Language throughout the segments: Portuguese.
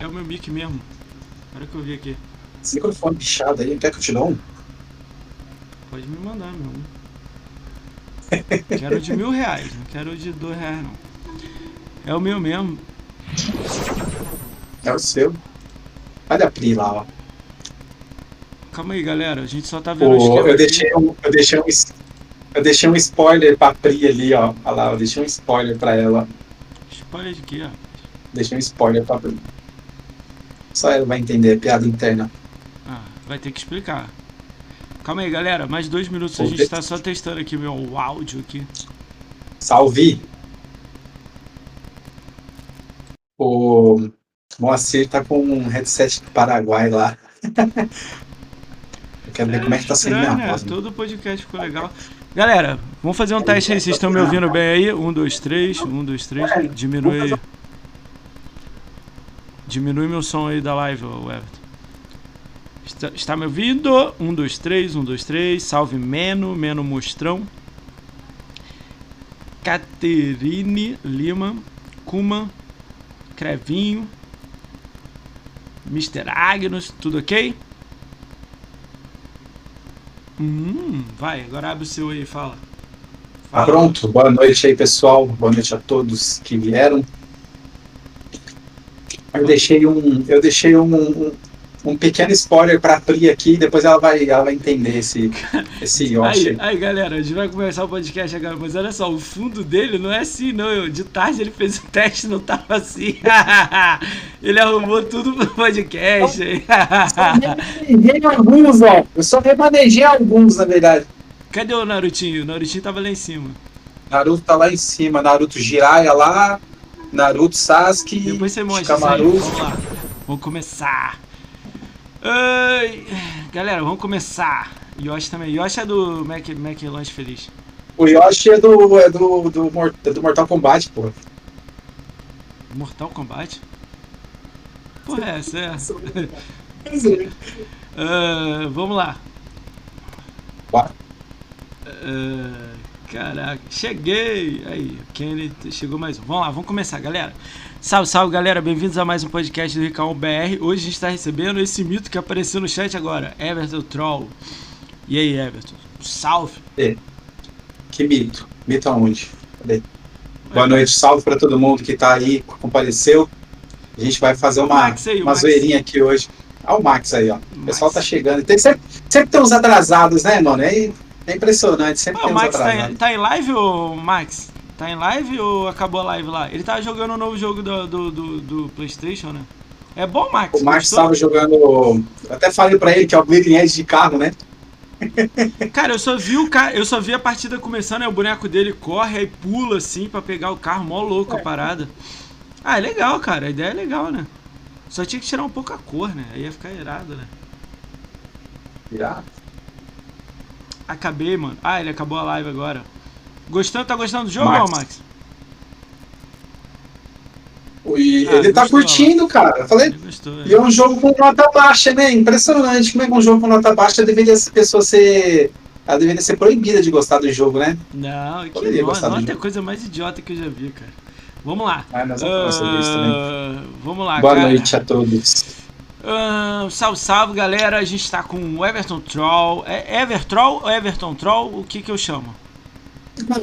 é o meu mic mesmo. Agora que eu vi aqui. Esse microfone bichado aí, quer que eu te dê um? Pode me mandar, meu. quero de mil reais, não quero de dois reais, não. É o meu mesmo. É o seu. Olha a Pri lá, ó. Calma aí, galera. A gente só tá vendo o Pô, eu, deixei um, eu, deixei um, eu deixei um spoiler pra Pri ali, ó. Olha lá, eu deixei um spoiler pra ela. Spoiler de quê, ó? Deixei um spoiler pra Pri. Só ela vai entender, é piada interna. Ah, vai ter que explicar. Calma aí, galera. Mais dois minutos. A gente ter- tá só testando aqui meu áudio aqui. Salve! O Moacir tá com um headset do Paraguai lá. Eu quero ver como é que tá saindo minha né? voz. Todo podcast ficou legal. Galera, vamos fazer um teste aí. Vocês estão me ouvindo bem aí? Um, dois, três. Um, dois, três. Diminui. Diminui meu som aí da live, ô Everton. Está, está me ouvindo? Um, dois, três. Um, dois, três. Salve Meno, Meno Mostrão. Caterine Lima. Kuma. Crevinho. Mr. Agnus, tudo ok? Hum, vai, agora abre o seu aí e fala. Tá pronto? Boa noite aí, pessoal. Boa noite a todos que vieram. Eu deixei um, eu deixei um, um, um pequeno spoiler pra Pri aqui, depois ela vai, ela vai entender esse, esse Yoshi. Aí, aí, galera, a gente vai começar o podcast agora, mas olha só, o fundo dele não é assim, não. Eu, de tarde ele fez o teste não tava assim. ele arrumou tudo pro podcast. aí. remanejei alguns, ó. Eu só remanejei alguns, na verdade. Cadê o Narutinho? O Narutinho tava lá em cima. Naruto tá lá em cima, Naruto Jiraiya lá, Naruto Sasuke, Depois você mostra. Shikamaru. Vamos lá. Vamos começar. Ai, galera, vamos começar. Yoshi também. Yoshi é do Mac, Mac Lanche Feliz. O Yoshi é do, é do, do, é do Mortal Kombat, pô. Mortal Kombat? Porra, é essa? É. Ah, vamos lá. Bora. Caraca, cheguei! Aí, Kenny, chegou mais um. Vamos lá, vamos começar, galera. Salve, salve, galera. Bem-vindos a mais um podcast do Ricão BR. Hoje a gente está recebendo esse mito que apareceu no chat agora, Everton Troll. E aí, Everton? Salve! Que mito. Mito aonde? Cadê? Boa noite, salve pra todo mundo que tá aí, compareceu. A gente vai fazer uma, aí, uma zoeirinha aqui hoje. Olha o Max aí, ó. O pessoal Max. tá chegando. Tem, sempre, sempre tem uns atrasados, né, mano? É, é impressionante, sempre Ah, tem o uns Max tá em, tá em live, ou Max? Tá em live ou acabou a live lá? Ele tava jogando o novo jogo do, do, do, do PlayStation, né? É bom, Max? O Max Gostou? tava jogando. Até falei pra ele que é o Bleeding Edge de carro, né? Cara, eu só vi o cara, eu só vi a partida começando, aí o boneco dele corre aí pula assim pra pegar o carro, mó louco a parada. Ah, é legal, cara, a ideia é legal, né? Só tinha que tirar um pouco a cor, né? Aí ia ficar irado, né? Já. Acabei, mano. Ah, ele acabou a live agora. Gostando, tá gostando do jogo, Max. ó, Max? E Ah, ele tá gostou, curtindo, cara. Eu falei, Ele gostou. E é um jogo com nota baixa, né? Impressionante. Como é que um jogo com nota baixa deveria a pessoa ser. Ela deveria ser proibida de gostar do jogo, né? Não, que Poderia nota, nota é a coisa mais idiota que eu já vi, cara. Vamos lá. Ah, nós vamos falar sobre isso também. Ah, vamos lá, Boa cara. noite a todos. Salve, salve, galera. A gente tá com o Everton Troll. É Evertroll ou Everton Troll? O que que eu chamo?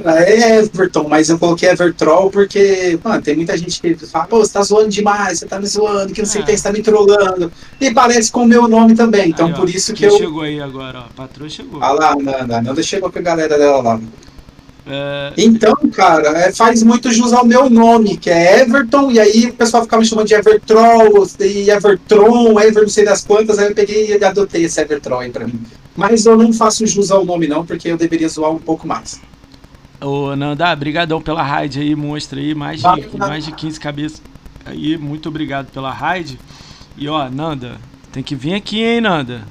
É Everton, mas eu coloquei Evertroll porque, mano, tem muita gente que fala, pô, você tá zoando demais, você tá me zoando, que não sei o É. que, você tá me trollando. E parece com o meu nome também, então Aí, ó, por isso que eu. chegou aí agora, ó. A patroa chegou. Ah lá, Nanda, a Nanda chegou com a galera dela lá. É, Então, cara, é, faz muito jus ao meu nome, que é Everton, e aí o pessoal ficava me chamando de Evertroll, e Evertron, Ever não sei das quantas, aí eu peguei e adotei esse Evertroll aí pra mim. Mas eu não faço jus ao nome não, porque eu deveria zoar um pouco mais. Ô, Nanda, brigadão pela raid aí, mostra aí, mais de, Valeu, mais de 15 cabeças aí, muito obrigado pela raid. E ó, Nanda, tem que vir aqui, hein, Nanda?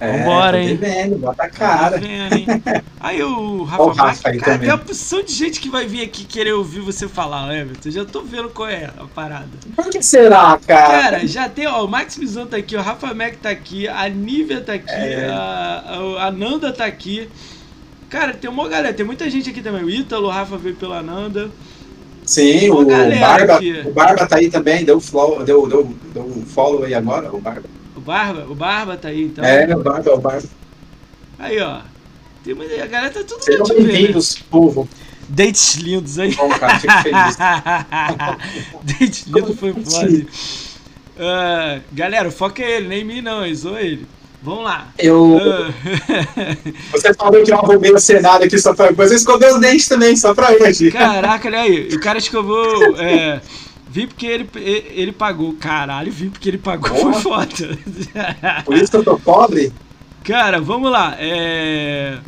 Vambora, É, tô hein? devendo, bota a cara. vendo, hein? Aí o Rafa, o Rafa Mac, aí cara, tem uma porção de gente que vai vir aqui querer ouvir você falar, Everton. Já tô vendo qual é a parada. Por que será, cara? Cara, já tem, ó, o Max Mizan tá aqui, o Rafa Mac tá aqui, a Nívia tá aqui, É. a, a, a Nanda tá aqui. Cara, tem uma galera, tem muita gente aqui também. O Ítalo, o Rafa veio pela Nanda. Sim, o Barba, aqui. o Barba tá aí também, deu, flow, deu, deu, deu follow aí agora, o Barba. O Barba, o Barba tá aí, então. É, o Barba, o Barba. Aí, ó. Tem muita, a galera tá tudo Sejam vendo. bem-vindos, povo. Dentes lindos aí. Bom, cara, fico feliz. Dentes lindos foi foda. Ah, galera, o foco é ele, nem mim não, eu sou ele. Vamos lá. Eu, Ah, você falou que eu arrumei o cenário aqui só pra Você escondeu os dentes também, só pra hoje. Caraca, olha aí. O cara escovou. É, vi porque ele, ele pagou. Caralho, vi porque ele pagou. Foi foda. Por isso que eu tô pobre? Cara, vamos lá. É...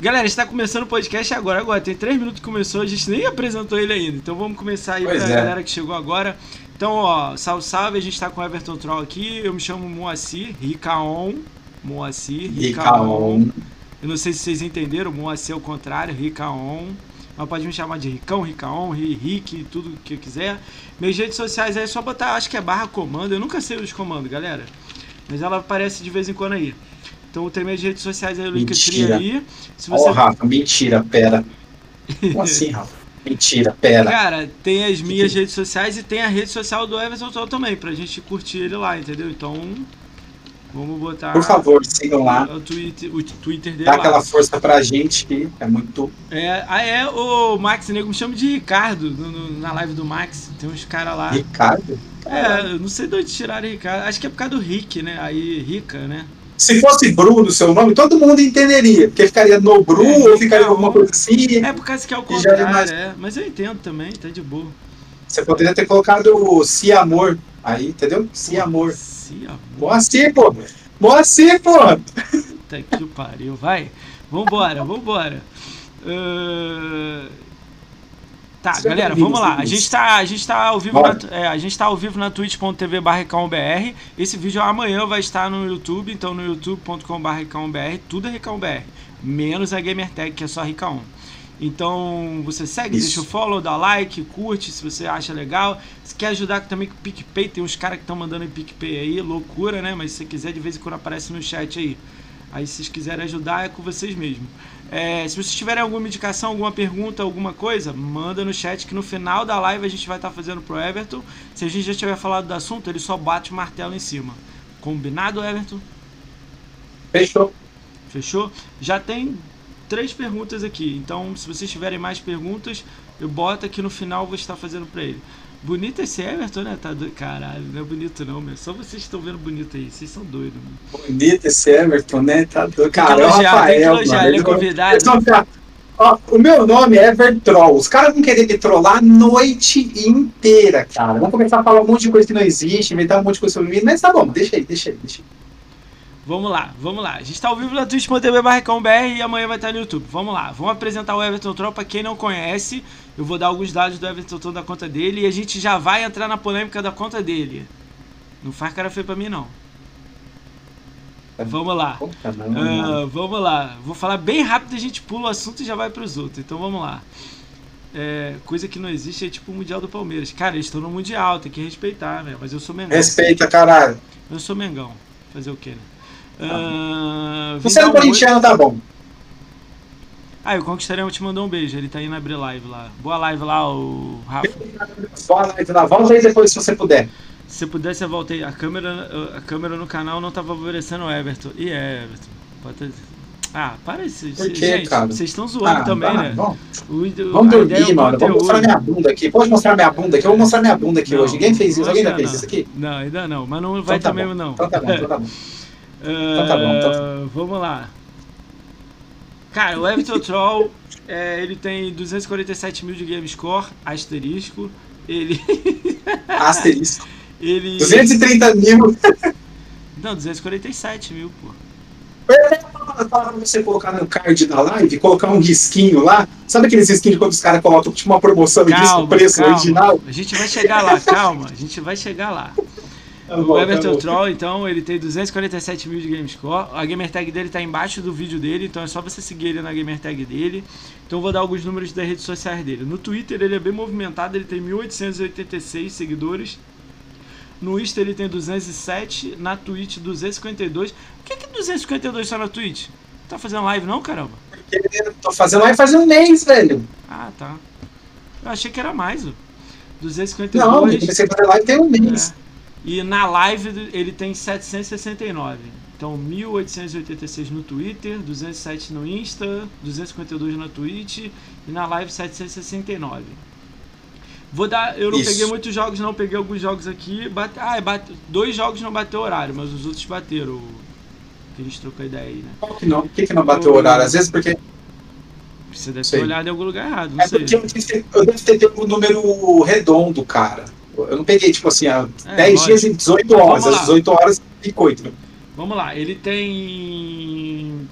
Galera, está começando o podcast agora. Agora, tem três minutos que começou, a gente nem apresentou ele ainda. Então vamos começar aí Pois pra é. galera que chegou agora. Então, ó, salve, salve. A gente tá com o Everton Troll aqui. Eu me chamo Moacir, Ricaon. Moacir, Ricaon. Ricaon. Eu não sei se vocês entenderam, Moacir é o contrário, Ricaon. Mas pode me chamar de Ricão, Ricaon, Ri- Rick, tudo que eu quiser. Minhas redes sociais aí é só botar, acho que é barra comando. Eu nunca sei os comandos, galera. Mas ela aparece de vez em quando aí. Então tem minhas redes sociais aí, o Linktree Mentira. aí. Se Ô, você. Rafa, mentira, pera. Como assim, Rafa? Mentira, pera. Cara, tem as minhas redes sociais e tem a rede social do Everton também, pra gente curtir ele lá, entendeu? Então, vamos botar Por favor, sigam lá. o Twitter, o Twitter dele Dá lá. aquela força pra gente que é muito. É, ah, é, o Max Nego me chama de Ricardo no- no- na live do Max. Tem uns caras lá. Ricardo? É, não sei de onde tiraram Ricardo. Acho que é por causa do Rick, né? Aí, Rica, né? Se fosse Bruno seu nome, todo mundo entenderia. Porque ficaria no Bru É, ou ficaria alguma coisa assim. É por causa que é o é contrário, mais- é. Mas eu entendo também, tá de boa. Você poderia ter colocado o Se Amor aí, entendeu? Se Amor. Se amor. Moacir, pô. Moacir, pô. Puta que pariu, vai. Vambora, vambora. Ahn, Tá, Seja galera, vamos lá. A bem-vindo. gente tá, a gente tá ao vivo Bora. na, é, a gente tá ao vivo na twitch.tv br Esse vídeo amanhã vai estar no YouTube, então no youtube.com.br tudo é RicãoBR, menos a Gamertag, que é só Ricaon. Então você segue, Isso. deixa o follow, dá like, curte se você acha legal. Se quer ajudar também com o PicPay, tem uns caras que estão mandando em PicPay aí, loucura, né? Mas se você quiser, de vez em quando aparece no chat aí. Aí se vocês quiserem ajudar, é com vocês mesmo. É, se vocês tiverem alguma indicação, alguma pergunta, alguma coisa, manda no chat que no final da live a gente vai estar fazendo pro Everton. Se a gente já tiver falado do assunto, ele só bate o martelo em cima. Combinado, Everton? Fechou. Fechou? Já tem três perguntas aqui. Então, se vocês tiverem mais perguntas, eu boto aqui no final, vou estar fazendo pra ele. Bonito esse Everton, né? Tá do... Caralho, não é bonito não, meu. Só vocês estão vendo bonito aí. Vocês são doidos, mano. Bonito esse Everton, né? Tá doido. Tem que Cara, é o elogiar, tem que Rafael, mano. Ele é convidado. vão Ó, o meu nome é Evertroll. Os caras vão querer me trollar a noite inteira, cara. Vão começar a falar um monte de coisa que não existe, inventar um monte de coisa sobre mim. Mas tá bom, deixa aí, deixa aí, deixa aí. Vamos lá, vamos lá. A gente tá ao vivo na twitch.tv e amanhã vai estar no YouTube. Vamos lá, vamos apresentar o Everton Troll pra quem não conhece. Eu vou dar alguns dados do Everton Troll da conta dele e a gente já vai entrar na polêmica da conta dele. Não faz cara feia pra mim, não. Vamos lá. Ah, vamos lá. Vou falar bem rápido, a gente pula o assunto e já vai pros outros. Então vamos lá. É, coisa que não existe é tipo o Mundial do Palmeiras. Cara, eles estão no Mundial, tem que respeitar, né? Mas eu sou Mengão. Respeita, caralho. Eu sou Mengão. Fazer o quê, né? Ah, Você é um corintiano, tá bom. Ah, o Conquistaremos te mandou um beijo. Ele tá indo abrir live lá. Boa live lá, o Rafa. Boa noite, na volta aí depois, se você puder. Se puder, você volta aí. A câmera, a câmera no canal não tá favorecendo o Everton. E é, Everton. Ah, para isso. Por quê, gente, cara? vocês estão zoando também, tá, né? Vamos, O, vamos é dormir, o mano. Vamos mostrar minha bunda aqui. Pode mostrar minha bunda aqui. Eu vou mostrar minha bunda aqui Não, hoje. Ninguém fez isso. Alguém já fez não. isso aqui? Não, ainda não. Mas não vai Então tá também, bom. não. Então tá bom, então tá bom. Ah, tá bom, então Vamos lá. Cara, o Everton Troll, é, ele tem 247 mil de game score, asterisco. Ele. Asterisco. ele 230 mil. Não, 247 mil, pô. Eu pra você colocar no card da live, colocar um risquinho lá. Sabe aqueles risquinhos quando os caras colocam tipo uma promoção e diz o Calma, preço calma. original? A gente vai chegar lá, calma. A gente vai chegar lá. Tá O tá Everton. Troll, então, ele tem 247 mil de game score. A gamer tag dele tá embaixo do vídeo dele, então é só você seguir ele na gamer tag dele. Então eu vou dar alguns números das redes sociais dele. No Twitter ele é bem movimentado, ele tem 1886 seguidores. No Insta ele tem 207, na Twitch 252. Por que, que 252 só na Twitch? Tá fazendo live não, caramba? Eu Tô fazendo live faz um mês, velho. Ah, tá. Eu achei que era mais, ó. 252. Não, eu comecei a fazer live tem um mês. É. E na live ele tem 769. Então, 1886 no Twitter, 207 no Insta, 252 na Twitch e na live 769. Vou dar. Eu não Isso. peguei muitos jogos, não. Peguei alguns jogos aqui. Bate, ah, bate, dois jogos não bateu horário, mas os outros bateram. Que a gente trocou ideia aí, né? Qual que não? Por que, que não bateu o horário? Às vezes porque. Você deve Sei. ter olhado em algum lugar errado, não É sei. porque eu, eu devo ter um número redondo, cara. Eu não peguei, tipo assim, há É, 10 lógico. dias em 18 horas. Às 18 horas ficou. entendeu? Vamos lá, ele tem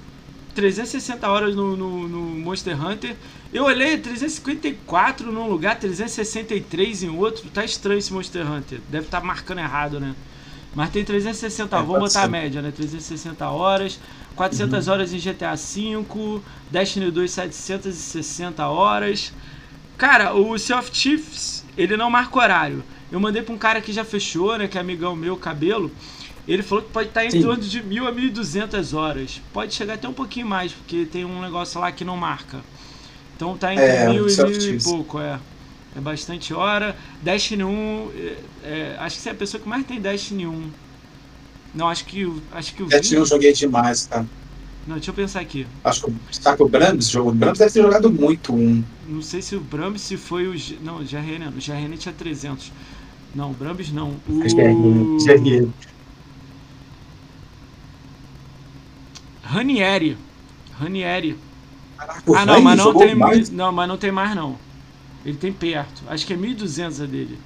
360 horas no, no, no Monster Hunter. Eu olhei 354 num lugar, 363 em outro. Tá estranho esse Monster Hunter. Deve estar marcando errado, né? Mas tem 360, É, pode botar a ser. média, né? 360 horas, 400 Uhum. horas em GTA V, Destiny 2 760 horas. Cara, o Sea of Chiefs, ele não marca horário. Eu mandei pra um cara que já fechou, né? Que é amigão meu, cabelo. Ele falou que pode estar em Sim. torno de mil a 1.200 horas. Pode chegar até um pouquinho mais, porque tem um negócio lá que não marca. Então tá entre É, mil e of mil e pouco, é. É bastante hora. Destiny 1, é, é, acho que você é a pessoa que mais tem Destiny 1. Não, acho que, o- acho que o Destiny eu Vini- joguei demais, cara. Não, deixa eu pensar aqui. Acho que sabe que o Brams jogou. O Brams deve ter jogado muito um. Não sei se o Brambis se foi o. G- Não, o GRN, não. O GRN tinha 300. Não, o Brambis não. O... GRN. Ranieri. Ranieri. Caraca, o ah, não, mas não tem, mais. não, mas não tem mais não. Ele tem perto. Acho que é 1200 a dele.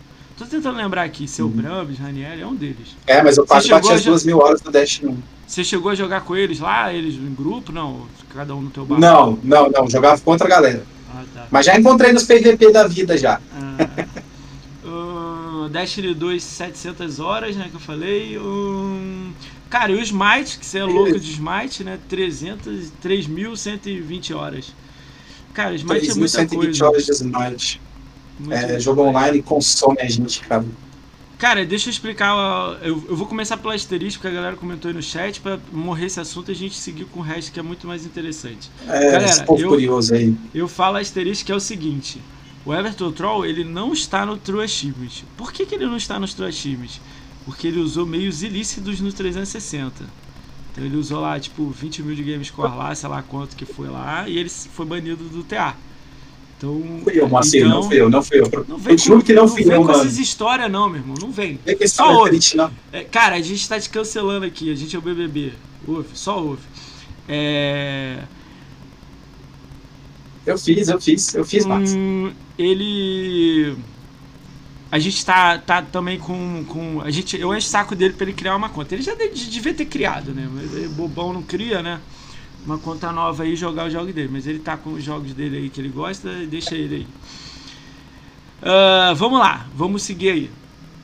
Tô tentando lembrar aqui, seu Uhum. Brambis, Ranieri é um deles. É, mas eu chegou bati as duas mil horas no Destiny 1. Você chegou a jogar com eles lá, eles em grupo? Não, cada um no teu bar. Não, não, não. Jogava contra a galera. Ah, tá. Mas já encontrei nos PVP da vida já. Ah, ah, Destiny 2, 700 horas, né, que eu falei. Hum, cara, e o Smite, que você é louco de Smite, né, 300, 3.120 horas. Cara, Smite é muita 3.120 coisa. horas de Smite. É, jogo online consome a gente, cara. Cara, deixa eu explicar. Eu, eu vou começar pela asterisco que a galera comentou aí no chat pra morrer esse assunto e a gente seguir com o resto que é muito mais interessante. É, Galera, esse povo eu- curioso aí. Eu falo asterisco que é o seguinte: o Everton Troll ele não está no True Achievement. Por que, que ele não está nos True Achievements? Porque ele usou meios ilícitos no 360. Então ele usou lá tipo 20 mil de game score lá, sei lá quanto que foi lá, e ele foi banido do TA. Então. Fui eu, Moacir, então, não fui eu, não fui eu. Não vem Eu que não não fui vem eu, com mano. essas histórias, não, meu irmão. Não vem. Esse Só ouve. não. É, cara, a gente tá te cancelando aqui, a gente é o BBB. Ouve, só ouve. É. Eu fiz, eu fiz, eu fiz, Max. Hum, ele. A gente tá, tá também com, com. A gente, eu encho o saco dele pra ele criar uma conta. Ele já de- devia ter criado, né? Ele, bobão não cria, né? Uma conta nova aí e jogar os jogos dele. Mas ele tá com os jogos dele aí que ele gosta, deixa ele aí. Ah, vamos lá, vamos seguir aí.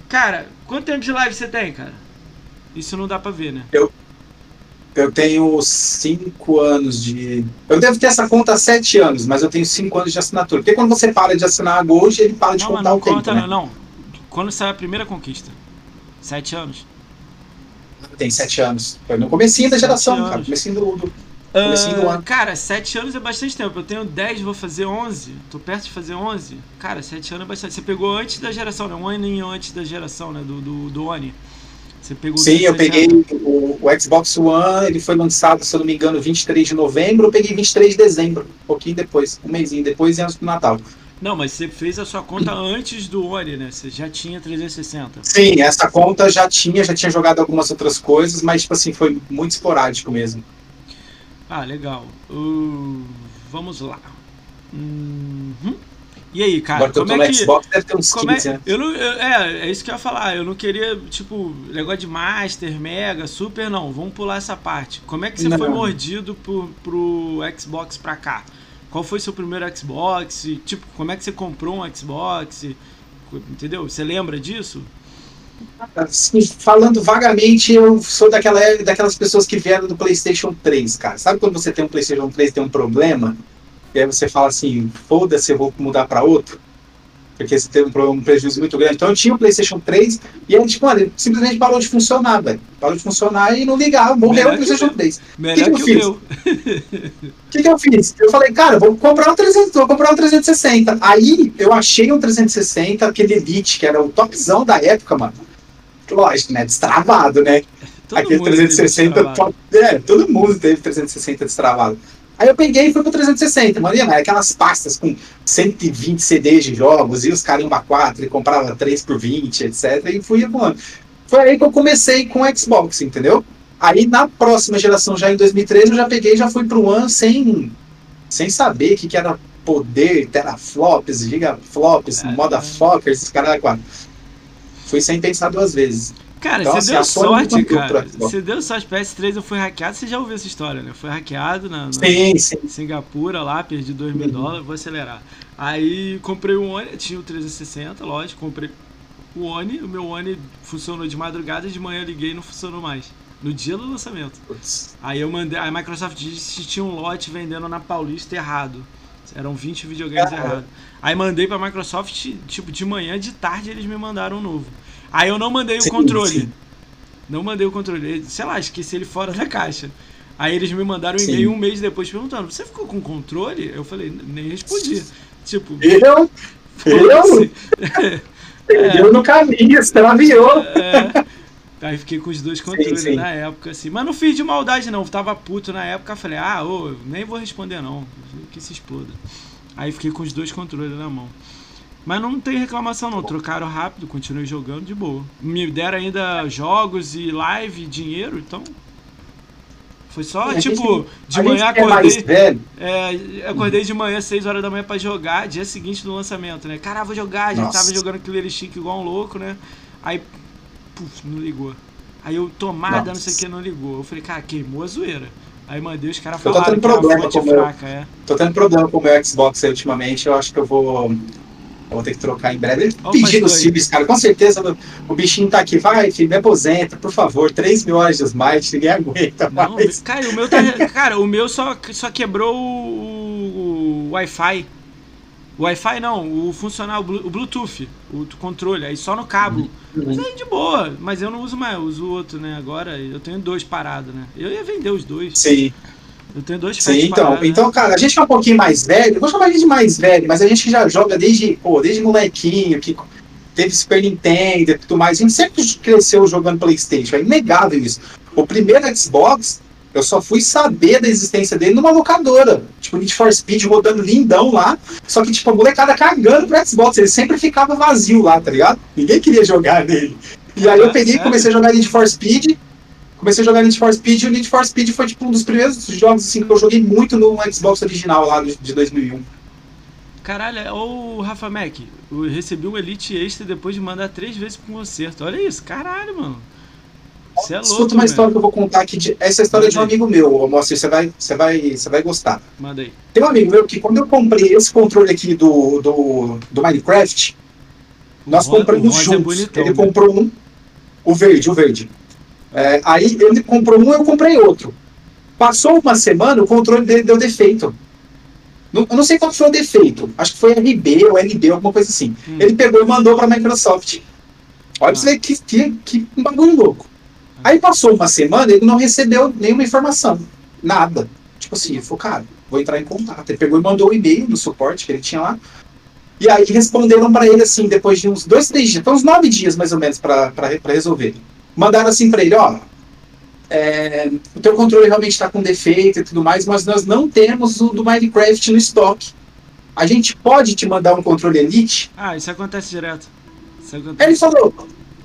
Cara, quanto tempo de live você tem, cara? Isso não dá pra ver, né? Eu tenho 5 anos de. Eu devo ter essa conta há 7 anos, mas eu tenho 5 anos de assinatura. Porque quando você para de assinar a Gold, ele para de Não, contar não o tempo. conta, né? não. Quando saiu a primeira conquista? Sete anos. Tem 7 anos. Foi no comecinho da geração, Sete cara. anos. Comecinho do. do... Ano. cara, 7 anos é bastante tempo. Eu tenho 10, vou fazer 11. Tô perto de fazer 11. Cara, 7 anos é bastante. Você pegou antes da geração, né? Um aninho antes da geração, né? Do, do, do Oni. Você pegou o Sim, eu 16 peguei o, o Xbox One, ele foi lançado, se eu não me engano, 23 de novembro. Eu peguei 23 de dezembro, um pouquinho depois, um mêsinho depois e antes do Natal. Não, mas você fez a sua conta antes do Oni, né? Você já tinha 360. Sim, essa conta já tinha, já tinha jogado algumas outras coisas, mas tipo assim, foi muito esporádico mesmo. Ah, legal. Uh, vamos lá. Uhum. E aí, cara, Agora como é no que. Xbox, deve ter uns Como é, 15 anos. eu não, eu- é, é isso que eu ia falar. Eu não queria, tipo, negócio de Master, Mega, Super, não. Vamos pular essa parte. Como é que você Não. foi mordido pro, pro Xbox pra cá? Qual foi seu primeiro Xbox? Tipo, como é que você comprou um Xbox? Entendeu? Você lembra disso? Assim, falando vagamente, eu sou daquela, daquelas pessoas que vieram do PlayStation 3, cara. Sabe quando você tem um PlayStation 3 e tem um problema? E aí você fala assim: foda-se, eu vou mudar pra outro? porque você teve um, um, prejuízo muito grande. Então eu tinha o PlayStation 3 e ele, tipo, mano, ele simplesmente parou de funcionar, velho. Parou de funcionar e não ligava, morreu melhor o PlayStation 3. O que, que, eu fiz? O que, que eu fiz? Eu falei, cara, vou comprar um 300, vou comprar um 360. Aí eu achei um 360, aquele Elite, que era o topzão da época, mano. Lógico, né? Destravado, né? Todo aquele 360 top, é, todo mundo teve 360 destravado. Aí eu peguei e fui pro 360, mano, era aquelas pastas com 120 CDs de jogos, e os carimba 4, e comprava 3 por 20, etc. E fui mano. Foi aí que eu comecei com o Xbox, entendeu? Aí na próxima geração, já em 2013, eu já peguei e já fui pro One sem, sem saber o que, que era poder, teraflops, gigaflops, é, motherfuckers, esses caras quatro. Fui sem pensar duas vezes. Cara, então, você assim, deu sorte, cara. Você deu sorte. PS3 eu fui hackeado. Você já ouviu essa história, né? Foi hackeado na, na sim, sim. Singapura lá, perdi 2 mil uhum. dólares. Vou acelerar. Aí comprei o One, tinha o 360, lógico. Comprei o One. O meu One funcionou de madrugada. De manhã liguei e não funcionou mais. No dia do lançamento. Putz. Aí eu mandei. A Microsoft disse que tinha um lote vendendo na Paulista errado. Eram 20 videogames errados. Aí mandei pra Microsoft, tipo, de manhã, de tarde eles me mandaram um novo. Aí eu não mandei sim, o controle. Sim. Não mandei o controle. Sei lá, esqueci ele fora da caixa. Aí eles me mandaram um e-mail um mês depois perguntando: Você ficou com controle? Eu falei: Nem respondi. Tipo. Eu? Eu? é, eu no caminho, você aviou. É, aí fiquei com os dois controles sim, na época, assim. Mas não fiz de maldade, não. tava puto na época. Falei: Ah, ô, nem vou responder, não. Que se exploda. Aí fiquei com os dois controles na mão. Mas não tem reclamação não, trocaram rápido, continuei jogando de boa. Me deram ainda jogos e live, dinheiro, então foi só, tipo, de manhã é acordei. É, acordei de manhã, 6 horas da manhã pra jogar, dia seguinte do lançamento, né? Caralho, vou jogar, a gente tava jogando Killer Instinct igual um louco, né? Aí, puf, não ligou. Aí eu, tomada, Nossa. não sei o que, não ligou. Eu falei, cara, queimou a zoeira. Aí mandei os caras falaram tô tendo problema com fraca, meu, é. Tô tendo problema com o meu Xbox aí ultimamente, eu acho que eu vou eu vou ter que trocar em breve. Ele pedindo os cara. Com certeza o bichinho tá aqui. Vai, filho, me aposenta, por favor. 3 mil horas de smite, ninguém aguenta não, mais. Cara, o meu, tá, cara, o meu só, só quebrou o, o Wi-Fi. O Wi-Fi não, o funcional, o Bluetooth, o controle, aí só no cabo. Mas aí de boa, mas eu não uso mais, eu uso o outro, né? Agora eu tenho dois parados, né? Eu ia vender os dois. Sim. Eu tenho dois Sim, então, paradas, então, né? cara, a gente que é um pouquinho mais velho, vou chamar ele de mais velho, mas a gente que já joga desde, pô, desde molequinho, que teve Super Nintendo e tudo mais, a gente sempre cresceu jogando Playstation, é inegável isso. O primeiro Xbox, eu só fui saber da existência dele numa locadora. Tipo, Need for Speed rodando lindão lá. Só que, tipo, a molecada cagando pro Xbox. Ele sempre ficava vazio lá, tá ligado? Ninguém queria jogar nele. E aí eu peguei e comecei a jogar Need for Speed comecei a jogar Need for Speed e o Need for Speed foi tipo um dos primeiros jogos assim, que eu joguei muito no Xbox original lá de 2001. Caralho, ô Rafa Mac, eu recebi um Elite Extra depois de mandar três vezes pro concerto. Olha isso, caralho, mano. Você é louco. Escuta uma história que eu vou contar aqui. De, essa é a história Manda de um amigo meu, Mostre, você vai, você vai, você vai gostar. Manda aí. Tem um amigo meu que quando eu comprei esse controle aqui do, do, do Minecraft, nós compramos é juntos. É bonitão, Ele né? comprou um, o verde, o verde. É, aí ele comprou um, eu comprei outro. Passou uma semana, o controle dele deu defeito. Não, eu não sei qual foi o defeito. Acho que foi RB ou NB, alguma coisa assim. Hum. Ele pegou e mandou para a Microsoft. Olha ah. pra você ver que, que, que bagulho louco. Aí passou uma semana, ele não recebeu nenhuma informação. Nada. Tipo assim, ele falou, cara, vou entrar em contato. Ele pegou e mandou o um e-mail do suporte que ele tinha lá. E aí responderam para ele assim, depois de uns dois, três dias, foi uns nove dias mais ou menos para resolver mandaram assim para ele, ó, é, o teu controle realmente está com defeito e tudo mais, mas nós não temos o do Minecraft no estoque. A gente pode te mandar um controle Elite? Ah, isso acontece direto. Isso acontece. Ele falou,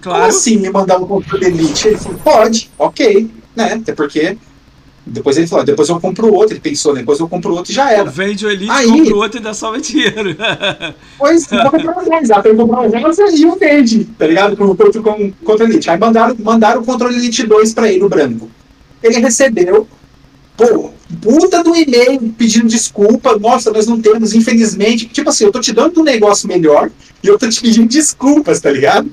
claro. como assim me mandar um controle Elite? Ele falou, pode, ok, né? Até porque depois ele falou, depois eu compro outro. Ele pensou, depois eu compro outro e já era. Vende o Elite, Aí, compra o outro e dá só o dinheiro. Pois, vou comprar mais. Dá pra comprar mais e um vende, tá ligado? Com, com, com, contra Elite. Aí mandaram, mandaram o controle Elite 2 pra ele, o branco. Ele recebeu, pô, puta do e-mail pedindo desculpa. Nossa, nós não temos, infelizmente. Tipo assim, eu tô te dando um negócio melhor e eu tô te pedindo desculpas, tá ligado?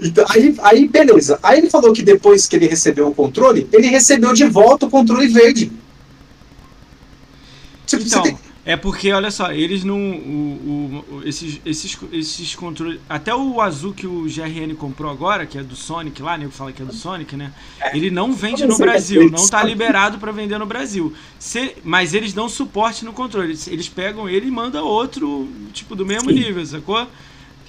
Então, aí, aí, beleza. Aí ele falou que depois que ele recebeu o controle, ele recebeu de volta o controle verde. Tipo, então, tem... É porque, olha só, eles não. O, o, esses, esses, esses controles. Até o azul que o GRN comprou agora, que é do Sonic lá, né? Que fala que é do Sonic, né? Ele não vende no Brasil, não tá liberado para vender no Brasil. Se, mas eles dão suporte no controle. Eles, eles pegam ele e mandam outro, tipo, do mesmo Sim. nível, sacou?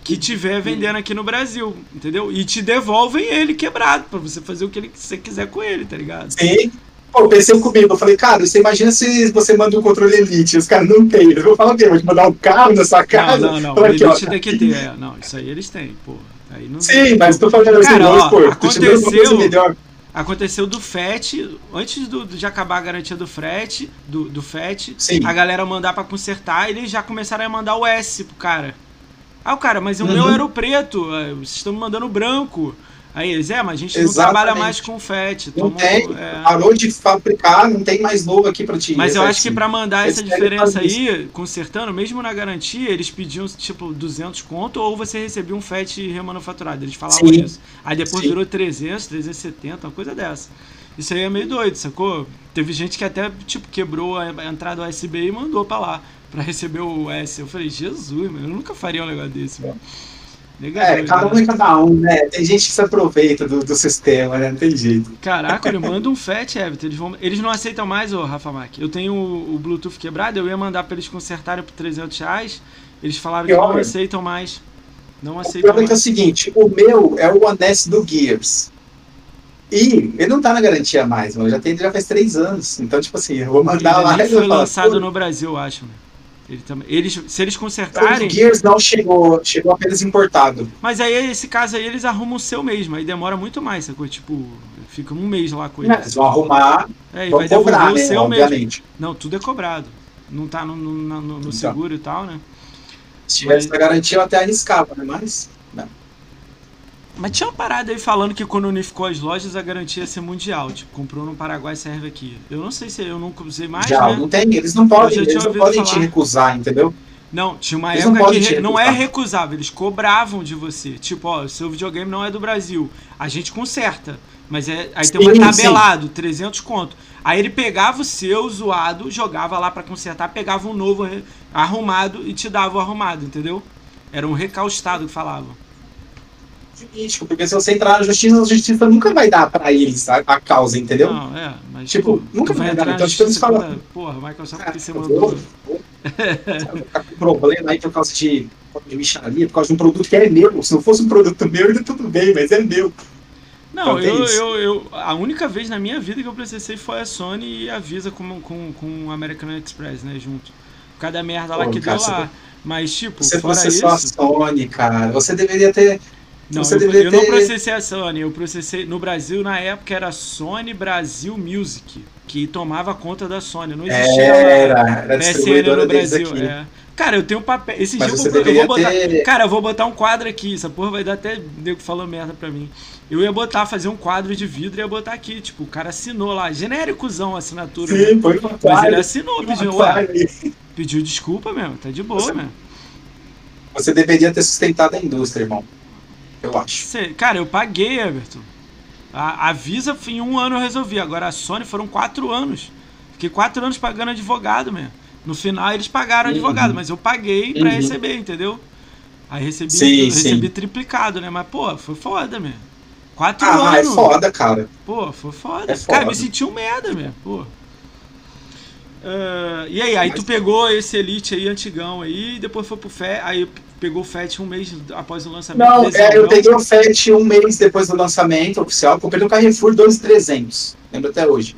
Que tiver vendendo aqui no Brasil, entendeu? E te devolvem ele quebrado para você fazer o que você quiser com ele, tá ligado? Sim. Pô, pensei comigo, eu falei, cara, você imagina se você manda um controle Elite, os caras não tem. Eu vou falar o quê? Vou te mandar um carro na sua casa? Não, não, não. Elite ó, tem que ter, é. Não, isso aí eles têm, pô. Aí não Sim, mas tô falando assim, cara, ó, pô, aconteceu, aconteceu do FET, antes do, de acabar a garantia do frete, do, do FET, Sim. a galera mandar pra consertar, eles já começaram a mandar o S pro cara. Ah, o cara, mas o uhum. meu era o preto, é, vocês estão me mandando o branco. Aí eles, é, mas a gente Exatamente. não trabalha mais com FET. Não tem, é... parou de fabricar, não tem mais novo aqui para ti. Mas eu acho que para mandar essa diferença aí, consertando, mesmo na garantia, eles pediam tipo 200 conto ou você recebia um FET remanufaturado. Eles falavam Sim. isso. Aí depois Sim. virou 300, 370, uma coisa dessa. Isso aí é meio doido, sacou? Teve gente que até tipo quebrou a entrada USB e mandou para lá para receber o S. Eu falei, Jesus, mano, eu nunca faria um negócio desse, mano. é, cada um é cada um, né? Tem gente que se aproveita do, do sistema, né? Não tem jeito. Caraca, ele manda um FAT, Everton. Eles, vão... eles não aceitam mais, ô Rafa Mac. Eu tenho o, o, Bluetooth quebrado, eu ia mandar pra eles consertarem por 300 reais. Eles falaram que, que não aceitam mais. Não aceitam o mais. é o seguinte, o meu é o One S do Gears. E ele não tá na garantia mais, mano. Já, tem, já faz três anos. Então, tipo assim, eu vou mandar ele lá. Ele foi lançado no Brasil, acho, né? Ele também, eles, se eles consertarem. O Gears não chegou, chegou apenas importado. Mas aí, esse caso aí, eles arrumam o seu mesmo, aí demora muito mais, sacou? Tipo, fica um mês lá com eles. Eles vão arrumar. É, e vai cobrar, devolver o né, seu obviamente. mesmo. Não, tudo é cobrado. Não tá no, no, no, no então. seguro e tal, né? Se tivesse Mas... garantia, eu até arriscava, né? Mas. Mas tinha uma parada aí falando que quando unificou as lojas a garantia ia ser mundial. Tipo, comprou no Paraguai serve aqui. Eu não sei se eu nunca usei mais. Já, né? não tem. Eles não podem, eles não podem te recusar, entendeu? Não, tinha uma eles época não que não é recusável, eles cobravam de você. Tipo, ó, seu videogame não é do Brasil. A gente conserta. Mas é, aí sim, tem um tabelado, sim. 300 conto. Aí ele pegava o seu zoado, jogava lá para consertar, pegava um novo arrumado e te dava o arrumado, entendeu? Era um recaustado que falavam jurídico, porque se você entrar na justiça, a justiça nunca vai dar pra eles a, a causa, entendeu? Não, é, mas. Tipo, pô, nunca vai dar. Então, tipo, eles falam. Porra, Microsoft, por que você mandou? Ficar com problema aí por causa de, de micharia, por causa de um produto que é meu. Se não fosse um produto meu, ainda tudo bem, mas é meu. Não, então, eu, eu, eu, A única vez na minha vida que eu processei foi a Sony e a Visa com, com, com o American Express, né, junto. Por causa da merda lá Pô, que cara, deu lá. Mas, tipo, você fora processou isso... a Sony, cara. Você deveria ter não, Você eu, eu ter... não processei a Sony, eu processei. No Brasil, na época, era Sony Brasil Music, que tomava conta da Sony. Não existia era, era PSN no Brasil. É. Cara, eu tenho papel. Esse dia eu, eu, vou botar. Ter... Cara, eu vou botar um quadro aqui. Essa porra vai dar até nego falando merda pra mim. Eu ia botar, fazer um quadro de vidro e ia botar aqui. Tipo, o cara assinou lá. Genéricozão a assinatura. Sim, né? foi Mas ele assinou, pediu. Ué, pediu desculpa mesmo. Tá de boa, você, mesmo. Você deveria ter sustentado a indústria, irmão eu acho. Cê, cara, eu paguei, Everton. A, a Visa em um ano eu resolvi. Agora a Sony foram quatro anos. Fiquei quatro anos pagando advogado mesmo. No final eles pagaram uhum. advogado, mas eu paguei pra uhum. receber, entendeu? Aí recebi, sim, recebi sim. triplicado, né? Mas, pô, foi foda mesmo. Quatro ah, anos. Ah, é foda, cara. Pô, foi foda. É foda. Cara, me senti um merda mesmo, pô. Uh, e aí, aí tu pegou esse Elite aí, antigão aí, depois foi pro Fé, aí pegou o FAT um mês após o lançamento? Não, é, eu peguei o FAT um mês depois do lançamento oficial. Comprei no Carrefour 2,300. Lembro até hoje.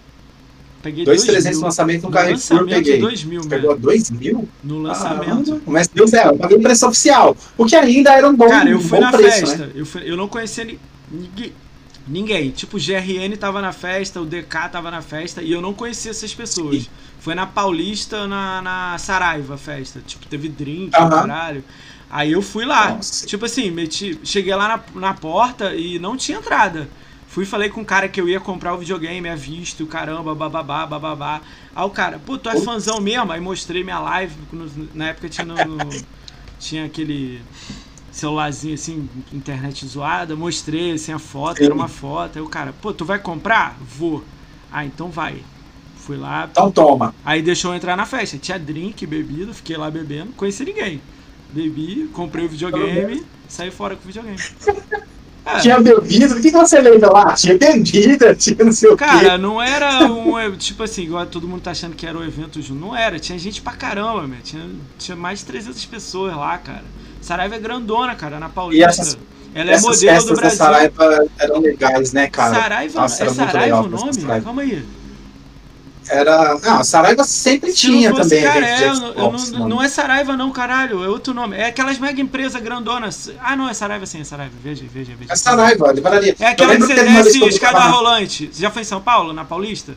Peguei 2,300 no lançamento no, no Carrefour. Lançamento peguei. 2000, Pegou 2 mil? No lançamento. Ah, mas Deus é, eu paguei preço oficial. O que ainda era um bom Cara, eu fui na preço, festa. Né? Eu, fui, eu não conhecia ninguém. Ninguém. Tipo, o GRN tava na festa, o DK tava na festa e eu não conhecia essas pessoas. Foi na Paulista, na, na Saraiva festa. Tipo, teve drink, caralho. Aí eu fui lá. Nossa. Tipo assim, meti, cheguei lá na, na porta e não tinha entrada. Fui e falei com o cara que eu ia comprar o videogame, a visto, caramba, bababá, bababá. Aí o cara, pô, tu é fãzão mesmo? Aí mostrei minha live, na época tinha, no, tinha aquele celularzinho assim, internet zoada, mostrei assim a foto, era uma foto. Aí o cara, pô, tu vai comprar? Vou. Ah, então vai. Fui lá. Então toma. Aí deixou eu entrar na festa. Tinha drink, bebida, fiquei lá bebendo, conheci ninguém. Bebi, comprei o videogame, saí fora com o videogame. É. Tinha bebida, o que, você lembra lá? Tinha bebida, tinha não sei o quê. Cara, não era um. Tipo assim, igual todo mundo tá achando que era o um evento junto. Não era, tinha gente pra caramba, meu. Tinha, tinha mais de 300 pessoas lá, cara. Saraiva é grandona, cara, na Paulista. Essas, Ela é modelo do Brasil. Saraiva eram legais, né, cara? Saraiva, Nossa, é Saraiva o nome? Calma aí. Era. Não, Saraiva sempre Se tinha também. Cara, é, Xbox, não, não, é Saraiva, não, caralho. É outro nome. É aquelas mega empresas grandonas. Ah, não, é Saraiva sim, é Saraiva. Veja, veja, veja. É Saraiva, livraria. É aquela que você desce escada rolante. Você já foi em São Paulo, na Paulista?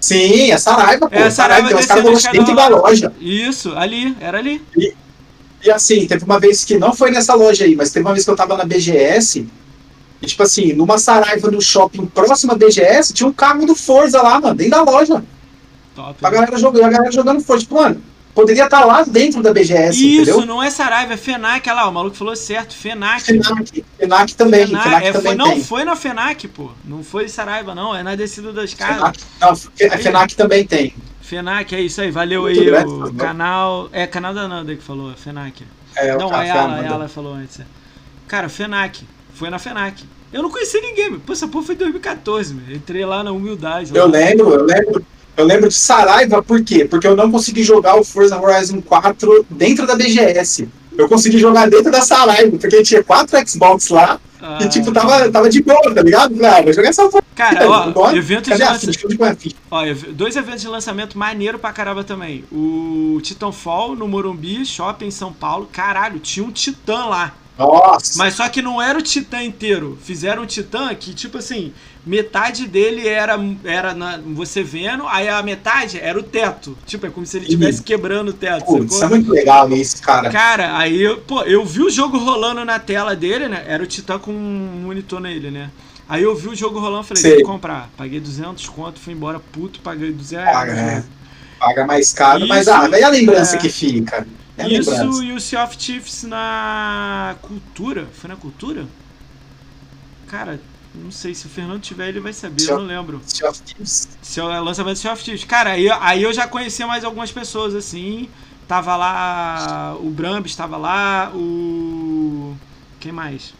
Sim, é Saraiva, pô. É Saraiva, Saraiva tem os caras dentro da loja. Isso, ali, era ali. E, e assim, teve uma vez que não foi nessa loja aí, mas teve uma vez que eu tava na BGS e, tipo assim, numa Saraiva no shopping próximo à BGS, tinha um carro do Forza lá, mano, dentro da loja. Top. A galera jogando, a galera jogando Forza. Tipo, mano, poderia estar tá lá dentro da BGS, Isso, entendeu? não é Saraiva, é FENAC, olha lá, o maluco falou certo, FENAC. FENAC, FENAC também, FENAC, FENAC é, também Não, tem. foi na FENAC, pô, não foi Saraiva não, é na descida das casas. não, a FENAC também tem. FENAC, é isso aí, valeu Muito aí o canal, é canal da Nanda que falou, FENAC. É, não, a Yala, a Yala falou antes. Cara, FENAC, foi na FENAC. Eu não conheci ninguém, meu. Pô, essa porra foi em 2014, meu. Entrei lá na humildade. Eu lembro, eu lembro. Eu lembro de Saraiva, por quê? Porque eu não consegui jogar o Forza Horizon 4 dentro da BGS. Eu consegui jogar dentro da Saraiva, porque tinha quatro Xbox lá. Ah. E, tipo, tava, tava de boa, tá ligado? Ah, vou jogar essa porra. Cara, ó, evento de lançamento. Ó, dois eventos de lançamento maneiro pra caramba também. O Titanfall no Morumbi, shopping em São Paulo. Caralho, tinha um Titã lá. Nossa! Mas só que não era o Titã inteiro. Fizeram um Titã que, tipo assim, metade dele era, era na, você vendo, aí a metade era o teto. Tipo, é como se ele estivesse quebrando o teto. Pô, isso é muito legal isso, cara. Cara, aí, pô, eu vi o jogo rolando na tela dele, né? Era o Titã com um monitor nele, né? Aí eu vi o jogo rolando, falei, Sei. vou comprar. Paguei 200 conto, fui embora puto, paguei 200 Paga, é. Paga mais caro, Isso, mas ah, é a lembrança é... que fica. É Isso lembrança. e o Sea of Chiefs na cultura. Foi na cultura? Cara, não sei, se o Fernando tiver, ele vai saber, eu não lembro. Sea of Thieves. Seu, lançamento do Sea of Thieves. Cara, aí, aí eu já conhecia mais algumas pessoas, assim. Tava lá, o Brambis estava lá, o... Quem mais?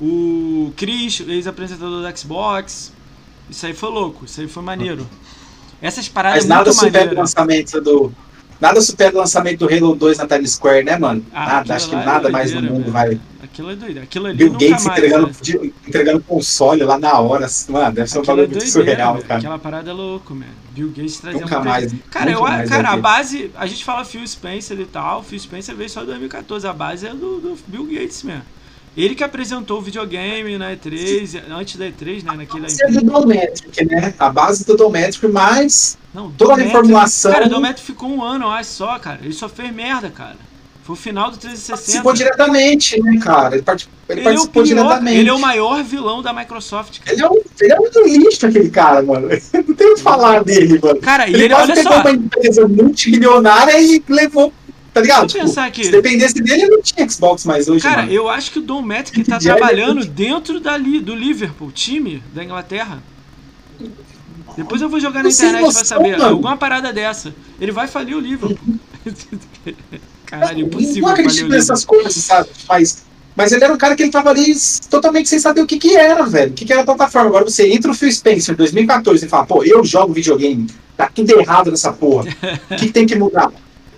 O Chris, ex-apresentador da Xbox. Isso aí foi louco, isso aí foi maneiro. Essas paradas Mas nada super lançamento do, Nada supera o lançamento do Halo 2 na Times Square, né, mano? Ah, nada, acho que é nada é mais no mundo vai. Aquilo é doido. Aquilo ali Bill Gates mais, entregando, né? entregando console lá na hora. Mano, deve ser um bagulho é muito surreal, cara. Aquela parada é louco, mano. Bill Gates trazendo. Nunca mais. Cara, eu, mais cara a base. A gente fala Phil Spencer e tal. Phil Spencer veio só em 2014. A base é do, do Bill Gates mesmo. Ele que apresentou o videogame na E3, antes da E3, né? Naquele... A base é do Dometric, né? A base do Dometric, mas não, toda a reformulação... Cara, o Dometric ficou um ano, eu acho só, cara. Ele só fez merda, cara. Foi o final do 360. Participou diretamente, né, cara? Ele, part... ele, ele participou é pior, diretamente. Ele é o maior vilão da Microsoft. Cara. Ele, é um, ele é muito lixo, aquele cara, mano. Não tenho o que falar dele, mano. Cara, ele, ele quase pegou só. uma empresa multimilionária e levou Tá ligado? Tipo, pensar. Se dependesse dele, não tinha Xbox mais hoje. Cara, mano. eu acho que o Dom Matic tá trabalhando dentro dali, do Liverpool, time da Inglaterra. Depois eu vou jogar na internet noção, pra saber. Mano. Alguma parada dessa. Ele vai falir o Liverpool. Caralho, impossível. Não acredito nessas coisas, sabe? Mas, mas ele era um cara que ele tava ali totalmente sem saber o que que era, velho. O que que era a plataforma. Agora você entra no Phil Spencer em 2014 e fala, pô, eu jogo videogame. Tá tudo errado nessa porra. O que, que tem que mudar?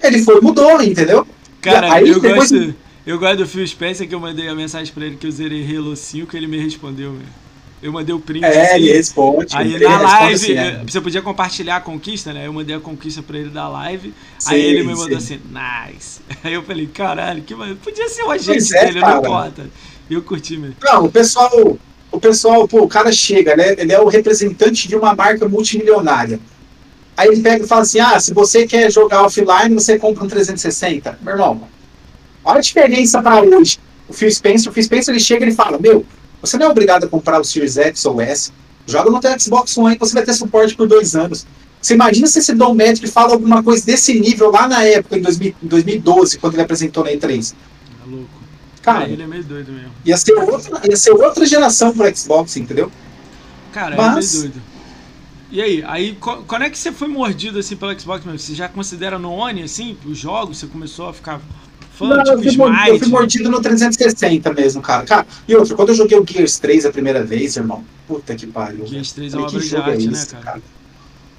Ele foi mudou, entendeu? Cara, aí, eu, depois... gosto, eu gosto do Phil Spencer que eu mandei a mensagem pra ele que eu zerei Halo 5 e ele me respondeu, meu. Eu mandei o print. É, assim, ele responde. Aí ele na live, assim, é. você podia compartilhar a conquista, né? Eu mandei a conquista pra ele da live. Sim, aí ele me mandou sim. assim, nice. Aí eu falei, caralho, que Podia ser o agente é, dele, cara. não importa. Eu curti mesmo. Não, o pessoal, o pessoal, pô, o cara chega, né? Ele é o representante de uma marca multimilionária. Aí ele pega e fala assim: ah, se você quer jogar offline, você compra um 360. Meu irmão, olha a diferença para hoje. O Phil Spencer, o Phil Spencer ele chega e ele fala: Meu, você não é obrigado a comprar o Series X ou S. Joga no teu Xbox One você vai ter suporte por dois anos. Você imagina se esse Dom Metric fala alguma coisa desse nível lá na época, em 2012, quando ele apresentou na E3. É louco. Cara, ele é meio doido mesmo. Ia ser outra, ia ser outra geração pro Xbox, entendeu? Cara, Mas... é meio doido. E aí, aí quando é que você foi mordido assim pelo Xbox mesmo? Você já considera no One, assim, os jogos? Você começou a ficar fã, Não, tipo eu, fui mordido, eu fui mordido no 360 mesmo, cara. cara. E outro, quando eu joguei o Gears 3 a primeira vez, irmão, puta que pariu. Gears 3 é uma obra de arte, né, cara? cara?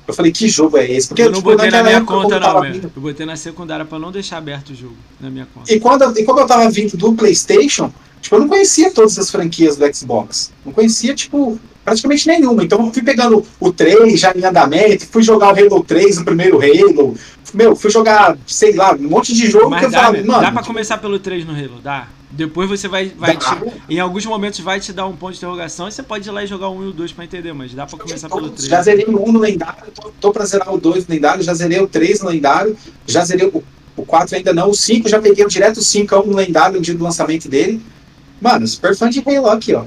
Eu falei, que jogo é esse? Porque eu não tipo, botei na minha época, conta, não, vindo... Eu botei na secundária pra não deixar aberto o jogo na minha conta. E quando, e quando eu tava vindo do PlayStation, tipo, eu não conhecia todas as franquias do Xbox. Não conhecia, tipo, praticamente nenhuma. Então eu fui pegando o 3 já em andamento, fui jogar o Halo 3, o primeiro Halo. Meu, fui jogar, sei lá, um monte de jogo Mas que eu dá, falava, mano. Dá pra começar pelo 3 no Halo, dá. Depois você vai, vai te, em alguns momentos vai te dar um ponto de interrogação e você pode ir lá e jogar 1 e o 2 pra entender, mas dá pra começar pelo 3. Já zerei o 1 no lendário, tô, tô pra zerar o 2 no lendário, já zerei o 3 no lendário, já zerei o, o 4 ainda não, o 5 já peguei direto o 5 a 1 no lendário no dia do lançamento dele. Mano, super fã de Halo aqui, ó.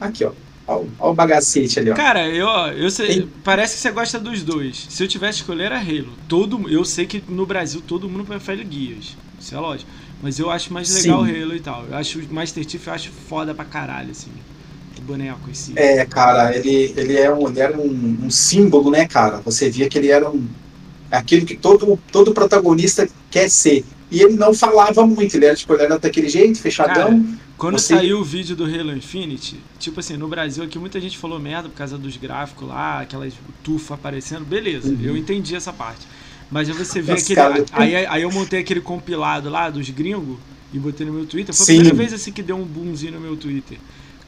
Aqui, ó. Olha o bagacete ali, ó. Cara, eu, eu sei, parece que você gosta dos dois. Se eu tivesse escolher era Halo. Todo, eu sei que no Brasil todo mundo prefere guias. Isso é lógico. Mas eu acho mais legal o Halo e tal. Eu acho o Master Chief eu acho foda pra caralho, assim. O boneco em si. É, cara, ele, ele, é um, ele era um, um, símbolo, né, cara? Você via que ele era um. aquilo que todo, todo protagonista quer ser. E ele não falava muito, ele era, tipo, ele era daquele jeito, fechadão. Cara, quando você... saiu o vídeo do Halo Infinite, tipo assim, no Brasil aqui muita gente falou merda por causa dos gráficos lá, aquelas tufa aparecendo, beleza, uhum. eu entendi essa parte. Mas aí você vê aquele. Cara... Aí, aí eu montei aquele compilado lá dos gringos e botei no meu Twitter. Foi Sim. a primeira vez assim que deu um boomzinho no meu Twitter.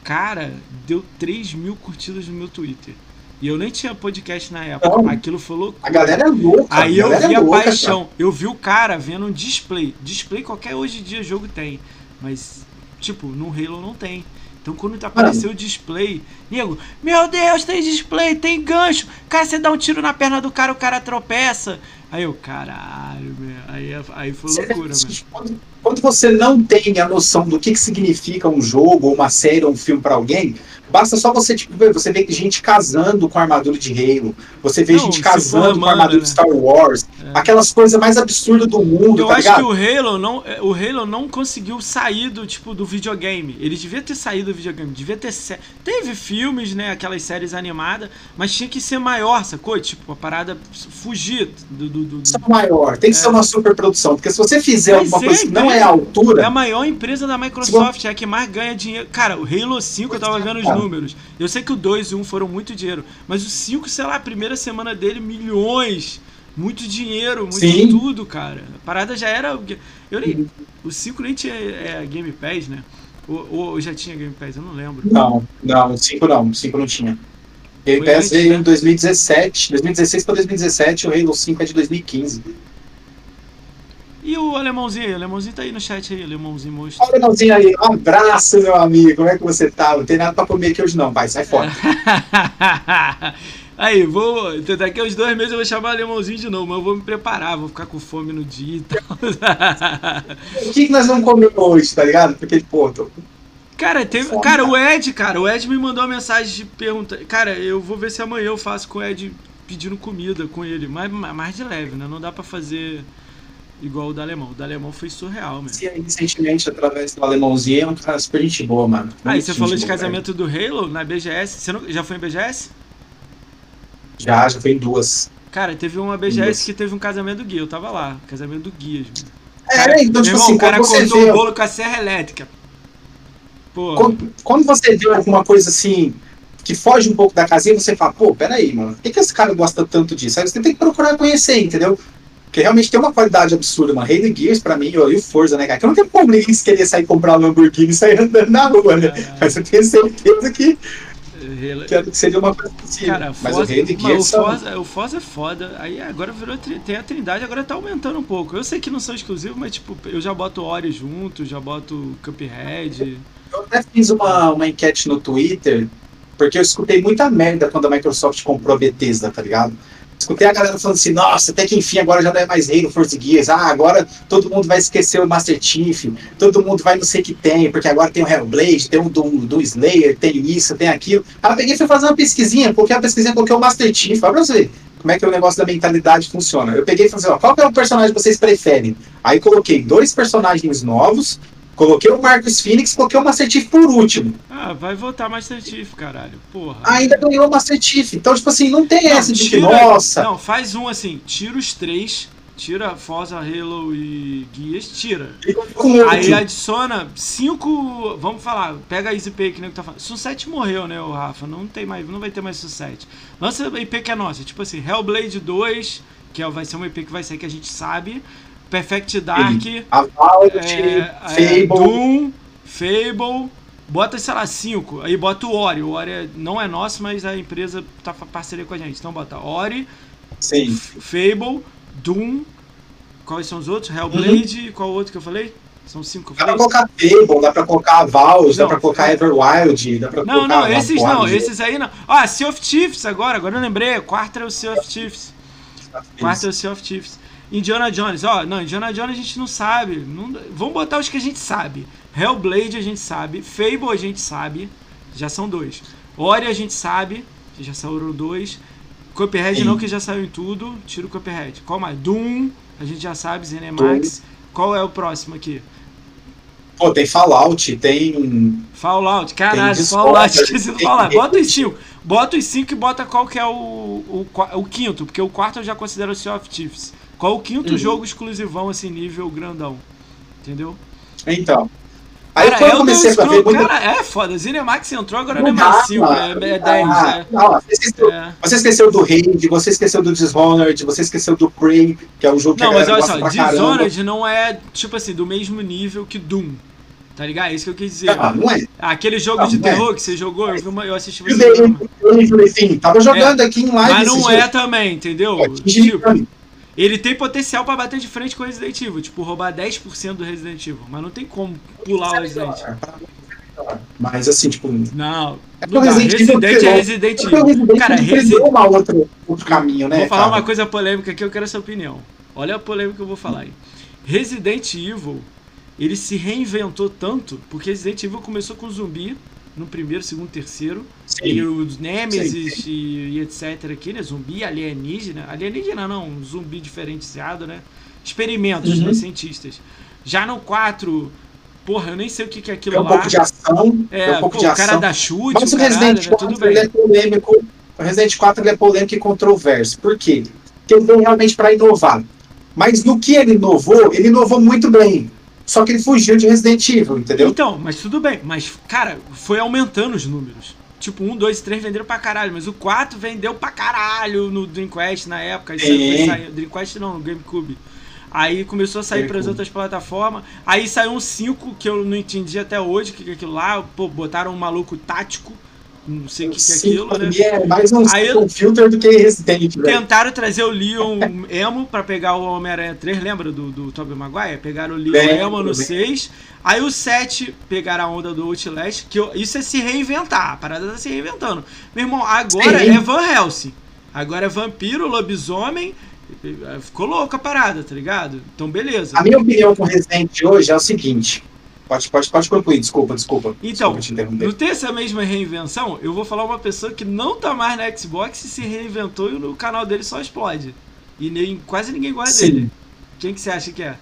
Cara, deu 3 mil curtidas no meu Twitter. E eu nem tinha podcast na época. Não, Aquilo foi louco. A galera é louca. Aí eu vi é a louca, paixão. Cara. Eu vi o cara vendo um display. Display qualquer hoje em dia jogo tem. Mas, tipo, no Halo não tem. Então quando apareceu o display, nego, meu Deus, tem display, tem gancho. Cara, você dá um tiro na perna do cara, o cara tropeça. Aí eu, caralho, meu. Aí, aí foi loucura, quando, quando, você não tem a noção do que, que significa um jogo, uma série, ou um filme para alguém, Basta só você, tipo, ver, você vê gente casando com armadura de Halo, você vê não, gente casando com armadura né? de Star Wars, é. aquelas coisas mais absurdas do mundo, Eu tá acho ligado? que o Halo, não, é, o Halo não conseguiu sair do, tipo, do videogame. Ele devia ter saído do videogame, devia ter... Teve filmes, né, aquelas séries animadas, mas tinha que ser maior, sacou? Tipo, a parada fugir do... do, do, do... maior, tem que é. ser uma super produção, porque se você fizer mas alguma coisa que não é a altura... É a maior empresa da Microsoft, é a que mais ganha dinheiro. Cara, o Halo 5, eu tava vendo os números. Eu sei que o 2 e o 1 foram muito dinheiro, mas o 5, sei lá, a primeira semana dele, milhões. Muito dinheiro, muito Sim. tudo, cara. A parada já era. Eu nem, o 5 nem tinha é, Game Pass, né? Ou, ou, já tinha Game Pass, eu não lembro. Não, não, o 5 não, o 5 não tinha. Game Pass veio né? em 2017, 2016 para 2017, o Halo 5 é de 2015. E o alemãozinho aí? O alemãozinho tá aí no chat aí, alemãozinho monstro. O alemãozinho aí, um abraço, meu amigo. Como é que você tá? Não tem nada pra comer aqui hoje não, pai. Sai fora. aí, vou. Daqui a uns dois meses eu vou chamar o alemãozinho de novo, mas eu vou me preparar, vou ficar com fome no dia e tal. o que, que nós vamos comer hoje, tá ligado? Porque, pô, tô... Cara, teve, cara, o Ed, cara, o Ed me mandou uma mensagem de pergunta. Cara, eu vou ver se amanhã eu faço com o Ed pedindo comida com ele, mas mais de leve, né? Não dá para fazer igual o da Alemão. O da Alemão foi surreal, mesmo. Sim, recentemente, através do Alemãozinho, é um cara super gente boa, mano. ah, e você falou de casamento do Halo na BGS. Você não, já foi em BGS? Já, já foi em duas. Cara, teve uma BGS que teve um casamento do Guia. Eu tava lá, casamento do Guia. É, cara, então, tipo irmão, assim, o cara cortou vê... o bolo com a serra elétrica. Pô. Quando, quando você vê alguma coisa assim que foge um pouco da casinha, você fala, pô, peraí, mano, por que, que esse cara gosta tanto disso? Aí você tem que procurar conhecer, entendeu? Porque realmente tem uma qualidade absurda, mano. Halo Gears, pra mim, e o Forza, né, cara? Que eu não tenho como ninguém querer sair comprar um Lamborghini e sair andando na rua, né? É. Mas eu tenho certeza que, que seria uma coisa possível. Cara, mas Forza, o Halo Gears... O Forza, o Forza é foda. Aí agora virou... Tem a Trindade, agora tá aumentando um pouco. Eu sei que não são exclusivos, mas, tipo, eu já boto Ori junto, já boto Cuphead... Eu até fiz uma, uma enquete no Twitter, porque eu escutei muita merda quando a Microsoft comprou a Bethesda, tá ligado? Escutei a galera falando assim, nossa, até que enfim agora já não é mais rei no Force Gears. Ah, agora todo mundo vai esquecer o Master Chief, todo mundo vai não sei o que tem, porque agora tem o Hellblade, tem o do, do Slayer, tem isso, tem aquilo. Aí eu peguei e fui fazer uma pesquisinha, coloquei uma pesquisinha, coloquei o Master Chief, olha pra você ver como é que o negócio da mentalidade funciona. Eu peguei e falei assim, ó, qual é o personagem que vocês preferem? Aí coloquei dois personagens novos, Coloquei o Marcos Phoenix, coloquei o Master por último. Ah, vai votar Master Chief, caralho. Porra. Ainda ganhou o Master Chief. Então, tipo assim, não tem Não, essa de que, tira- nossa. Não, faz um assim, tira os três, tira Forza, Halo e Guias, tira. Aí adiciona cinco. Vamos falar, pega a Easy Pay que nem que tá falando. Sunset morreu, né, o Rafa? Não tem mais, não vai ter mais Sunset. Lança a IP que é nossa, tipo assim, Hellblade 2, que é, vai ser uma IP que vai sair que a gente sabe. Perfect Dark, A Valve, é, é, Fable. Doom, Fable. Bota, sei lá, cinco. Aí bota o Ori. O Ori é- não é nosso, mas a empresa tá parceria com a gente. Então bota Ori, Sim. Fable, Doom. Quais são os outros? Hellblade e qual outro que eu falei? São cinco Dá pra colocar Fable, dá pra colocar a Valve, dá Não, pra colocar é. Everwild, dá pra Não, colocar não, uma esses não, esses aí não. Ah, Sea of Chiefs agora, agora eu lembrei. Quarto é o Sea of Chiefs. Quarto é o Sea of Chiefs. Indiana Jones, ó, não, Indiana Jones a gente não sabe. Não, vamos botar os que a gente sabe. Hellblade a gente sabe. Fable a gente sabe. Já são dois. Ori a gente sabe, que já saíram dois. Cuphead Sim. não, que já saiu em tudo. Tira o Cuphead. Qual mais? Doom, a gente já sabe, ZeniMax. Qual é o próximo aqui? Pô, tem Fallout, tem. Fallout, caralho, Tem Fallout, esqueci de falar. Bota os cinco. Bota os cinco e bota qual que é o, o, o quinto, porque o quarto eu já considero o Sea of Chiefs. Qual o quinto Uhum. jogo exclusivão, assim, nível grandão? Entendeu? Então. Aí Cara, quando é eu comecei a ver muita. Cara, é foda. Zenimax entrou, agora não, Não é mais 5, é, é 10. Ah, não, você, esqueceu, é. você esqueceu do Raid, você esqueceu do Dishonored, você esqueceu do Prey, que é o jogo que Não, a mas galera olha gosta só, pra caramba. Dishonored não é, tipo assim, do mesmo nível que Doom. Tá ligado? É isso que eu quis dizer. Ah, não é. Aquele jogo Não, de não é. terror que você jogou, eu, uma- eu assisti Eu você jogando. eu falei assim, tava jogando aqui em live. Mas não é dias. também, entendeu? Atinge Tipo. Ele tem potencial pra bater de frente com o Resident Evil, tipo, roubar 10% do Resident Evil, mas não tem como pular o Resident Evil. Mas assim, tipo. Não, É não Resident Evil Resident é pegou. Resident Evil. Resident Cara, Evil Resi- perdeu uma outra, outro caminho, né? Vou falar cara? uma coisa polêmica aqui, eu quero a sua opinião. Olha a polêmica que eu vou falar aí. Resident Evil, ele se reinventou tanto, porque Resident Evil começou com zumbi no primeiro, segundo, terceiro, e Sim. os Nemesis E, e etc aqui, né? Zumbi alienígena. Alienígena não, um zumbi diferenciado, né? Experimentos, Uhum. né? Cientistas. Já no 4, porra, eu nem sei o que, que é aquilo É um lá. pouco de ação. É, É um pouco pô, de o cara ação. da chute, Mas o caralho, Resident né? Tudo 4 ele bem. é polêmico. O Resident 4 ele é polêmico e controverso. Por quê? Porque ele veio realmente para inovar. Mas no que ele inovou, ele inovou muito bem. Só que ele fugiu de Resident Evil, entendeu? Então, mas tudo bem. Mas, cara, foi aumentando os números. Tipo, 1, 2 e 3 venderam pra caralho, mas o 4 vendeu pra caralho no Dreamcast na época. Isso sair- Dreamcast não, no GameCube. Aí começou a sair pras GameCube. outras plataformas. Aí saiu um 5 que eu não entendi até hoje que é aquilo lá. Pô, botaram um maluco tático. Não sei o que, que é aquilo, né? é mais um, Aí um filter do que Resident, velho. Tentaram trazer o Leon Emo pra pegar o Homem-Aranha 3, lembra do, do Tobey Maguire? Pegaram o Leon Lembro, Emo no lembro. 6. Aí o 7 pegaram a onda do Outlast, que eu- isso é se reinventar, a parada tá se reinventando. Meu irmão, agora Sim. é Van Helsing. Agora é vampiro, lobisomem. Ficou louca a parada, tá ligado? Então beleza. A minha opinião com Resident hoje é o seguinte. Pode, pode, pode concluir, desculpa, desculpa. Então, desculpa não tem essa mesma reinvenção, eu vou falar uma pessoa que não tá mais na Xbox e se reinventou e o canal dele só explode. E nem, quase ninguém gosta Sim. dele. Quem que você acha que é?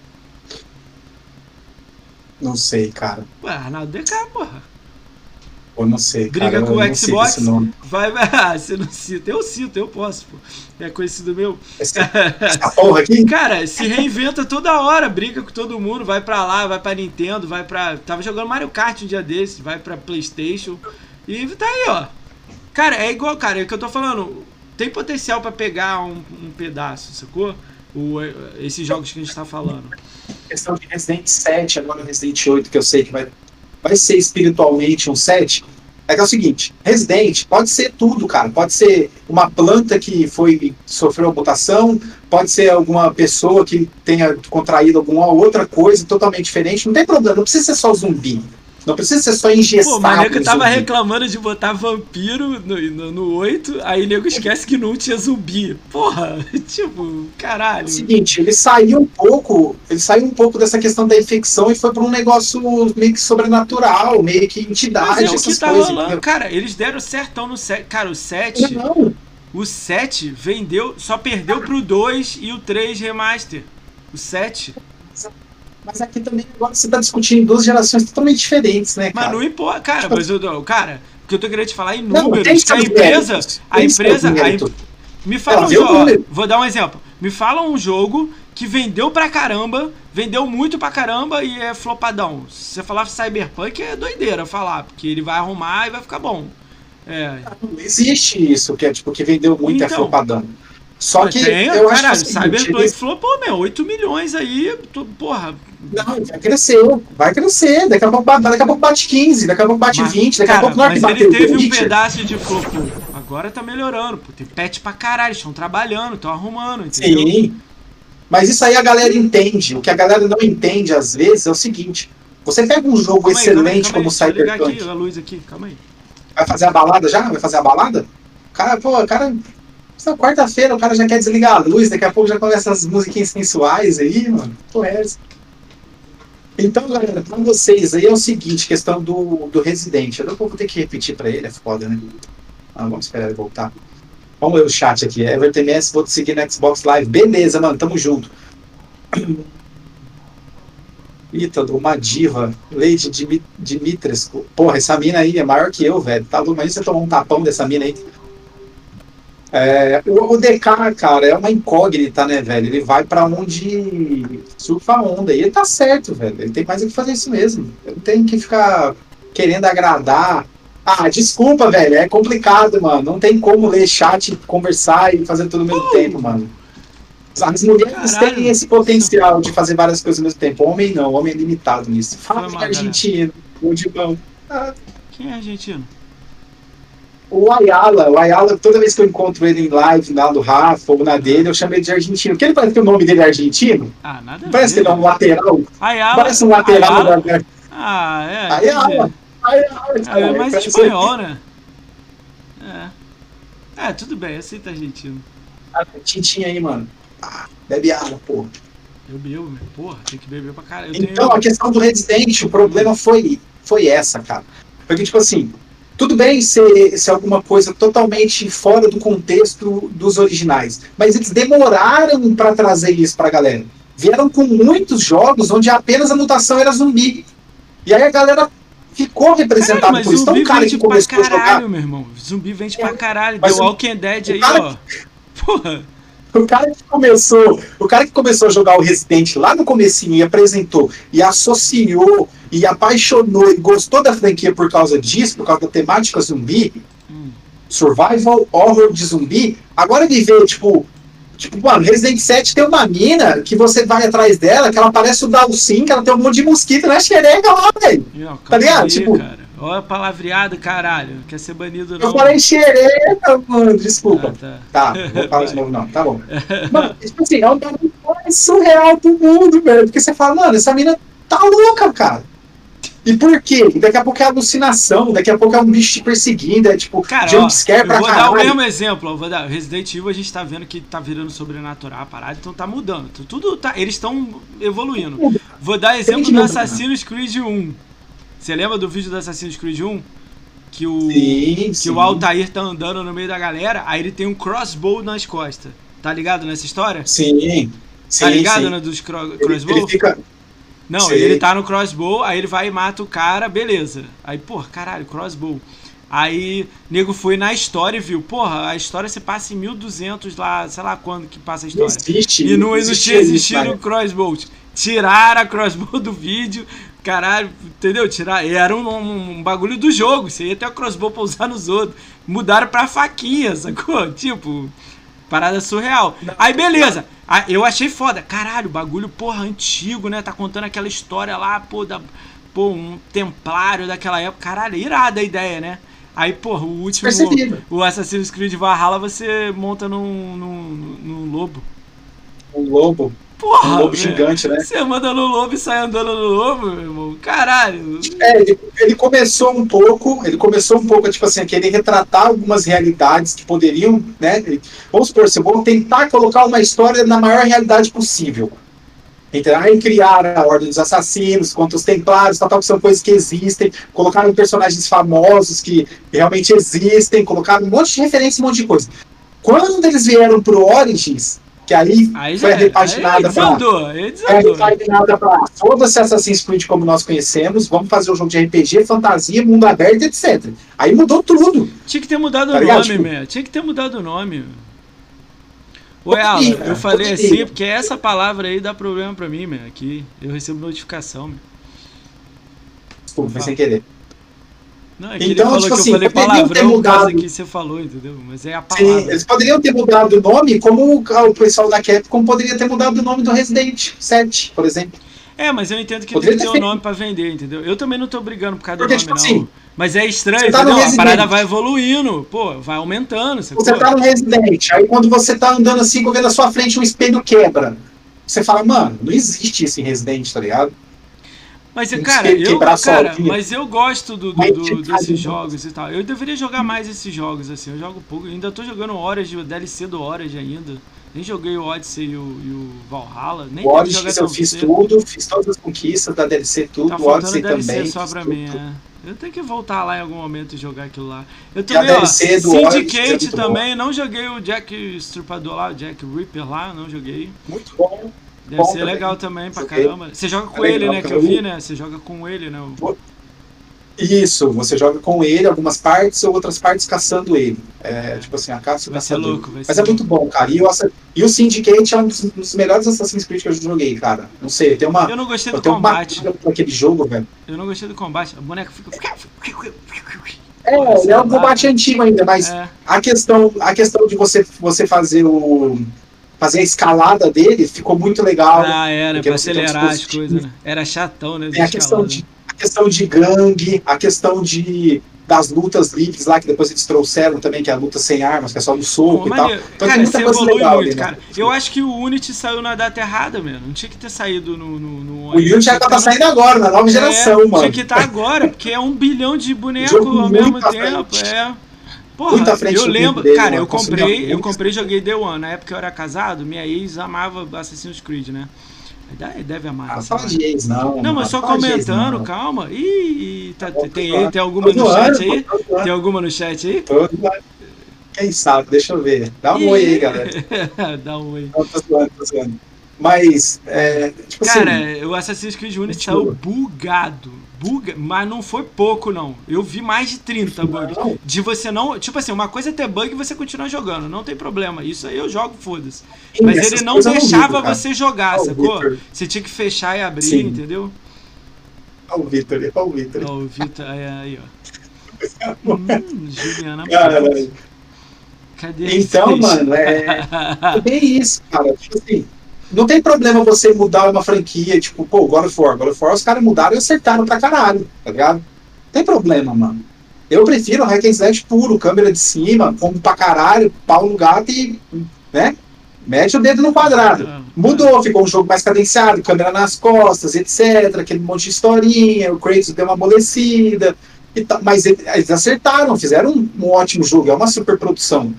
Não sei, cara. Ué, Arnaldo DK, porra. Eu não sei, Briga cara. com o Xbox? Vai, vai. Ah, você não cita. Eu cito, eu posso, pô. É conhecido meu. Esse- Essa porra aqui? Cara, se reinventa toda hora, briga com todo mundo, vai pra lá, vai pra Nintendo, vai pra. Tava jogando Mario Kart um dia desses, vai pra Playstation. E tá aí, ó. Cara, é igual, cara, é o que eu tô falando. Tem potencial pra pegar um, um pedaço, sacou? O, esses jogos que a gente tá falando. questão de Resident 7, agora Resident 8, que eu sei que vai, vai ser espiritualmente um 7, é que é o seguinte, Resident pode ser tudo, cara. Pode ser uma planta que foi sofreu mutação, pode ser alguma pessoa que tenha contraído alguma outra coisa totalmente diferente. Não tem problema, não precisa ser só zumbi. Não precisa ser só ingestado. Pô, mas nego em tava zumbi. reclamando de botar vampiro no, no, no 8, aí nego esquece que não tinha zumbi. Porra, tipo, É caralho. o seguinte, ele saiu um pouco, ele saiu um pouco dessa questão da infecção e foi para um negócio meio que sobrenatural, meio que entidade, Mas é o que tá coisas. rolando. Cara, eles deram certão no 7. Cara, o 7. Não, O 7 vendeu, só perdeu pro 2 e o 3 remaster. O 7. Mas aqui também agora você tá discutindo duas gerações totalmente diferentes, né, Mas cara? não importa, cara, Tipo- mas eu, cara, o que eu tô querendo te falar em Não, números, que a empresa, a empresa, a méritos. em- me fala um jogo, vou dar um exemplo. Me fala um jogo que vendeu pra caramba, vendeu muito pra caramba e é flopadão. Se você falar Cyberpunk é doideira falar, porque ele vai arrumar e vai ficar bom. É, Não existe isso, que é tipo, que vendeu muito é Então. flopadão. Só que tem, eu acho que é caralho, Cyberpunk eles- flopou, meu, 8 milhões aí, tu- porra. Não, vai crescer, vai crescer. Daqui a pouco, daqui a pouco bate 15, daqui a pouco bate Mas, 20, daqui cara, a pouco hora que mas ele teve um pedaço de flopou. Agora tá melhorando, pô. Tem patch pra caralho, estão trabalhando, estão arrumando, entendeu? Sim. Mas isso aí a galera entende. O que a galera não entende às vezes é o seguinte: você pega um jogo Calma aí, calma aí, excelente calma aí, como Cyberpunk, aqui a luz aqui, calma aí. vai fazer a balada já? Vai fazer a balada? Cara, pô, cara. Essa Quarta-feira o cara já quer desligar a luz, daqui a pouco já começa as musiquinhas sensuais aí, mano. Pô, é. Então, galera, pra vocês aí é o seguinte, questão do, do Resident. Eu vou ter que repetir pra ele, é foda, né? Ah, vamos esperar ele voltar. Vamos ler o chat aqui. Everton MS, vou te seguir no Xbox Live. Beleza, mano, tamo junto. Ítalo, uma diva. Lady Dimi- Dimitrescu. Porra, essa mina aí é maior que eu, velho. Tá louco? Imagina você tomar um tapão dessa mina aí. É, o, o DK, cara, é uma incógnita, né, velho? Ele vai pra onde surfa a onda. E ele tá certo, velho. Ele tem mais o que fazer isso mesmo. Ele tem que ficar querendo agradar. Ah, desculpa, velho. É complicado, mano. Não tem como ler chat, conversar e fazer tudo ao mesmo tempo, mano. As mulheres Caralho. têm esse potencial de fazer várias coisas ao mesmo tempo. Homem não, homem é limitado nisso. Fala Foi de mal, argentino, o Dimão. Ah, Quem é argentino? O Ayala, o Ayala, toda vez que eu encontro ele em live lá do Rafa ou na dele, eu chamo ele de argentino. Porque ele parece que o nome dele é argentino. Ah, nada parece que a ver. ele é um lateral. Ayala, Parece um lateral Ayala. da. Ah, é. Ayala. Ayala, É, cara, é mais espanhol, né? É. É, tudo bem, aceita argentino. Ah, Tintinha aí, mano. Ah, bebe água, porra. Eu bebo. Porra, tem que beber pra caralho. Então, tenho... a questão do Resident, o problema foi, foi essa, cara. Porque, tipo assim, tudo bem ser, ser alguma coisa totalmente fora do contexto dos originais, mas eles demoraram pra trazer isso pra galera. Vieram com muitos jogos onde apenas a mutação era zumbi. E aí a galera ficou representada Caralho, por isso. Então, zumbi o cara que começou a jogar. caralho, meu irmão. Zumbi vende pra caralho. Mas The o- Walking Dead o aí, cara ó. Porra. O cara que começou, o cara que começou a jogar o Resident lá no comecinho e apresentou e associou e apaixonou e gostou da franquia por causa disso, por causa da temática zumbi, Hum. survival horror de zumbi, agora ele vê, tipo, tipo, mano, Resident 7 tem uma mina que você vai atrás dela, que ela parece o Dalsin, que ela tem um monte de mosquito na xereca lá, velho. Tá ligado? aí, Tipo- cara. Olha a palavreado, caralho. Quer ser banido, não. Eu falei xereca, mano, desculpa. Ah, tá. Tá, vou falar de novo, não. Tá bom. Mano, tipo assim, é um bagulho mais surreal do mundo, velho. Porque você fala, mano, essa mina tá louca, cara. E por quê? Daqui a pouco é alucinação, daqui a pouco é um bicho te perseguindo, é tipo, Cara, jumpscare eu pra vou dar o caralho. mesmo exemplo. Vou dar. Resident Evil a gente tá vendo que tá virando sobrenatural a parada, então tá mudando. Tudo tá. Eles estão evoluindo. Vou dar exemplo do. Assassin's Creed 1. Você lembra do vídeo do Assassin's Creed 1? Que o. Sim, que sim. o Altair tá andando no meio da galera, aí ele tem um crossbow nas costas. Tá ligado nessa história? Sim, sim, Tá ligado sim. né, dos cro Ele, crossbow? ele fica... Não, Sei. ele tá no crossbow, aí ele vai e mata o cara, beleza. Aí, porra, caralho, crossbow. Aí, nego foi na história e viu, porra, a história se passa em 1200 lá, sei lá quando que passa a Não história. existe. E não, não isso, existido né? crossbow. Tiraram a crossbow do vídeo, caralho, entendeu? Tirar, e era um, um- um bagulho do jogo, você ia ter a crossbow pra usar nos outros. Mudaram pra faquinha, sacou? Tipo, parada surreal. Aí, beleza. Aí, eu achei foda. Caralho, bagulho, porra, antigo, né? Tá contando aquela história lá, pô, da, pô, um templário daquela época. Caralho, irada a ideia, né? Aí, porra, o último, Percebido. o Assassin's Creed Valhalla, você monta num, num, num lobo. Um lobo, Porra, um lobo velho. gigante, né? Você manda no lobo e sai andando no lobo, meu irmão. Caralho. É, ele, ele começou um pouco, ele começou um pouco, tipo assim, a querer retratar algumas realidades que poderiam, né? Vamos supor, se vou tentar colocar uma história na maior realidade possível. Então, aí criaram a Ordem dos Assassinos, contra os Templários, tal, tal, que são coisas que existem, colocaram personagens famosos que realmente existem, colocaram um monte de referência, um monte de coisa. Quando eles vieram pro Origins, Que aí, Aí foi é. repaginada Aí pra. desandou, Foi desandou. repaginada pra foda-se Assassin's Creed como nós conhecemos, vamos fazer um jogo de RPG, fantasia, mundo aberto, etc. Aí mudou tudo. Tinha que ter mudado Tá o nome, Tipo- man. Tinha que ter mudado o nome. Oi, Alan, eu falei assim porque essa palavra aí dá problema pra mim, man. Aqui eu recebo notificação, man. Desculpa, foi sem querer. Não, é que Então, ele falou tipo que assim, eu falei poderiam ter mudado. que você falou, entendeu? Mas é a Sim, palavra. eles poderiam ter mudado o nome, como o pessoal da Capcom poderia ter mudado o nome do Resident 7, por exemplo. É, mas eu entendo que Poderia tem que ter um nome pra vender, entendeu? Eu também não tô brigando por causa Porque, do tipo nome, não. assim, Mas é estranho, você tá entendeu? A parada vai evoluindo, pô, vai aumentando, sacou? Você tá no Resident, aí quando você tá andando assim, vendo na sua frente um espelho quebra. Você fala, mano, não existe isso em Resident, tá ligado? Mas, cara, eu, cara mas eu gosto do, do- do- desses jogos e tal. Eu deveria jogar mais esses jogos, assim. Eu jogo pouco. Ainda tô jogando horas de DLC do Horas ainda. Nem joguei o Odyssey e o, e o Valhalla. Nem O Odyssey jogar eu fiz tudo, fiz todas as conquistas da DLC, tudo, Tá o Odyssey DLC também. só pra mim, é. Eu tenho que voltar lá em algum momento e jogar aquilo lá. Eu também, ó, DLC do Odyssey é Syndicate muito também, não joguei o Jack Estrupador lá, o Jack Ripper lá, não joguei. Muito bom. Deve ser legal também pra caramba. Você joga com É ele, né? Que eu vi, né? Você joga com ele, né? Isso, você joga com ele algumas partes ou outras partes caçando ele. É, tipo assim, a caça Vai ser caçador. louco, vai Mas ser é muito bom, cara. E o, e o Syndicate é um dos, dos melhores Assassin's Creed que eu joguei, cara. Não sei, tem uma. Eu não gostei do tenho uma combate. pra aquele jogo, velho. Eu não gostei do combate. O boneco fica. É, é um combate antigo ainda, mas É, a questão, a questão de você, você fazer o. fazer a escalada dele ficou muito legal. ah, era, porque pra acelerar as coisas, né? Era chatão, né? Tem a questão, de, a questão de gangue, a questão de das lutas livres lá, que depois eles trouxeram também, que é a luta sem armas, que é só no soco e tal. Então cara, tem muita coisa legal muito, ali, né? cara. Eu acho que o Unity saiu na data errada, mano. Não tinha que ter saído no. no, no O Unity já tá saindo agora, na nova geração, é, mano. Tinha que estar agora, porque é um bilhão de bonecos Jogo ao mesmo tempo. frente. É. Porra, Muito à frente eu lembro, dele, cara, eu comprei, eu comprei e joguei Day One. Na época eu era casado, minha ex amava Assassin's Creed, né? Deve- amar. Ah, fala lá. de ex, não. Não, mas só ex, comentando, não. calma. Ih, tá- Tá tem, tem alguma no chat aí? Tem alguma no chat aí? tô. Quem sabe, deixa eu ver. Dá um oi aí, galera. Dá um oi. Não, tô zoando, tô zoando. Mas, é, tipo Cara, assim, o Assassin's Creed Unity saiu bugado. Buga, mas não foi pouco, não. Eu vi mais de 30 bugs. De você não. Tipo assim, uma coisa é ter bug e você continuar jogando, não tem problema. Isso aí eu jogo, foda-se. Mas ele não deixava você jogar, Ó, o sacou? Victor. Você tinha que fechar e abrir, Sim. entendeu? Olha o Vitor, olha o Vitor. Ó, o Vitor, aí, aí, ó. Hum, Juliana Cara. Cadê Então, mano, é, é bem isso, cara. Tipo assim, não tem problema você mudar uma franquia, tipo, pô, God of War. God of War, os caras mudaram e acertaram pra caralho, tá ligado? Não tem problema, mano. Eu prefiro o hack and slash puro, câmera de cima, como pra caralho, pau no gato e, né? Mete o dedo no quadrado. Ah, Mudou, ficou um jogo mais cadenciado, câmera nas costas, etc. Aquele monte de historinha, o Kratos deu uma amolecida. E mas ele- eles acertaram, fizeram um, um ótimo jogo, é uma super produção.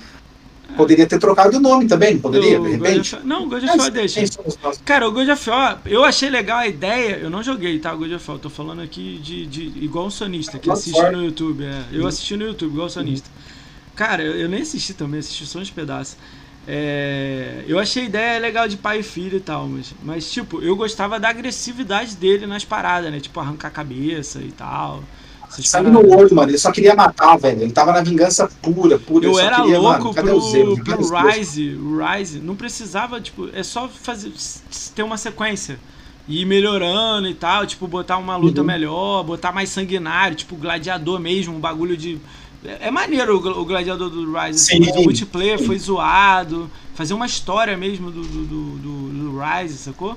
Poderia ter trocado o nome também, poderia, o de God repente? of- Não, o God of War deixa. Quem somos nós? Cara, o God of War, eu achei legal a ideia, eu não joguei, tá, o God of War, tô falando aqui de, de igual um sonista, que God assiste no YouTube, é, eu assisti no YouTube, igual um sonista. Cara, eu, eu nem assisti também, assisti só uns pedaços. É, eu achei a ideia legal de pai e filho e tal, mas, mas tipo, eu gostava da agressividade dele nas paradas, né, tipo, arrancar a cabeça e tal. Sangue paradas. no olho, mano. Ele só queria matar, velho. Ele tava na vingança pura, pura. Eu era queria, louco mano, pro, pro? Rise, o Rise. Não precisava, tipo, é só fazer ter uma sequência. E ir melhorando e tal, tipo, botar uma luta Uhum. melhor, botar mais sanguinário, tipo, gladiador mesmo, um bagulho de. É é maneiro o, gl- o gladiador do Rise, assim, Sim, mas o multiplayer sim. foi zoado. Fazer uma história mesmo do, do, do, do- do Rise, sacou?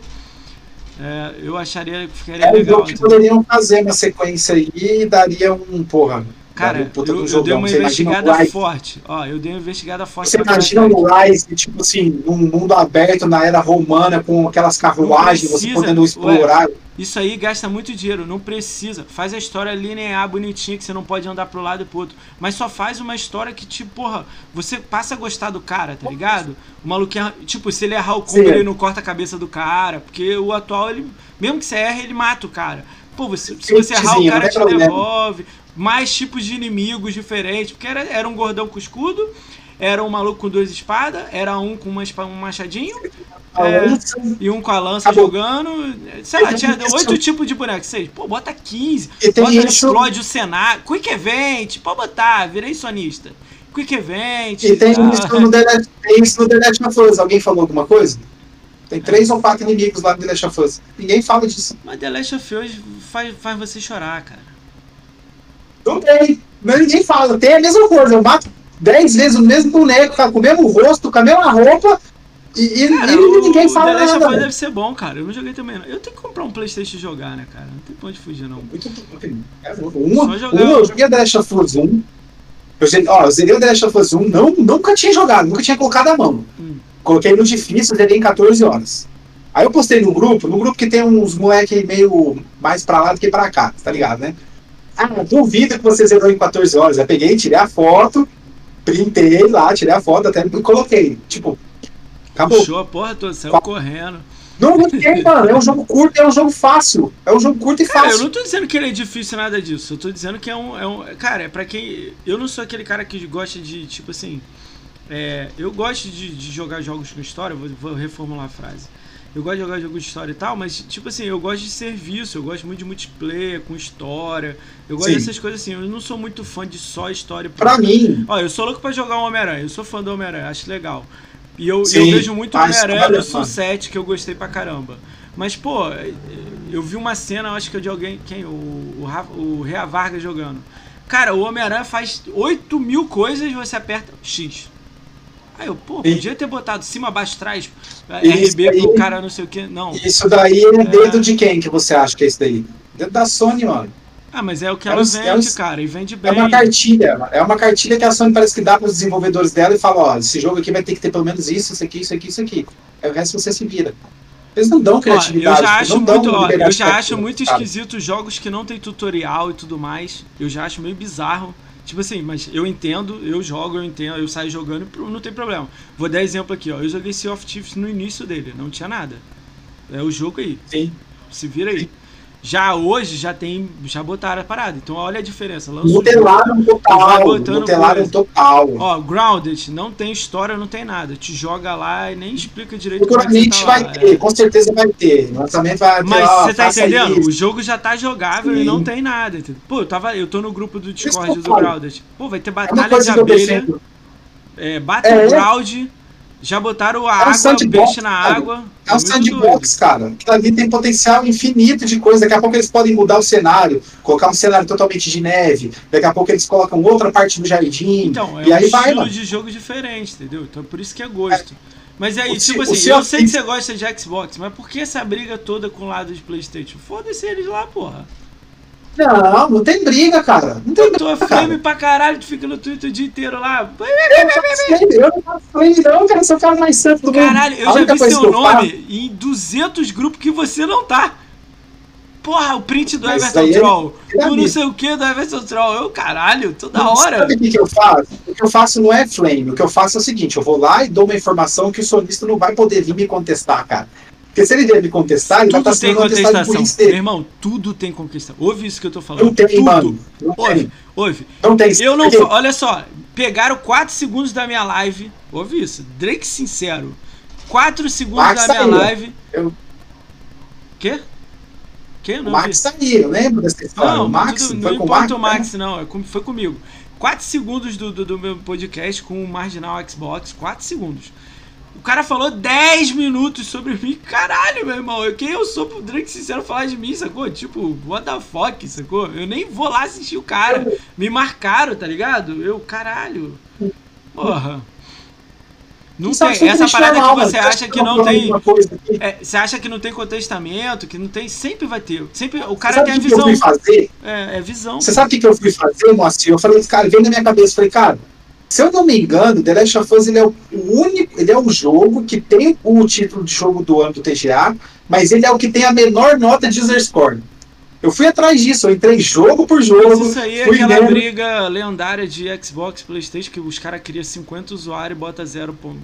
É, eu acharia que ficaria É legal. que entendeu? poderiam fazer uma sequência aí e daria um, porra. Cara, eu, eu jogão. dei uma Você investigada forte. Ó, eu dei uma investigada forte. Você imagina o Rise, tipo assim, num mundo aberto na era romana, com aquelas carruagens, você podendo explorar. Isso aí gasta muito dinheiro, não precisa. Faz a história linear, bonitinha, que você não pode andar pro lado e pro outro. Mas só faz uma história que, tipo, porra, você passa a gostar do cara, tá ligado? O maluquinho, tipo, se ele errar o Sim. ele não corta a cabeça do cara. Porque o atual, ele, mesmo que você erre, ele mata o cara. Pô, você, se você errar, o cara te devolve. Mais tipos de inimigos diferentes. Porque era, era um gordão com escudo. era um maluco com duas espadas, era um com uma, espa- um machadinho, É. e um com a lança Acabou. jogando. Sei lá, tinha oito tipos de boneco. Seis. Pô, bota 15. E tem bota explode o cenário. Quick Event, pode botar, virei sonista. Quick Event. E tem ah, isso no The Last, tem isso no The Last of Us. Alguém falou alguma coisa? Tem três ou quatro inimigos lá no The Last of Us. Ninguém fala disso. Mas The Last of Us faz, faz você chorar, cara. Não tem. Mas ninguém fala. Tem a mesma coisa. Eu mato dez vezes o mesmo boneco, com o mesmo rosto, com a mesma roupa. E, Cara, e ninguém o fala The Last nada. Velho. deve ser bom, cara. Eu não joguei também, não. Eu tenho que comprar um Playstation e jogar, né, cara? Não tem pra onde fugir, não. Muito é, um, Só jogar. um, eu joguei The Last of Us 1. Eu, zerei- ó, eu zerei o The Last of Us 1, não, nunca tinha jogado, nunca tinha colocado a mão. Hum. Coloquei no difícil, zerei em 14 horas. Aí eu postei no grupo, no grupo que tem uns moleque meio mais pra lá do que pra cá, tá ligado, né? Ah, duvido que você zerou em 14 horas. Eu peguei, tirei a foto, printei lá, tirei a foto, até e coloquei. Tipo, acabou. Puxou a porra toda, saiu correndo. Não, não tem, mano. É um jogo curto, é um jogo fácil. É um jogo curto e Cara, eu fácil. não tô dizendo que ele é difícil nada disso. Eu tô dizendo que é um. É um cara, é pra quem. Eu não sou aquele cara que gosta de, tipo assim. é, eu gosto de, de jogar jogos com história, vou, vou reformular a frase. Eu gosto de jogar jogos de história e tal, mas, tipo assim, eu gosto de serviço, eu gosto muito de multiplayer, com história. Eu gosto Sim. dessas coisas assim. Eu não sou muito fã de só história. e Pra mim, Ó, eu sou louco pra jogar um Homem-Aranha, eu sou fã do Homem-Aranha, acho legal. E eu, Sim, eu vejo muito Homem-Aranha no. Sunset, que eu gostei pra caramba. Mas, pô, eu vi uma cena, acho que é de alguém, quem? O, o, o Rea Vargas jogando. Cara, o Homem-Aranha faz 8 mil coisas e você aperta X. Aí eu, pô, podia ter botado cima, abaixo, trás, Isso RB pro aí- cara não sei o que. Não. isso daí é dedo de quem que você acha que é isso daí? Dedo da Sony, mano. Ah, mas é o que É ela um- vende, é um- cara, e vende É bem. uma cartilha, é uma cartilha que a Sony parece que dá para os desenvolvedores dela e fala, ó, esse jogo aqui vai ter que ter pelo menos isso, isso aqui, isso aqui, isso aqui. Aí o resto você se vira. Eles não dão Ó, eu criatividade. já acho muito, ó, eu já acho muito esquisito jogos que não tem tutorial e tudo mais. Eu já acho meio bizarro. Tipo assim, mas eu entendo, eu jogo, eu entendo, eu saio jogando, não tem problema. Vou dar exemplo aqui, ó. Eu joguei Sea of Thieves no início dele, não tinha nada. É o jogo aí, Sim. se vira aí. Já hoje já tem, já botaram a parada. Então olha a diferença. Lança Vai total. coisa. total. Ó, Grounded, não tem história, não tem nada. Te joga lá e nem explica direito como é Futuramente tá vai lá. ter, É. com certeza vai ter. Lançamento vai ter, Mas você tá entendendo? isso. O jogo já tá jogável e Sim. não tem nada. Pô, eu, tava, eu tô no grupo do Discord do. Grounded. Pô, vai ter É batalha de que eu abelha, é, Battleground. Já botaram a É um água, sandbox, peixe na cara. água. É um muito sandbox, cara. Aquilo ali tem potencial infinito de coisa. Daqui a pouco eles podem mudar o cenário, colocar um cenário totalmente de neve. Daqui a pouco eles colocam outra parte do jardim. Então, é e um aí vai, estilo mano. de jogo diferente, entendeu? Então por isso que é gosto. Mas aí, O tipo o assim, eu sei que você gosta de Xbox, mas por que essa briga toda com o lado de Playstation? Foda-se eles lá, porra. Não, não tem briga, cara. Não tem Tu é briga, flame cara. pra caralho, tu fica no Twitter o dia inteiro lá. Eu não faço eu não frame, não, cara. Sou o cara mais santo do mundo. Caralho, eu já vi seu nome faço- em 200 grupos que você não tá. Porra, o print do Mas Everton é- Troll. é O não sei o que do Everton Troll. Eu, caralho, toda Não, hora. Sabe o que, que eu faço? O que eu faço não é flame. O que eu faço é o seguinte: eu vou lá e dou uma informação que o sonista não vai poder vir me contestar, cara. Porque se ele me contestar, ele vai Tudo estar tem sendo contestado por isso Meu irmão, tudo tem contestação. Ouve isso que eu tô falando. Não tem, tudo. mano. Não Ouve, tem. ouve. Não tem. Eu não. Porque- fa- Olha só, pegaram 4 segundos da minha live. Ouve isso. Drake sincero. 4 segundos Max da minha saiu. live. Eu- Quê? Quê? O Não Max vi. saiu, eu lembro dessa história. Não, o Max tudo- foi não com o importa Max. o Max, não. é Foi comigo. 4 segundos do, do, do meu podcast com o Marginal Xbox. 4 segundos. O cara falou 10 minutos sobre mim. Caralho, meu irmão. Eu, quem eu sou pro Drake Sincero falar de mim, sacou? Tipo, what the fuck, sacou? Eu nem vou lá assistir o cara. Me marcaram, tá ligado? Eu, caralho. Porra. Não é tem. Essa parada que você mano. acha que não tem. É, você acha que não tem contestamento, que não tem. Sempre vai ter. Sempre, o cara tem a o que eu visão. fui fazer? É, é visão. Você sabe o que eu fui fazer, Moacir? Eu falei, cara, veio na minha cabeça, falei, cara, se eu não me engano, The Last of Us ele é o único, ele é o jogo que tem o título de jogo do ano do TGA, mas ele é o que tem a menor nota de user score. Eu fui atrás disso, eu entrei jogo por jogo. Mas isso aí é fui aquela briga lendária de Xbox Playstation que os caras criam 50 usuários e bota zero pon-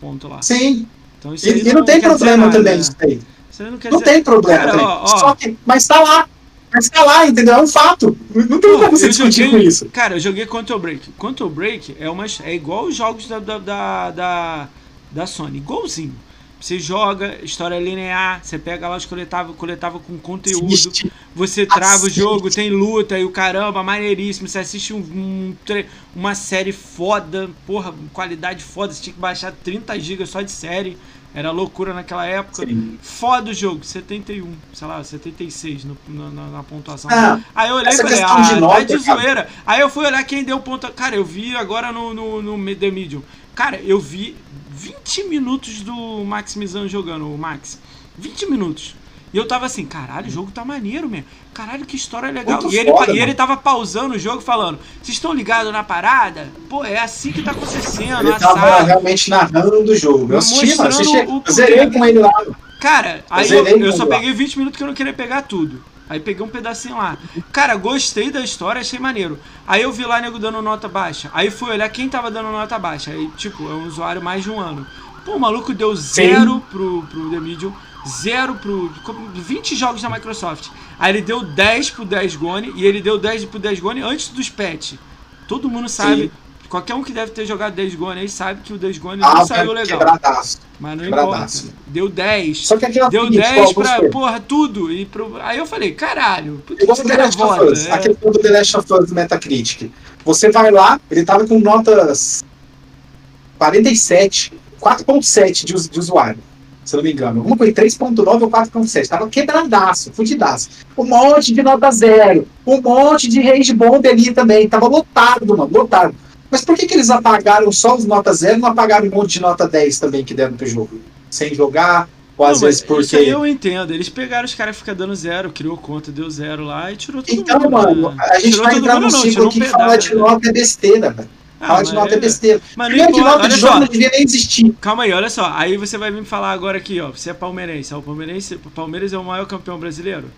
ponto lá. Sim, Então isso e, e não tem quer dizer problema também né? isso aí. Isso aí não Não tem problema Cara, também. ó, ó. Só que, mas tá lá. Mas tá lá, entendeu? É um fato. Não tem como você discutir com isso. Cara, eu joguei Control Break. Control Break é, uma, é igual os jogos da, da, da, da, da Sony. Igualzinho. Você joga, história linear, você pega lá os coletáveis, coletável com conteúdo, assiste. você trava assiste. o jogo, tem luta e o caramba, maneiríssimo. Você assiste um, um, uma série foda, porra, qualidade foda. Você tinha que baixar 30 GB só de série. Era loucura naquela época. Sim. Foda o jogo, 71, sei lá, 76 no, na, na pontuação. Ah, Aí eu olhei e falei, ah, de nota, tá de zoeira. Aí eu fui olhar quem deu ponto. Cara, eu vi agora no, no, no The Medium. Cara, eu vi 20 minutos do Maximizão jogando, o Max. 20 minutos. E eu tava assim, caralho, o jogo tá maneiro mesmo. Caralho, que história legal. e ele, foda, e ele tava pausando o jogo falando: Vocês estão ligados na parada? Pô, é assim que tá acontecendo. Ele tava realmente narrando o jogo. Eu assisti, mano, assisti, eu zerei com ele lá. Cara, aí eu, eu, eu só peguei 20 minutos que eu não queria pegar tudo. Aí peguei um pedacinho lá. Cara, gostei da história, achei maneiro. Aí eu vi lá nego dando nota baixa. Aí fui olhar quem tava dando nota baixa. Aí, tipo, é um usuário mais de um ano. Pô, o maluco deu zero pro, pro The Medium, zero pro. 20 jogos da Microsoft. Aí ele deu 10 pro 10 Gone e ele deu 10 pro 10 Gone antes dos patch. Todo mundo sabe. Sim. Qualquer um que deve ter jogado Days Gone aí sabe que o Days Gone ah, não saiu legal. Quebradaço. Mas não quebradaço. importa. Deu 10. Só que aqui Deu 10 pra, porra, tudo. E pro... Aí eu falei, caralho, por que esse cara vota? Us, é... Aquele ponto do The Last of Us do Metacritic. Você vai lá, ele tava com notas 47, 4.7 de, de usuário se não me engano. Alguma coisa, 3.9 ou 4.7. Tava quebradaço, fudidaço. Um monte de nota zero. Um monte de rage bomb ali também. Tava lotado, mano, lotado. Mas por que, que eles apagaram só os nota zero e não apagaram um monte de nota 10 também que deram pro jogo? Sem jogar, ou às não, vezes porque. Isso aí eu entendo. Eles pegaram os caras ficam dando zero, criou conta, deu zero lá e tirou tudo Então, mundo, mano, né? a gente tirou vai entrar num ciclo que fala de nota é besteira, velho. Ah, nota é, é besteira. Mas não importa, nota de jogo só. não devia nem existir. Calma aí, olha só. Aí você vai me falar agora aqui, ó. Você é palmeirense. O Palmeirense, o Palmeiras é o maior campeão brasileiro?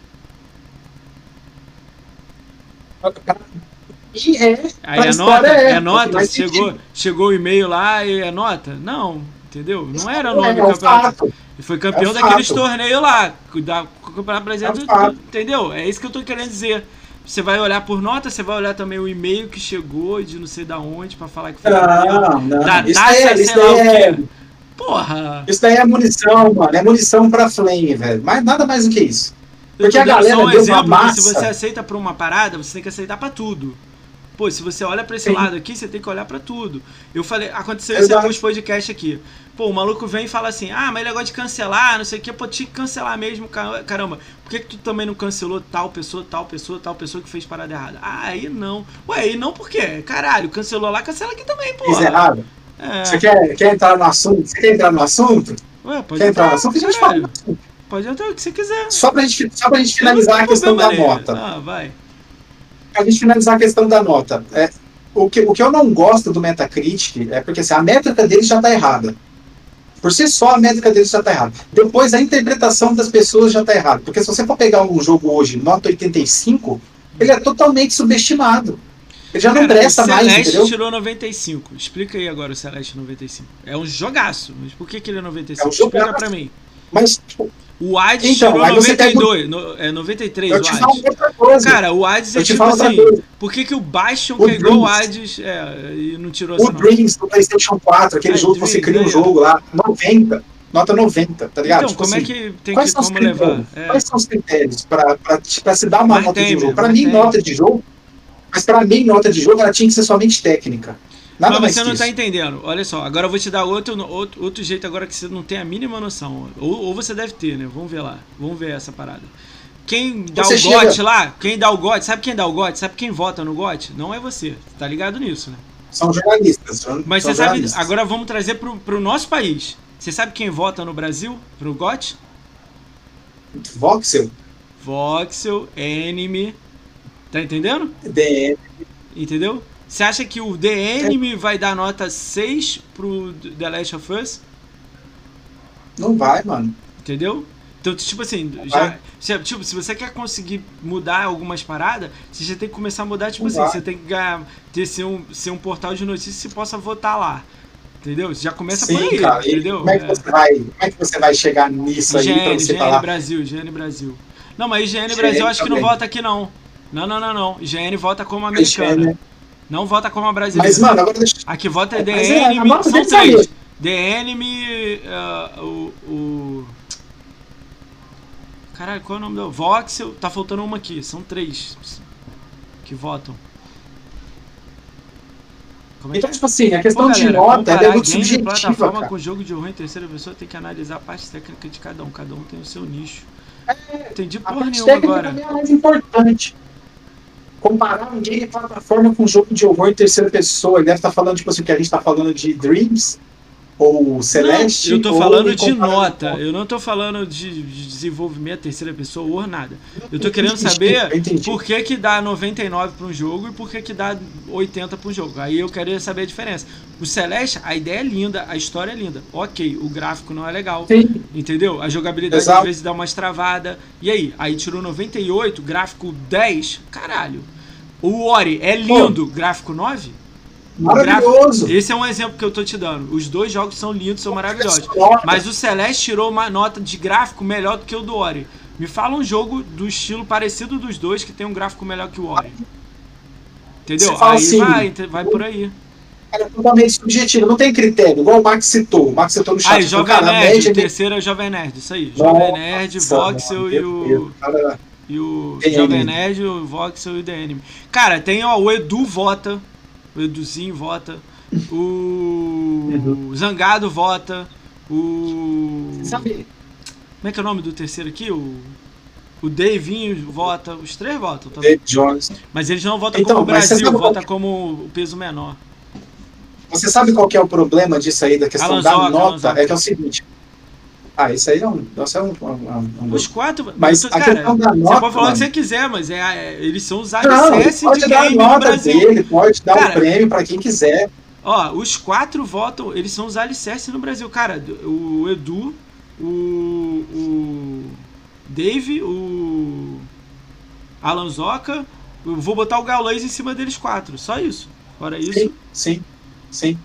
E é. Aí é nota? É, é nota? Chegou, chegou o e-mail lá e é nota? Não, entendeu? Não era nome é, do campeonato. Ele foi campeão é daqueles torneios lá, da Campeonato Brasileiro, é entendeu? É isso que eu tô querendo dizer. Você vai olhar por nota, você vai olhar também o e-mail que chegou de não sei da onde para falar que foi não, não. da isso taça, é, isso é... Porra! Isso daí é munição, mano. É munição pra flame, velho. Mas nada mais do que isso. Porque a galera um deu exemplo, uma massa... Se você aceita pra uma parada, você tem que aceitar pra tudo. Pô, se você olha para esse Sim. lado aqui, você tem que olhar para tudo. Eu falei, aconteceu isso em alguns podcasts aqui. Pô, o maluco vem e fala assim: ah, mas ele gosta de cancelar, não sei o que, pô, tinha que cancelar mesmo, caramba. Por que, que tu também não cancelou tal pessoa, tal pessoa, tal pessoa que fez parada errada? Ah, aí não. Ué, aí não por quê? Caralho, cancelou lá, cancela aqui também, pô. Fiz errado. É. Você quer, quer entrar no assunto? Você quer entrar no assunto? Ué, pode quer entrar, entrar no assunto? A gente fala. Pode entrar o que você quiser. Só pra gente, só pra gente finalizar a questão da nota. Ah, vai a gente finalizar a questão da nota, é, o, que, o que eu não gosto do Metacritic é porque assim, a métrica deles já está errada. Por si só, a métrica deles já está errada. Depois, a interpretação das pessoas já está errada. Porque se você for pegar um jogo hoje, nota 85, ele é totalmente subestimado. Ele já não presta mais, entendeu? Celeste tirou 95. Explica aí agora o Celeste 95. É um jogaço. Mas por que, que ele é 95? É um Explica pra mim. Mas, tipo, o Ades então, tirou 92, no, é 93 eu o Ades. Cara, o Ades é tipo assim, por que, que o Bastion, o é igual o Ades, é, e não tirou essa O Dreams do Playstation 4, aquele é, jogo que você cria um jogo lá, 90, nota 90, tá ligado? Então, tipo como é assim, é que tem que como levar? É. Quais são os critérios pra, pra, pra se dar uma mas nota de jogo? Pra mim, tem. nota de jogo, mas pra mim, nota de jogo, ela tinha que ser somente técnica. Nada Mas você não está entendendo. Olha só, agora eu vou te dar outro, outro, outro jeito agora que você não tem a mínima noção. Ou, ou você deve ter, né? Vamos ver lá. Vamos ver essa parada. Quem dá você o chega... GOT lá, quem dá o GOT, sabe quem dá o GOT? Sabe quem vota no GOT? Não é você. Tá ligado nisso, né? São jornalistas. São, Mas são você jornalistas. sabe, agora vamos trazer pro, pro nosso país. Você sabe quem vota no Brasil pro GOT? Voxel. Voxel, Enemy. Tá entendendo? DN. Entendeu? Você acha que o The Enemy vai dar nota 6 pro The Last of Us? Não vai, mano. Entendeu? Então, tipo assim, já, já, tipo, se você quer conseguir mudar algumas paradas, você já tem que começar a mudar, tipo não assim, vai. você tem que ganhar, ter, ser, um, ser um portal de notícias que você possa votar lá. Entendeu? Você já começa Sim, por aí, cara. entendeu? Como é, que você vai, como é que você vai chegar nisso aí GN, pra você GN falar? Brasil, GN Brasil. Não, mas IGN Brasil acho que não também. vota aqui não. Não, não, não, não. IGN vota como americana. IGN. Não vota como a brasileira. Mas, mano, agora deixa Aqui vota Mas The é, Enemy. agora São que três. The Enemy. ah, o, o. Caralho, qual é o nome do. Voxel. Tá faltando uma aqui. São três que votam. É que Então, tipo assim, a questão Pô, de galera, nota ela comparar é muito subjetiva, plataforma cara. com jogo de horror em terceira pessoa tem que analisar a parte técnica de cada um. Cada um tem o seu nicho. Entendi A porra parte nenhuma técnica agora. também é a mais importante. Comparar um game plataforma com jogo de horror em terceira pessoa, ele deve estar falando, tipo assim, que a gente tá falando de Dreams ou Celeste. Não, eu tô falando de nota. Eu não tô falando de, de desenvolvimento terceira pessoa ou nada. Eu tô querendo saber por que que dá 99 para um jogo e por que que dá 80 para um jogo. Aí eu queria saber a diferença. O Celeste, a ideia é linda, a história é linda. Ok, o gráfico não é legal. Sim, Entendeu? A jogabilidade Exato. às vezes dá umas travada. E aí? Aí tirou 98, gráfico 10. Caralho. O Ori é lindo, gráfico 9? O maravilhoso. Esse é um exemplo que eu tô te dando. Os dois jogos são lindos, são maravilhosos. Nota. Mas o Celeste tirou uma nota de gráfico melhor do que o do Ori. Me fala um jogo do estilo parecido dos dois que tem um gráfico melhor que o Ori. Entendeu? Aí assim, vai, vai por aí. Cara, é totalmente subjetivo, não tem critério, igual o Max citou. O Max citou no chat. Aí, Jovem cara, Nerd, média o terceiro é Jovem Nerd, isso aí. Jovem Nerd, Nossa, Voxel e o. Cara, E o Jovem. Nerd, o Voxel e o Enemy. Cara, tem ó, o Edu vota. O Eduzinho vota. O Zangado vota. O. Sabe, Como é que é o nome do terceiro aqui? O. O Davinho vota. Os três votam também. David Jones. Mas eles não votam Então, como o Brasil, sabe qual vota como o peso menor. Você sabe qual que é o problema disso aí, da questão Alan da nota? É que é o seguinte. Ah, isso aí é um. Isso é um, um- um- um- Os quatro. Mas a cara, da você nota, pode falar o que você quiser, mas é, é- eles são os Não, alicerces pode de game no nota Brasil. dele, pode dar Cara, o prêmio pra quem quiser. Ó, os quatro votam, eles são os alicerces no Brasil. Cara, o Edu, o, o Dave, o Alan Zoca, eu vou botar o Gaulês em cima deles quatro. Só isso. Fora isso. Sim, sim, sim.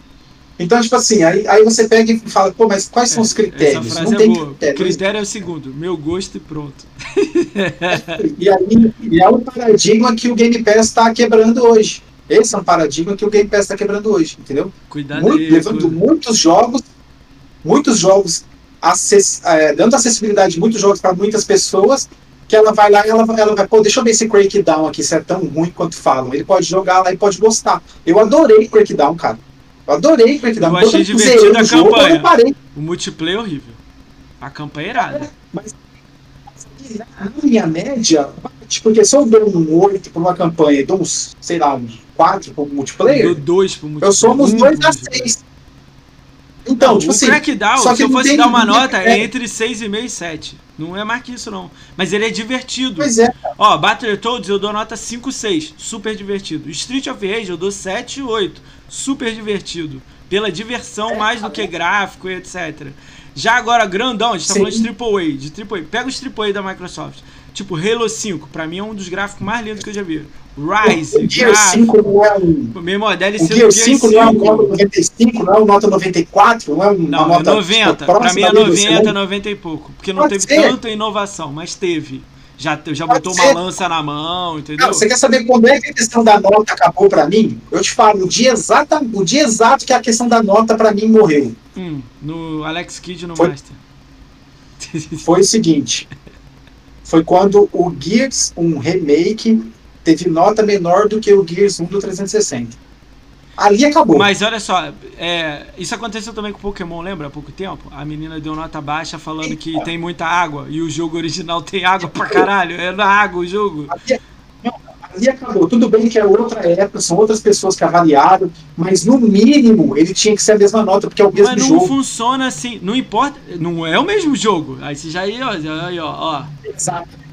Então, tipo assim, aí, aí você pega e fala, pô, mas quais são os critérios? Essa frase Não é tem boa. O critério. critério é o segundo: meu gosto e pronto. E aí e é um paradigma que o Game Pass está quebrando hoje. Esse é um paradigma que o Game Pass está quebrando hoje, entendeu? Cuidado Muito- aí. levando cu- muitos jogos, muitos jogos, acess- é, dando acessibilidade de muitos jogos para muitas pessoas, que ela vai lá e ela, ela vai, pô, deixa eu ver esse Crackdown aqui, se é tão ruim quanto falam. Ele pode jogar lá e pode gostar. Eu adorei Crackdown, cara. Eu adorei Crackdown. Eu achei zerei a jogo, campanha. Eu parei. O multiplayer é horrível. A campanha é irada. Na minha média, tipo, porque se eu dou um 8 para uma campanha e dou uns, sei lá, uns 4 para o multiplayer, Deu dois pro multiplayer. eu somo uns um 2 pro a multiplayer. 6. Então, Não, tipo o assim, Crackdown, só que se eu fosse dar uma nota, é. é entre 6,5 e 7. Não é mais que isso, não. Mas ele é divertido. pois é, Ó, Battletoads eu dou nota 5, 6. Super divertido. Street of Rage eu dou 7, 8. Super divertido. Pela diversão mais do que gráfico e etc. Já agora, grandão, a gente tá Sim. falando de AAA. De AAA. Pega os AAA da Microsoft. Tipo, Halo 5, pra mim é um dos gráficos mais lindos que eu já vi. Rise, o Gear gráfico. 5 não é um. Mesmo, a DLC O Gear Gear 5 não é um 5. nota 95, não é um nota 94, não é um- uma Não, é nota 90. tipo, pra mim é ali do 90, excelente. 90 e pouco. Porque não Pode teve ser. tanta inovação, mas teve. Já, já Pode botou ser. uma lança na mão, entendeu? Não, você quer saber quando é que a questão da nota acabou pra mim? Eu te falo, o dia, exata, o dia exato que a questão da nota pra mim morreu. Hum, no Alex Kidd no Foi- Master. Foi o seguinte: foi quando o Gears, um remake, teve nota menor do que o Gears 1 do 360. Ali acabou. Mas olha só, é, isso aconteceu também com Pokémon, lembra? Há pouco tempo? A menina deu nota baixa falando que tem muita água e o jogo original tem água pra caralho. É na água o jogo. Ali, não, ali acabou. Tudo bem que é outra época, são outras pessoas que avaliaram, mas no mínimo ele tinha que ser a mesma nota, porque é o mesmo Mas não jogo. funciona assim. Não importa. Não é o mesmo jogo. Aí você já aí, ó, ó, ó.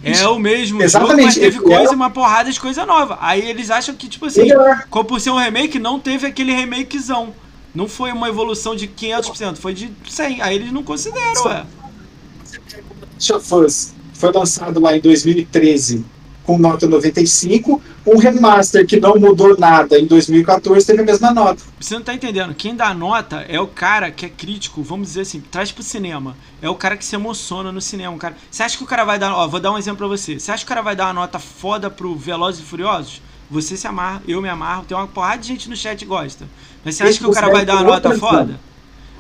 É o mesmo Exatamente. jogo, mas teve Ele coisa, é- uma porrada de coisa nova. Aí eles acham que, tipo assim, Melhor. como por ser um remake, não teve aquele remakezão. Não foi uma evolução de 500%, foi de 100. Aí eles não consideram, ué. Of Us foi lançado lá em 2013 com nota 95, um remaster que não mudou nada em 2014 teve a mesma nota. Você não tá entendendo. Quem dá nota é o cara que é crítico, vamos dizer assim, traz pro cinema. É o cara que se emociona no cinema. Um cara... Você acha que o cara vai dar. Ó, vou dar um exemplo pra você. Você acha que o cara vai dar uma nota foda pro Velozes e Furiosos? Você se amarra, eu me amarro, tem uma porrada de gente no chat que gosta. Mas você acha que o cara vai dar uma nota foda?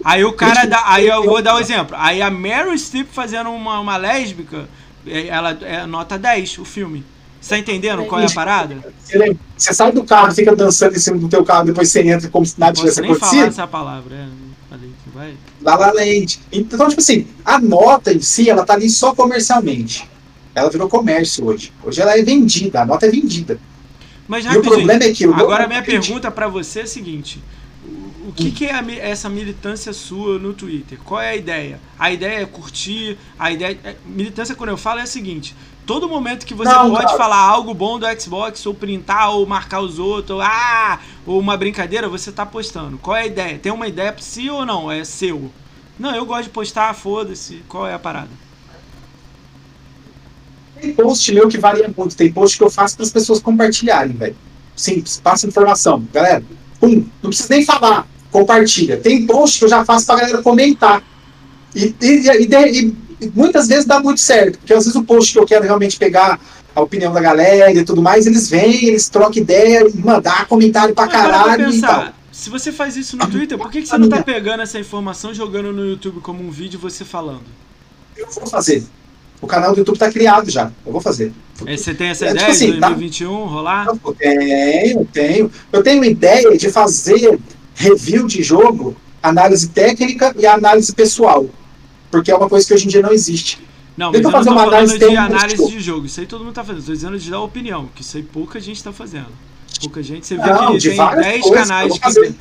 Aí o cara dá. Aí eu vou dar um exemplo. Aí a Meryl Streep fazendo uma, uma lésbica, é, ela é nota 10, o filme. Você tá entendendo qual é a parada? Você sai do carro, fica dançando em cima do teu carro, depois você entra como se nada tivesse nem acontecido. falar essa palavra, é. Falei que vai. La Land. Então, tipo assim, a nota em si, ela tá ali só comercialmente. Ela virou comércio hoje. Hoje ela é vendida, a nota é vendida. Mas E o problema é que agora a minha pergunta pra você é a seguinte: o- que, que é a essa militância sua no Twitter? Qual é a ideia? A ideia é curtir, a ideia. é- militância, quando eu falo, é a seguinte: todo momento que você Não, pode cara. falar algo bom do Xbox, ou printar, ou marcar os outros, ou, ah, ou uma brincadeira, você tá postando. Qual é a ideia? Tem uma ideia pra si ou não? É seu? Não, eu gosto de postar, foda-se. Qual é a parada? Tem post meu que varia muito. Tem post que eu faço para as pessoas compartilharem, velho. Simples, passa informação. Galera, pum, não precisa nem falar. Compartilha. Tem post que eu já faço pra galera comentar. E, e, e- e- e muitas vezes dá muito certo, porque às vezes o post que eu quero realmente pegar a opinião da galera e tudo mais, eles vêm, eles trocam ideia, e mandar comentário pra para pra caralho e tal. se você faz isso no Twitter, por que, que você não tá pegando essa informação e jogando no YouTube como um vídeo você falando? Eu vou fazer. O canal do YouTube tá criado já. Eu vou fazer. Aí você tem essa É, tipo ideia assim, de tá- 2021 rolar? Eu tenho, tenho. Eu tenho ideia de fazer review de jogo, análise técnica e análise pessoal. Porque é uma coisa que hoje em dia não existe. Não, mas Tenta eu não fazer tô uma análise de análise de de jogo. Isso aí todo mundo tá fazendo. Tô dizendo de dar opinião, que isso aí pouca gente tá fazendo. Pouca gente. Você vê Não, que de tem várias 10 coisas, eu canais vou que. fazer.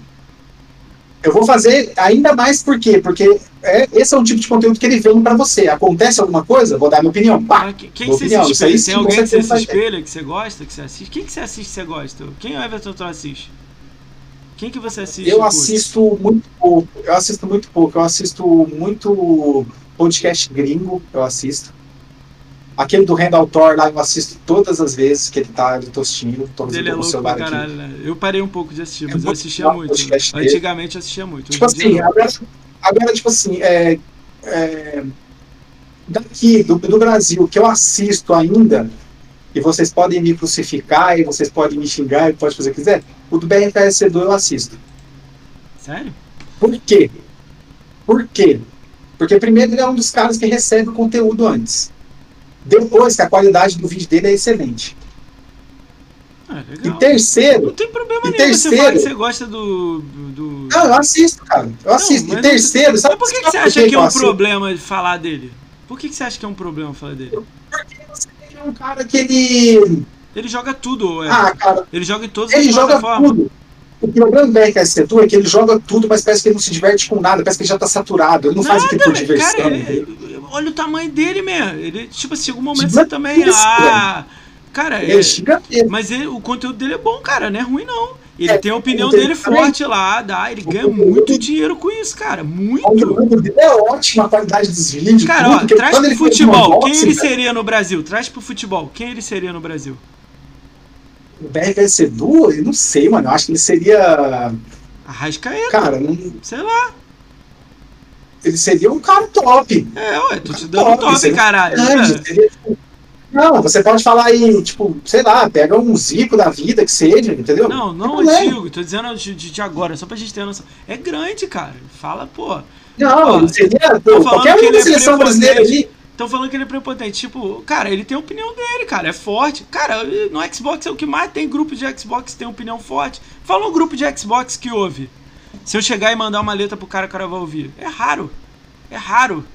Eu vou fazer ainda mais por quê? Porque é, esse é um tipo de conteúdo que ele vem pra você. Acontece alguma coisa? Vou dar minha opinião. Pá! Mas que- Quem que você opinião, se isso espelha? Tem alguém que você se espelha, que você gosta, que você assiste? Quem que você assiste que você gosta? Quem é o Everton tu assiste? Quem que você assiste? Eu assisto muito pouco. Eu assisto muito pouco. Eu assisto muito podcast gringo. Eu assisto. Aquele do Randall Thor lá eu assisto todas as vezes que ele tá de tostinho. Tô Ele é louco celular pra aqui. caralho, né? Eu parei um pouco de assistir, É mas eu assistia muito. dele. Antigamente eu assistia muito. Tipo assim, agora, agora tipo assim, é, é, daqui, do, do Brasil, que eu assisto ainda, e vocês podem me crucificar, e vocês podem me xingar, e pode fazer o que quiser, o do BRKS2 eu assisto. Sério? Por quê? Por quê? Porque primeiro ele é um dos caras que recebe o conteúdo antes. Depois que a qualidade do vídeo dele é excelente. Ah, E legal. Não terceiro, tem problema E nenhum você que terceiro- você gosta do. do, do- não, eu assisto, cara. Eu assisto. e não- terceiro, sabe Mas por que, que você acha que é um assisto? problema de falar dele? Por que, que você acha que é um problema falar dele? Porque você é um cara que ele. Ele joga tudo, é. Ah, cara, Ele joga em todas Ele as joga tudo. O problema do BRKS2 é que ele joga tudo, mas parece que ele não se diverte com nada, parece que ele já tá saturado, ele não faz aquilo por Nada, diversão. cara, é- olha o tamanho dele, mesmo. Ele, tipo assim, chega um momento você também. Ah, cara, Ele é, é mas ele- o conteúdo dele é bom, cara, não é ruim, não. Ele É, tem a opinião dele também. forte lá, dá, ele ganha muito dinheiro com isso, cara. O Muito. é ótima a qualidade dos vídeos. Cara, ó, traz pro ele futebol. Quem ele velho, seria no Brasil? Traz pro futebol. Quem ele seria no Brasil? O BRKS2, eu não sei, mano. Eu acho que ele seria. Arrascaeta, Cara, não- sei lá. ele seria um cara top. É, ué, tô te dando Top, top, caralho. grande, É. seria, tipo, Não, você pode falar aí, tipo, sei lá, pega um Zico da vida que seja, entendeu? Não, não problema. antigo, tô dizendo de, de- agora, só pra gente ter noção. É grande, cara. Fala, pô. Não, ele seria. Pô, qualquer que um da é seleção brasileira ali. Estão falando que ele é prepotente. Tipo, cara, ele tem a opinião dele, cara. É forte. Cara, no Xbox é o que mais tem grupo de Xbox tem opinião forte. Fala um grupo de Xbox que ouve. Se eu chegar e mandar uma letra pro cara, o cara vai ouvir. É raro. É raro.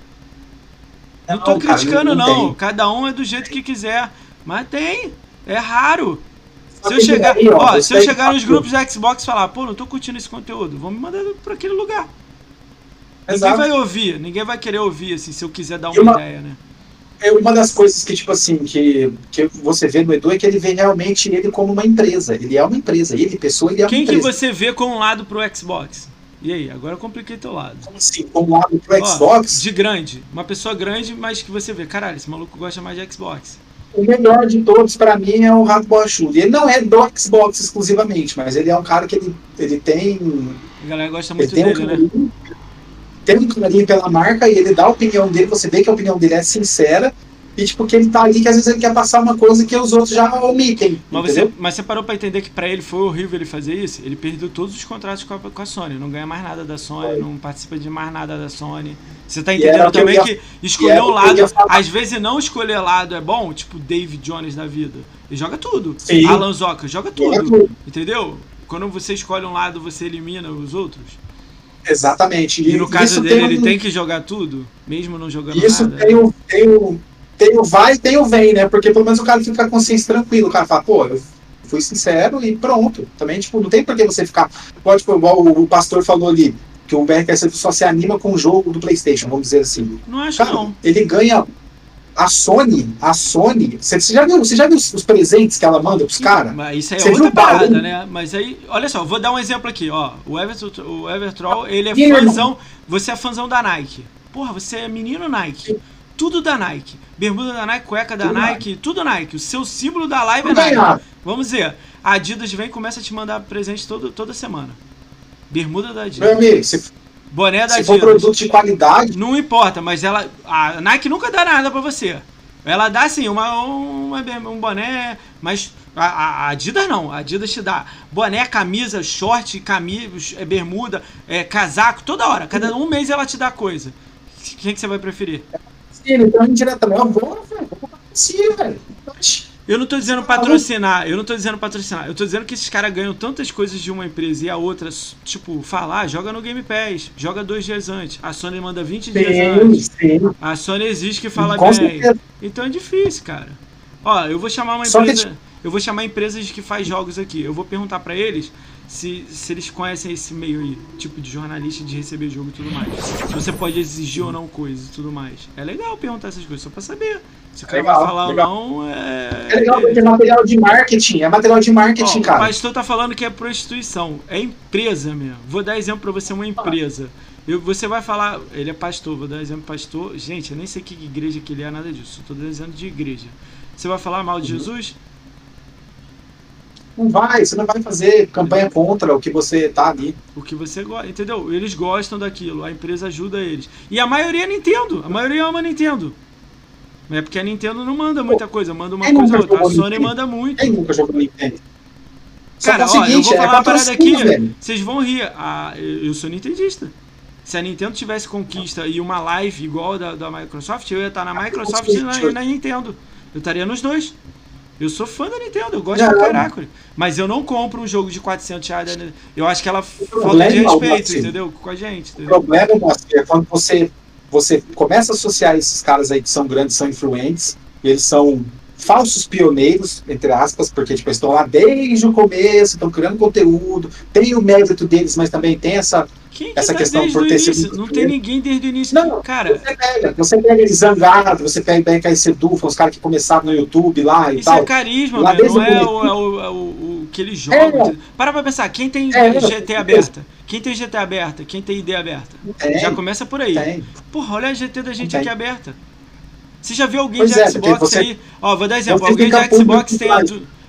Não tô Não, cara, criticando, não não. Cada um é do jeito que quiser. Mas tem. É raro. Se eu chegar, ó, se eu chegar nos grupos de Xbox e falar, pô, não tô curtindo esse conteúdo, vão me mandar pra aquele lugar. Exato. Ninguém vai ouvir, ninguém vai querer ouvir, assim, se eu quiser dar uma, uma- ideia, né? É uma das coisas que, tipo assim, que, que você vê no Edu é que ele vê realmente ele como uma empresa. Ele é uma empresa. Ele, pessoa, ele é uma Quem que empresa. você vê com um lado pro Xbox? E aí, agora eu compliquei teu lado. Como assim, como lado pro Ó, Xbox, de grande. Uma pessoa grande, mas que você vê, caralho, esse maluco gosta mais de Xbox. o melhor de todos para mim é o Rato Borrachudo. Ele não é do Xbox exclusivamente, mas ele é um cara que ele, ele tem. A galera gosta muito dele, um né? Tem um carinho pela marca e ele dá a opinião dele, você vê que a opinião dele é sincera e tipo, que ele tá ali que às vezes ele quer passar uma coisa que os outros já omitem. Mas você, mas você parou pra entender que pra ele foi horrível ele fazer isso? Ele perdeu todos os contratos com a, com a Sony, não ganha mais nada da Sony, não participa de mais nada da Sony. Você tá entendendo também que, ia, que escolher um lado, às vezes não escolher lado é bom, tipo Dave Jones da vida. Ele joga tudo. Sim. Alan Zoka joga tudo, joga tudo. Entendeu? Quando você escolhe um lado, você elimina os outros. Exatamente. E, e no caso dele, ele tem que jogar tudo, mesmo não jogando isso nada. Isso tem, um, tem, um, tem o vai e tem o vem, né? Porque pelo menos o cara fica com a consciência tranquilo. O cara fala, pô, eu fui sincero e pronto. Também, tipo, não tem por que você ficar. Pode, tipo, igual o, o pastor falou ali, que o BRKS só se anima com o jogo do PlayStation, vamos dizer assim. Não acho cara, não. Ele ganha. A Sony, a Sony, você já viu, você já viu os, presentes que ela manda pros caras? Mas isso aí é outra parada, né? Mas aí, olha só, vou dar um exemplo aqui, ó. O Everton, o Evertroll, ele é fãzão, você é fãzão da Nike. Porra, você é menino Nike. Tudo da Nike bermuda da Nike, cueca da tudo Nike, Nike, tudo Nike. O seu símbolo da live é Nike. Vamos ver. A Adidas vem e começa a te mandar presente todo, toda semana. Bermuda da Adidas. Meu amigo, se, Boné da se Adidas. for produto de qualidade. Não importa, mas ela. A Nike nunca dá nada pra você. Ela dá sim, uma, uma, um boné, mas a, a, Adidas não. A Adidas te dá boné, camisa, short, camisa, é, bermuda, é, casaco, toda hora. Cada um mês ela te dá coisa. Quem que você vai preferir? ele, então indiretamente, eu vou, velho, vou patrocinar, velho. Eu não tô dizendo patrocinar, eu não tô dizendo patrocinar. Eu tô dizendo que esses caras ganham tantas coisas de uma empresa e a outra, tipo, falar, ah, joga no Game Pass, joga dois dias antes. A Sony manda 20 sim, dias antes. Sim. A Sony existe que fala Com bem. Certeza. Então é difícil, cara. Ó, eu vou chamar uma empresa. Que... Eu vou chamar empresas que faz jogos aqui. Eu vou perguntar para eles se, se eles conhecem esse meio aí, tipo de jornalista de receber jogo e tudo mais. Se você pode exigir ou não coisas e tudo mais. É legal perguntar essas coisas, só pra saber. Se o cara legal, vai falar legal. ou não, é. É legal porque é material de marketing, é material de marketing, Ó, cara. O pastor tá falando que é prostituição. É empresa mesmo. Vou dar exemplo pra você, uma empresa. Eu, você vai falar, ele é pastor, vou dar exemplo pastor. Gente, eu nem sei que igreja que ele é, nada disso. Eu tô dizendo de igreja. Você vai falar mal de uhum. Jesus? Não vai, você não vai fazer campanha contra o que você tá ali. O que você gosta, entendeu? Eles gostam daquilo, a empresa ajuda eles. E a maioria é Nintendo, a maioria ama Nintendo. É porque a Nintendo não manda muita coisa, manda uma coisa ou outra. A Sony Nintendo? manda muito. Quem nunca jogou Nintendo? Cara, ó, eu vou é falar é uma parada aqui, velho. vocês vão rir. Ah, eu sou nintendista. Se a Nintendo tivesse conquista e uma live igual da, da Microsoft, eu ia estar na Microsoft e na, na Nintendo. Eu estaria nos dois. Eu sou fã da Nintendo, eu gosto é, pra caraca. Mas eu não compro um jogo de 400 reais. Eu acho que ela falta de respeito, entendeu? Com a gente. Entendeu? O problema, Moacir, é quando você, você começa a associar esses caras aí que são grandes, são influentes, eles são falsos pioneiros, entre aspas, porque tipo, estão lá desde o começo, estão criando conteúdo, tem o mérito deles, mas também tem essa, que essa tá questão por ter sido. Não tem ninguém desde o início. Não, cara. Você pega, você pega eles zangado, você pega e Sedufa, os caras que começaram no YouTube lá e Isso tal. Isso é carisma, lá não é o, é, o, é o, o, que eles jogam. É. Para pra pensar, quem tem é, GT aberta? Quem tem GT aberta? Quem tem ID aberta? Já começa por aí. Tem. Porra, olha a GT da gente aqui aberta. Você já viu alguém pois de é, Xbox você... aí? Ó, vou dar exemplo. Alguém de Xbox tem.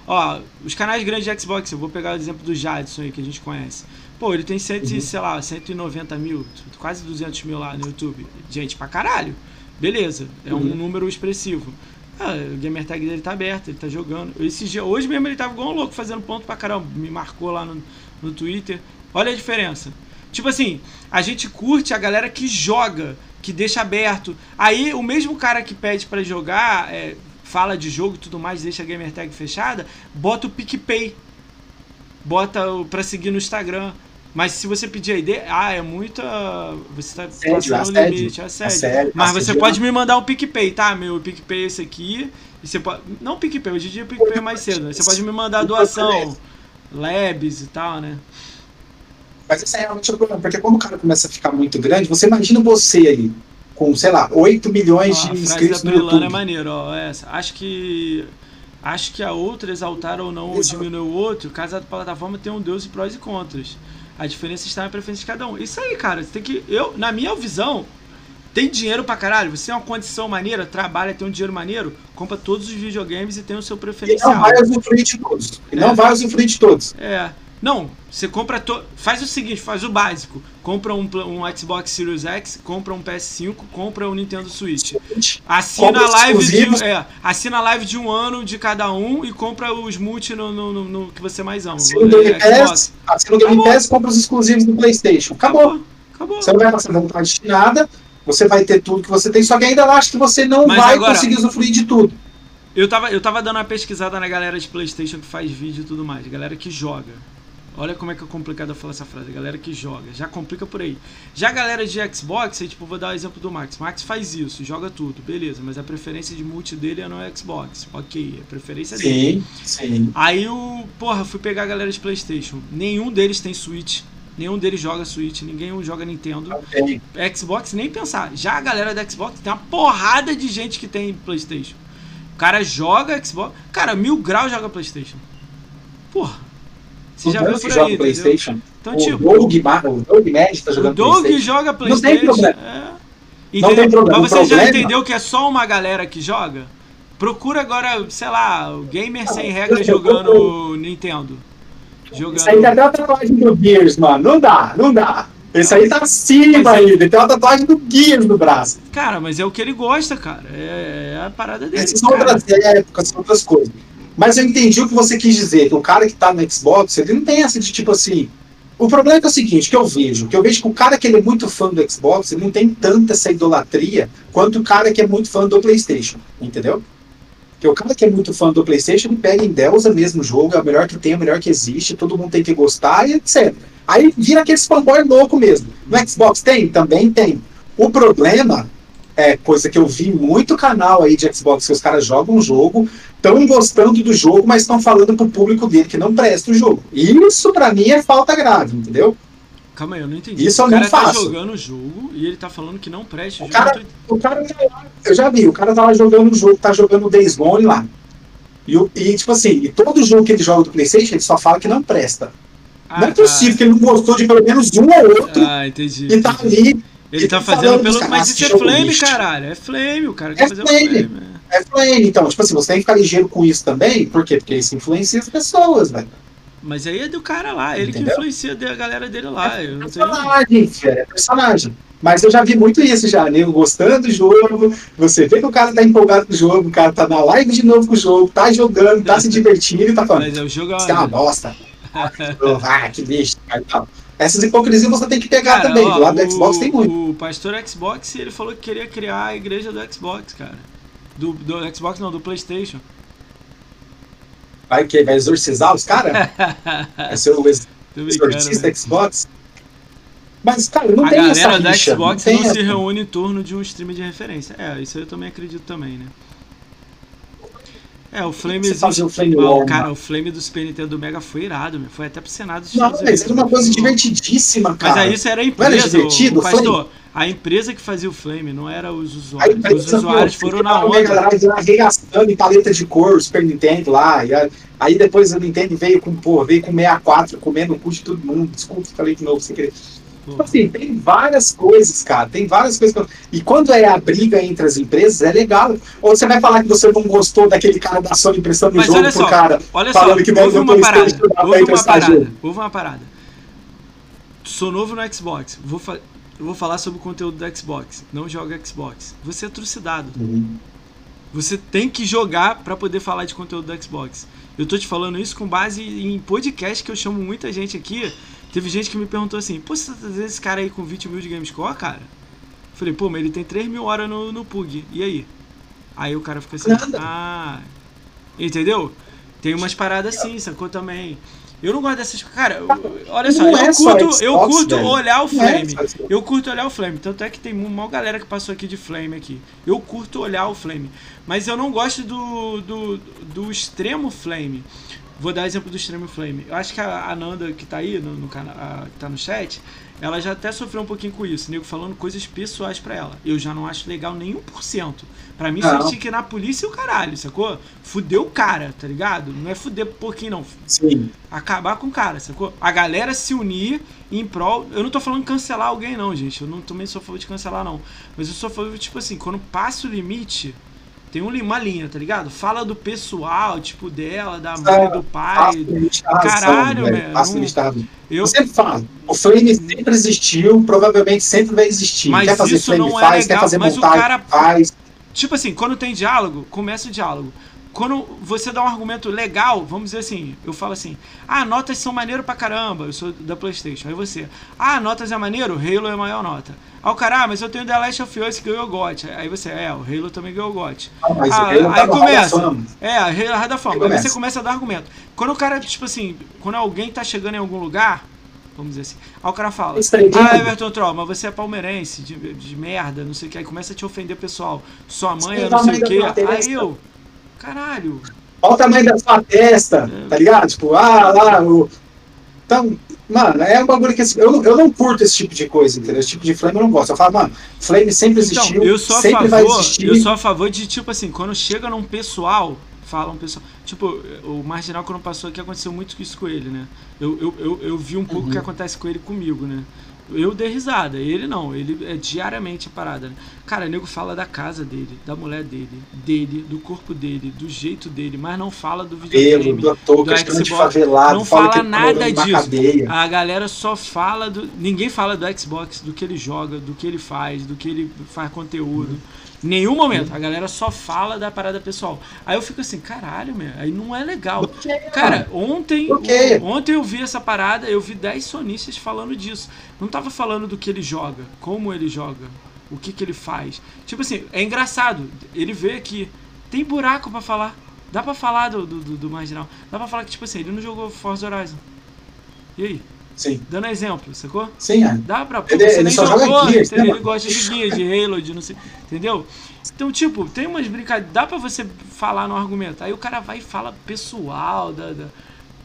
Ó, os canais grandes de Xbox, eu vou pegar o exemplo do Jadson aí, que a gente conhece. Pô, ele tem, cento, uhum. sei lá, 190 mil, quase 200 mil lá no YouTube. Gente, pra caralho. Beleza, é um uhum. número expressivo. Ah, o gamer tag dele tá aberto, ele tá jogando. Esse dia, hoje mesmo ele tava igual um louco fazendo ponto pra caramba. Me marcou lá no, no Twitter. Olha a diferença. Tipo assim, a gente curte a galera que joga que deixa aberto. Aí o mesmo cara que pede para jogar, é, fala de jogo e tudo mais, deixa a gamer tag fechada, bota o PicPay. Bota para seguir no Instagram. Mas se você pedir a ideia, ah, é muita. Você tá passando o limite, é sério. Assédio, Mas você pode me mandar um PicPay, tá? Meu PicPay é esse aqui. E você pode. Não PicPay, hoje em dia o PicPay é mais cedo. Né? Você pode me mandar doação, labs e tal, né? Mas esse é realmente o problema, porque quando o cara começa a ficar muito grande, você imagina você ali, com, sei lá, 8 milhões ó, de inscritos no YouTube. é maneiro, ó, essa. Acho que acho que a outra exaltar ou não ou diminuir o outro, cada plataforma tem um deus e prós e contras. A diferença está na preferência de cada um. Isso aí, cara, você tem que eu, na minha visão, tem dinheiro pra caralho, você tem uma condição maneira, trabalha, tem um dinheiro maneiro, compra todos os videogames e tem o seu E preferencial. não vai usufruir de todos. E É. não vai usufruir de todos. É. Não, você compra. To... Faz o seguinte, faz o básico. Compra um, um Xbox Series X, compra um PS5, compra um Nintendo Switch. Assina Compra a live de. É, assina a live de um ano de cada um e compra os multi no, no, no- no que você mais ama. Assina o Game Pass, assina o Game. Pass, compra os exclusivos do PlayStation. Acabou. Acabou. Acabou. Você não vai passar vontade de nada, você vai ter tudo que você tem, só que ainda acho que você não Mas vai agora- conseguir usufruir de tudo. Eu tava, eu tava dando uma pesquisada na galera de Playstation que faz vídeo e tudo mais, galera que joga. Olha como é que é complicado eu falar essa frase, galera que joga, já complica por aí. Já a galera de Xbox, aí, tipo, vou dar o exemplo do Max. Max faz isso, joga tudo, beleza, mas a preferência de multi dele é no Xbox. Ok, a preferência dele. Sim, sim. Aí o. Porra, fui pegar a galera de Playstation. Nenhum deles tem Switch. Nenhum deles joga Switch, ninguém joga Nintendo. Ok. Xbox, nem pensar. Já a galera da Xbox tem uma porrada de gente que tem PlayStation. O cara joga Xbox. Cara, Mil Grau joga PlayStation. Porra. Você já O viu por joga aí? PlayStation. Então, o tipo, Doug, o Doug tá o jogando Doug PlayStation. joga Não tem PlayStation. problema. É. Não tem problema. Mas O você já problema- entendeu que é só uma galera que joga? Procura agora, sei lá, o gamer sem eu- regra jogando Nintendo. Isso aí tá Jogando. até a tatuagem do Gears, mano. Não dá, não dá. Esse aí tá acima é- ainda. Ele tem uma tatuagem do Gears no braço. Cara, mas é o que ele gosta, cara. É, é a parada dele. Essas são outras épocas, são outras coisas. Mas eu entendi o que você quis dizer, que o cara que tá no Xbox, ele não tem essa de tipo assim. O problema é, é o seguinte, que eu vejo, que eu vejo que o cara que ele é muito fã do Xbox, ele não tem tanta essa idolatria quanto o cara que é muito fã do Playstation, entendeu? Porque o cara que é muito fã do Playstation, ele pega em Delza mesmo o jogo, é o melhor que tem, é o melhor que existe, todo mundo tem que gostar e etc. Aí vira aquele fanboy louco mesmo. No Xbox tem? Também tem. O problema é coisa que eu vi muito canal aí de Xbox que os caras jogam um jogo, estão gostando do jogo, mas estão falando pro público dele que não presta o jogo. Isso pra mim é falta grave, entendeu? Calma aí, eu não entendi. Isso eu o não cara tá faço. jogando o jogo e ele tá falando que não presta o O jogo. cara- eu tô- O cara tá lá, eu já vi, o cara tá lá jogando um jogo, tá jogando o Days Gone lá. E, o- e, tipo assim, e todo jogo que ele joga do Playstation, ele só fala que não presta. não é Ah, tá. possível que ele não gostou de pelo menos um ou outro Ah, entendi. e tá entendi. ali, Ele ele tá tá fazendo pelo. Mas isso é flame, list. caralho. É flame, o cara quer É fazer flame. flame. é. é flame. Então, tipo assim, você tem que ficar ligeiro com isso também, por quê? Porque isso influencia as pessoas, velho. Mas aí é do cara lá, ele que Entendeu? influencia a galera dele lá. Tenho. personagem, é personagem. Mas eu já vi muito isso já, nego gostando do jogo, você vê que o cara tá empolgado com o jogo, o cara tá na live de novo com o jogo, tá jogando, tá se divertindo e tá falando, Mas é o jogo. é uma bosta. ah, que lixo, cara. Essas hipocrisias você tem que pegar Cara, também, ó, do lado do o- Xbox tem muito. O pastor Xbox, ele falou que queria criar a igreja do Xbox, cara. Do, do Xbox não, do Playstation. Vai que vai exorcizar os caras? Vai ser o exorcista velho. Xbox? Mas, cara, não A tem essa galera da rixa, Xbox tem não se reúne em torno de um stream de referência. É, isso eu também acredito também, né? É, o Flame Você fazia o Flame Ah, cara, o Flame do Super Nintendo do Mega foi irado, meu. Foi até pro Senado Não, mas era uma coisa divertidíssima, cara. Mas aí isso era a Não era empresa, divertido, o pastor. A empresa que fazia o Flame, não era os A usuários. Os empresa, usuários foram na onda. Lá arregaçando em paleta de cor, o Super Nintendo lá. E a- aí depois o Nintendo veio com, pô, veio com 64, comendo o cu de todo mundo. Desculpa, falei de novo sem querer. Tipo assim, tem várias coisas, cara. Tem várias coisas. que E quando é a briga entre as empresas, é legal. Ou você vai falar que você não gostou daquele cara da Sony emprestando o jogo pro só, cara. olha só, falando que não é houve uma parada, houve uma parada, houve uma parada. Sou novo no Xbox, vou, fa- eu vou falar sobre o conteúdo do Xbox, não joga Xbox. Você é trucidado. Uhum. Você tem que jogar pra poder falar de conteúdo do Xbox. Eu tô te falando isso com base em podcast que eu chamo muita gente aqui. Teve gente que me perguntou assim: Pô, você tá trazendo esse cara aí com 20 mil de Gamescore, cara? Falei, pô, mas ele tem 3 mil horas no, no PUG. E aí? Aí o cara fica assim: Nada. Ah. Entendeu? Tem umas paradas assim, sacou também. Eu não gosto dessas. Cara, eu- olha só, Não eu é só curto, Xbox, eu curto olhar o é Flame. só Xbox. Eu curto olhar o Flame, tanto é que tem uma galera que passou aqui de Flame aqui. Eu curto olhar o Flame, mas eu não gosto do, do, do extremo Flame. Vou dar exemplo do Extreme Flame. Eu acho que a a Nanda que tá aí no, no canal, a- que tá no chat, ela já até sofreu um pouquinho com isso, nego falando coisas pessoais pra ela. Eu já não acho legal nem 1%. Pra mim, Não. que na polícia e o caralho, sacou? Fuder o cara, tá ligado? Não é fuder pouquinho, não. Sim. Acabar com o cara, sacou? A galera se unir em prol. Eu não tô falando cancelar alguém, não, gente. Eu não, também sou a favor de cancelar, não. Mas eu sou a favor, tipo assim, quando passa o limite. Tem um uma linha, tá ligado? Fala do pessoal, tipo, dela, da mãe, do pai. O Caralho, velho. Passa o razão. Eu, sempre falo, o Flame sempre existiu, provavelmente sempre vai existir. Mas quer fazer isso Flame não é faz, legal, quer fazer mas o montagem cara- faz. Tipo assim, quando tem diálogo, começa o diálogo. Quando você dá um argumento legal, vamos dizer assim, eu falo assim, ah, notas são maneiro pra caramba, eu sou da Playstation. Aí você, ah, notas é maneiro, Halo é a maior nota. Aí o cara, ah, mas eu tenho The Last of Us que ganhou o GOT. Aí você, é, o Halo também ganhou o GOT. Ah, mas Ah, aí tá da começa. É, a Halo é da fama. Aí Aí você começa a dar argumento. Quando o cara, tipo assim, quando alguém tá chegando em algum lugar, vamos dizer assim, aí o cara fala, ah, Everton Troll, mas você é palmeirense, de, de merda, não sei o que, aí começa a te ofender pessoal. Sua mãe Sim, é não sei o que. Aí eu, caralho, Olha o tamanho da sua testa, É. tá ligado? Tipo, ah, lá, o. Então, mano, é um bagulho que assim, eu, não- eu não curto esse tipo de coisa, entendeu? Esse tipo de flame eu não gosto. Eu falo, mano, flame sempre Então, existiu, eu sou a sempre vai favor, existir. eu sou a favor de, tipo assim, quando chega num pessoal, fala um pessoal. Tipo, o Marginal quando passou aqui aconteceu muito isso com ele, né? Eu, eu, eu, eu vi um pouco o que Uhum. acontece com ele comigo, né? Eu dei risada, ele não, ele é diariamente a parada, né? Cara, o nego fala da casa dele, da mulher dele, dele, do corpo dele, do jeito dele, mas não fala do Pelo, videogame. do touca, do de Xbox, favelado, não fala fala tá nada disso. A galera só fala do. Ninguém fala do Xbox, do que ele joga, do que ele faz, do que ele faz conteúdo. Nenhum momento. A galera só fala da parada pessoal. Aí eu fico assim, caralho, meu, aí não é legal. Cara, ontem, ontem eu vi essa parada, eu vi 10 sonistas falando disso. Não tava falando do que ele joga, como ele joga, o que que ele faz. Tipo assim, é engraçado. Ele vê que tem buraco pra falar. Dá pra falar do, do, do, do marginal. Dá pra falar que, tipo assim, ele não jogou Forza Horizon. E aí? Sim, Dando exemplo, sacou? sim, é. Dá pra. Ele- você ele nem só joga jogou, Gears, entendeu? né, ele mano? gosta de Gears, de Halo, de não sei. Entendeu? Então, tipo, tem umas brincadeiras. Dá pra você falar no argumento. Aí o cara vai e fala pessoal, da. da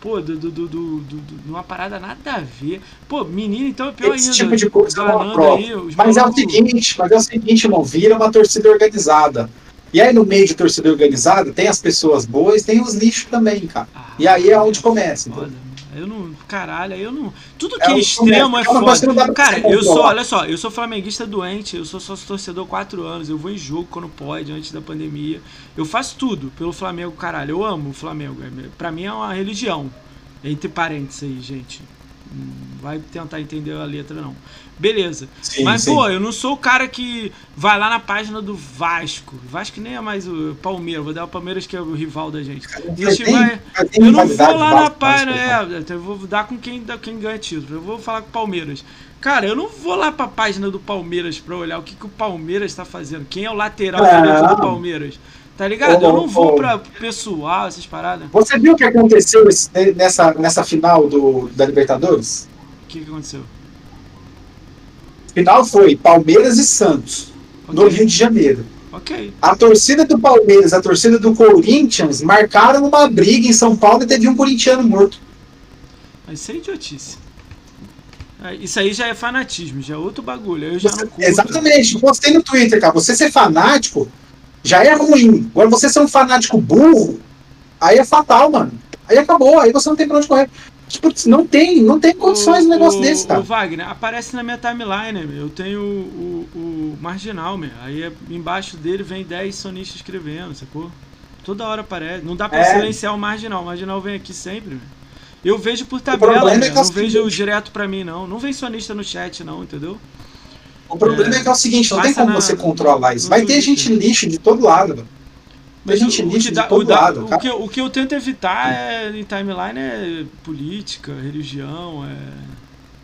pô, do, do, do, do, do, parada nada a ver. Pô, menino, então é pior Esse ainda. tipo de coisa eu não aprovo. Mas é o malucos- seguinte, mas é o seguinte, não vira uma torcida organizada. E aí no meio de torcida organizada tem as pessoas boas, tem os lixos também, cara. Ah, E aí é onde começa, Foda, entendeu? Eu não. Caralho, eu não. Tudo É que é onde extremo é É foda. Cara, eu sou, olha só, eu sou flamenguista doente, eu sou sócio torcedor há quatro anos, eu vou em jogo quando pode, antes da pandemia. Eu faço tudo pelo Flamengo, caralho. Eu amo o Flamengo. é- Pra mim é uma religião. Entre parênteses aí, gente. Não vai tentar entender a letra, não. Beleza. Sim, Mas, sim. pô, eu não sou o cara que vai lá na página do Vasco. Vasco nem é mais o Palmeiras. Vou dar o Palmeiras que é o rival da gente. A gente Tem- vai. Eu não vou lá na página, é, eu vou dar com quem, quem ganha título. Eu vou falar com o Palmeiras. Cara, eu não vou lá pra página do Palmeiras pra olhar o que, que o Palmeiras tá fazendo. Quem é o lateral direito do Palmeiras. Tá ligado? Ô, eu não vou ô. pra pessoal, essas paradas. Você viu o que aconteceu nessa, nessa final do, da Libertadores? O que, que aconteceu? Final foi Palmeiras e Santos, no Ok. Rio de Janeiro. Ok. A torcida do Palmeiras, a torcida do Corinthians marcaram uma briga em São Paulo e teve um corintiano morto. Mas isso é idiotice. É, Isso aí já é fanatismo, já é outro bagulho. Eu já Você- exatamente, eu postei no Twitter, cara. Você ser fanático já é ruim. Agora você ser um fanático burro, aí é fatal, mano. Aí acabou, aí você não tem pra onde correr. Tipo, não tem, não tem condições um negócio o, desse, O cara. Wagner, aparece na minha timeline, meu. eu tenho o, o, o Marginal, meu. aí é- embaixo dele vem 10 sonistas escrevendo, sacou? Toda hora aparece, não dá pra É. silenciar o Marginal, o Marginal vem aqui sempre, meu. Eu vejo por tabela, é é o não vejo seguinte- direto pra mim, não. Não vem sonista no chat, não, entendeu? O problema é, que é o seguinte, não tem como na- você controlar isso. Vai ter gente lixo de todo lado, mano. Tem gente o, lixo o, lado. o que, eu- o que eu tento evitar é, em timeline é política, religião, é...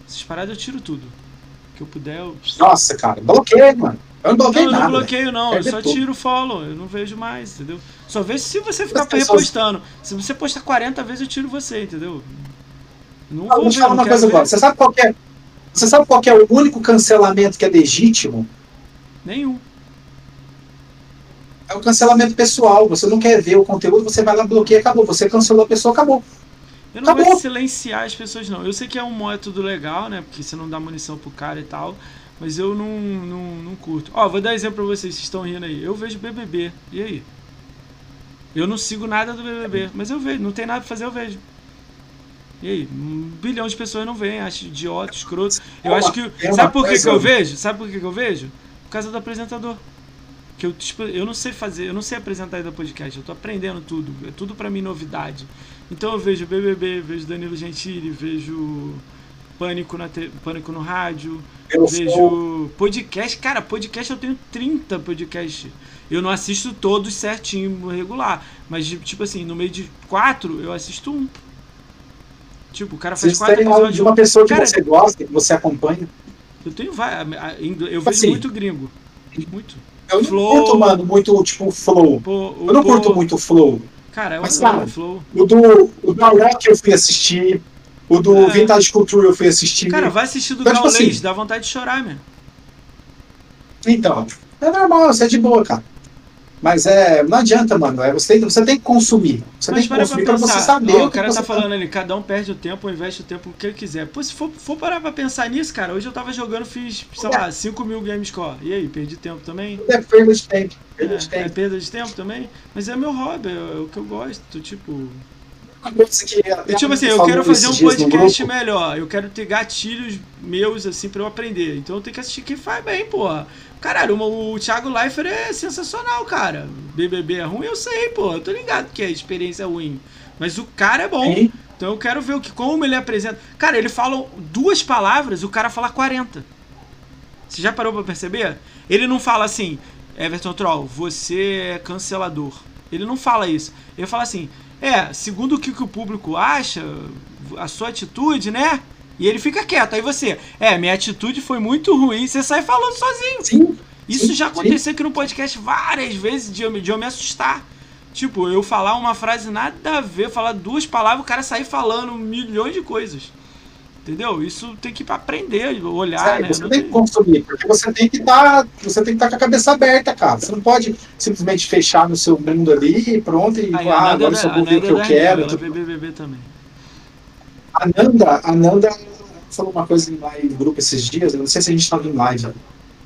Essas paradas eu tiro tudo. O que eu puder, eu... Nossa, cara, bloqueio, mano. Eu não Não, bloqueei eu não nada. bloqueio não, eu só tudo. tiro o follow, eu não vejo mais, entendeu? Só vejo se você ficar repostando. Se você postar 40 vezes, eu tiro você, entendeu? Não Ah, vou ver, uma coisa agora. Você sabe qual é? Você sabe qual é o único cancelamento que é legítimo? Nenhum. É o cancelamento pessoal. Você não quer ver o conteúdo, você vai lá, bloqueia, acabou. Você cancelou a pessoa, acabou. Eu não Acabou. de silenciar as pessoas, não. Eu sei que é um método legal, né? Porque você não dá munição pro cara e tal. Mas eu não, não, não curto. Ó, vou dar exemplo pra vocês, vocês estão rindo aí. Eu vejo BBB. E aí? Eu não sigo nada do BBB, mas eu vejo. Não tem nada pra fazer, eu vejo. E aí? Um bilhão de pessoas não veem, acho idiota, escroto. Eu acho que. é Sabe por que, que eu vejo? Sabe por que, que eu vejo? Por causa do apresentador. Que eu, tipo, eu não sei fazer, eu não sei apresentar ainda podcast, eu tô aprendendo tudo. É tudo pra mim novidade. Então eu vejo BBB, vejo Danilo Gentili, vejo Pânico, na te- Pânico no rádio, Eu vejo podcast. Cara, podcast eu tenho 30 podcasts. Eu não assisto todos certinho, regular. Mas, tipo assim, no meio de quatro, eu assisto um. Tipo, o cara faz Você quatro episódios. de uma pessoa que Cara, você gosta, que você acompanha. Eu tenho várias. Eu vejo Assim. muito gringo. Muito. Eu não Flow. curto, mano, muito, tipo, flow. Pô, Eu não pô, curto muito flow. Cara, eu Mas, adoro cara, o Flow. O do, o do Rock eu fui assistir. O do É. Vintage Culture eu fui assistir. Cara, vai assistir do Então, tipo assim- dá vontade de chorar, meu. Então, é normal, você é de boa, cara. Mas é, não adianta, mano. É, você, tem, você tem que consumir. Você Mas tem que pra consumir pra pensar. você saber Ó, o cara você tá falando ali, cada um perde o tempo ou investe o tempo que ele quiser. Pô, se for, for parar pra pensar nisso, cara, hoje eu tava jogando, fiz, sei lá, 5 mil game score. E aí, perdi tempo também? É perda de tempo. Perda de É, é tempo. perda de tempo também? Mas é meu hobby, é, é o que eu gosto, tipo... Eu, tipo assim, eu quero fazer um podcast melhor. Eu quero ter gatilhos meus, assim, pra eu aprender. Então eu tenho que assistir quem faz bem, porra. Caralho, o, o Thiago Leifert é sensacional, cara. BBB é ruim, eu sei, pô. Eu tô ligado que a experiência é ruim. Mas o cara é bom. Hein? Então eu quero ver o que, como ele apresenta. Cara, ele fala duas palavras, o cara fala 40. Você já parou pra perceber? Ele não fala assim, Everton Troll, você é cancelador. Ele não fala isso. Ele fala assim, é, segundo o que, que o público acha, a sua atitude, né? E ele fica quieto. Aí você, é, minha atitude foi muito ruim. Você sai falando sozinho. Sim. Isso Sim, já sim. aconteceu aqui no podcast várias vezes de eu, me- de eu me assustar. Tipo, eu falar uma frase nada a ver, falar duas palavras, o cara sair falando milhões de coisas. Entendeu? Isso tem que aprender, olhar, Sério, né? você Não tem que consumir, porque você tem que estar. você tem que estar com a cabeça aberta, cara. Você não pode simplesmente fechar no seu mundo ali e pronto, e ah, agora eu só vou ver o que eu quero. Ela BBB também. A Nanda, a Nanda falou uma coisa lá em grupo esses dias, eu não sei se a gente tá em live,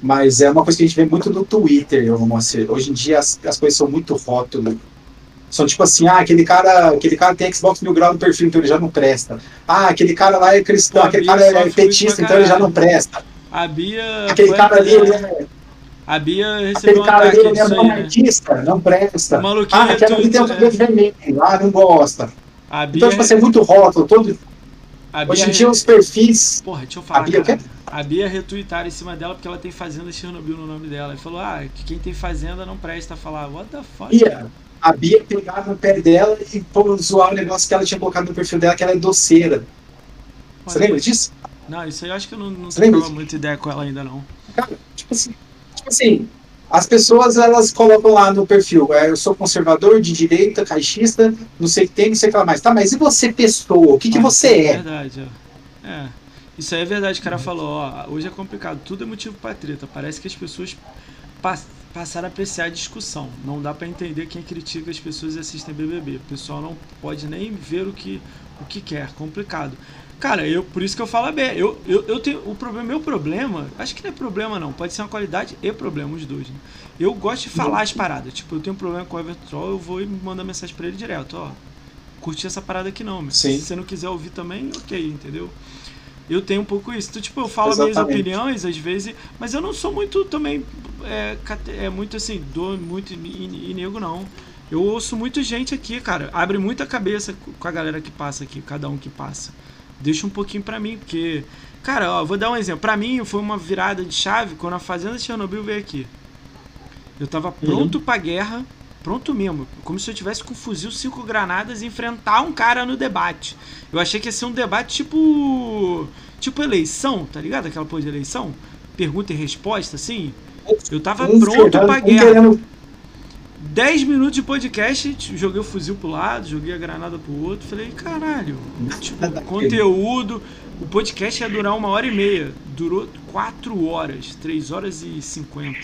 mas é uma coisa que a gente vê muito no Twitter, ô, Moacir. Hoje em dia as, as coisas são muito rótulo. São tipo assim, ah, aquele cara, aquele cara tem Xbox mil graus no perfil, então ele já não presta. Ah, aquele cara lá é cristão, Pô, aquele Bia cara é petista, então ele já não presta. A Bia. Aquele cara ali, ele é, A Bia recebeu aquele um cara ali ele é aí, né? monarquista, não presta. Maluquinho Ah, aquele ali tem retuitou- cabelo vermelho, ah, não gosta. A Bia, Então, tipo assim, é muito rótulo. Todo... a Bia Hoje em dia os perfis. Porra, deixa eu falar. A Bia o cara. A Bia retweetaram em cima dela porque ela tem Fazenda Chernobyl no nome dela. E falou: ah, que quem tem Fazenda não presta. Falar, what the fuck? Bia, a Bia pegava no pé dela e pô, zoar o negócio que ela tinha colocado no perfil dela, que ela é doceira. Você lembra disso? Não, isso aí eu acho que eu não, não trocava muita ideia com ela ainda, não. Cara, tipo assim, tipo assim, as pessoas elas colocam lá no perfil, é, eu sou conservador, de direita, caixista, não sei o que tem, não sei o que lá mais. Tá, mas e você, pessoa? O que, que Ah, você isso é? verdade, ó. É. Isso aí é verdade, o cara falou, ó, hoje é complicado, tudo é motivo pra treta. Parece que as pessoas pas- passaram a apreciar a discussão. Não dá pra entender quem critica as pessoas e assistem BBB. O pessoal não pode nem ver o que, o que quer, complicado. Cara, eu, por isso que eu falo bem. Eu, eu, eu tenho o problema, meu problema, acho que não é problema não, pode ser uma qualidade e problema os dois, né? Eu gosto de falar as paradas. Tipo, eu tenho um problema com o Everton, eu vou e mando mensagem pra ele direto, ó. Curti essa parada aqui não, meu. Sim. Se você não quiser ouvir também, ok, entendeu? Eu tenho um pouco isso. Então, tipo, eu falo as minhas Exatamente. opiniões às vezes, mas eu não sou muito também. É, é muito assim, dou muito e, e nego, não. Eu ouço muita gente aqui, cara. Abre muita cabeça com a galera que passa aqui, cada um que passa. Deixa um pouquinho pra mim, porque. Cara, ó, vou dar um exemplo. Pra mim foi uma virada de chave quando a Fazenda de Chernobyl veio aqui. Eu tava pronto pra guerra, pronto mesmo. Como se eu tivesse com um fuzil, cinco granadas e enfrentar um cara no debate. Eu achei que ia ser um debate tipo. Tipo eleição, tá ligado? Aquela porra de eleição. Pergunta e resposta, assim. Eu tava pronto pra guerra. Querendo 10 minutos de podcast, joguei o fuzil pro lado, joguei a granada pro outro. Falei, caralho, tipo, conteúdo. O podcast ia durar uma hora e meia. Durou 4 horas, 3 horas e 50.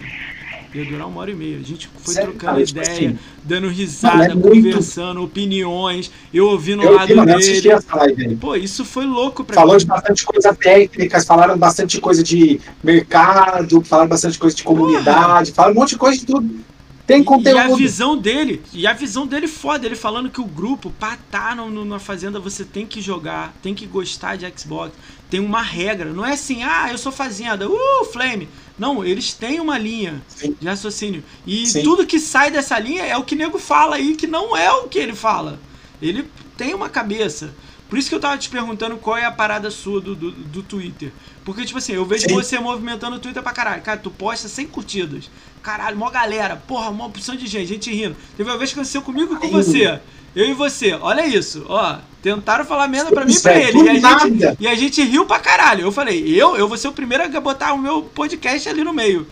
Ia durar uma hora e meia. A gente foi Sério, trocando cara, tipo ideia, assim, dando risada, é muito- conversando, opiniões, eu ouvindo o Eu lado vi, mano, eu dele. essa live. Pô, isso foi louco pra Falou mim. de bastante coisa técnica, falaram bastante coisa de mercado, falaram bastante coisa de comunidade, falaram um monte de coisa de tudo. Tem E a conteúdo. visão dele, e a visão dele foda, ele falando que o grupo, pra estar no, na fazenda, você tem que jogar, tem que gostar de Xbox, tem uma regra, não é assim, ah, eu sou fazenda, uh, Flame. Não, eles têm uma linha Sim. de raciocínio. E Sim. tudo que sai dessa linha é o que o nego fala aí, que não é o que ele fala. Ele tem uma cabeça. Por isso que eu tava te perguntando qual é a parada sua do, do, do Twitter. Porque, tipo assim, eu vejo Sim. você movimentando o Twitter pra caralho. Cara, tu posta sem curtidas. Caralho, mó galera. Porra, uma opção de gente, gente rindo. Teve uma vez que aconteceu comigo e com você. Eu e você. Olha isso, ó. Tentaram falar merda pra mim e pra velho, ele. E a, gente, e a gente riu pra caralho. Eu falei, eu, eu vou ser o primeiro a botar o meu podcast ali no meio.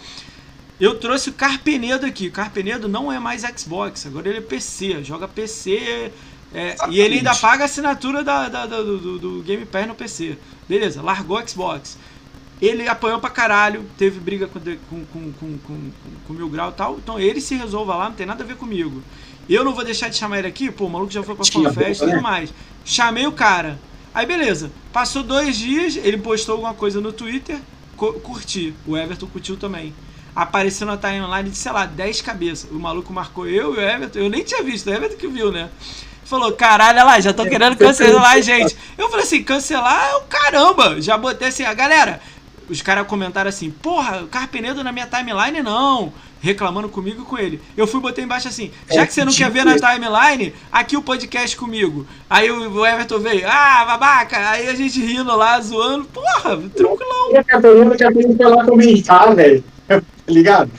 Eu trouxe o Carpenedo aqui. O Carpenedo não é mais Xbox, agora ele é PC. Joga PC. é, e ele ainda paga a assinatura da, da- da- do, do, do Game Pass no PC. Beleza, largou o Xbox. Ele apanhou pra caralho, teve briga com, com, com, com, com, com, Mil Grau e tal. Então ele se resolva lá, não tem nada a ver comigo. Eu não vou deixar de chamar ele aqui, pô, o maluco já foi pra FanFest e tudo né? mais. Chamei o cara. Aí beleza, passou dois dias, ele postou alguma coisa no Twitter, cu- curti. O Everton curtiu também. Apareceu na timeline de, sei lá, 10 cabeças. O maluco marcou eu e o Everton. Eu nem tinha visto, o Everton que viu, né? Falou, caralho, olha lá, já tô É, querendo cancelar a gente. Eu falei assim, cancelar é o caramba. Já botei assim, a galera. Os caras comentaram assim, porra, Carpenedo na minha timeline não. Reclamando comigo e com ele. Eu fui botei embaixo assim, já É, que você não tipo quer ver na timeline, aqui o podcast comigo. Aí o Everton veio, ah, babaca. Aí a gente rindo lá, zoando. Porra, tranquilão. E a Catarina que a gente foi lá comentar, velho. Tá ligado?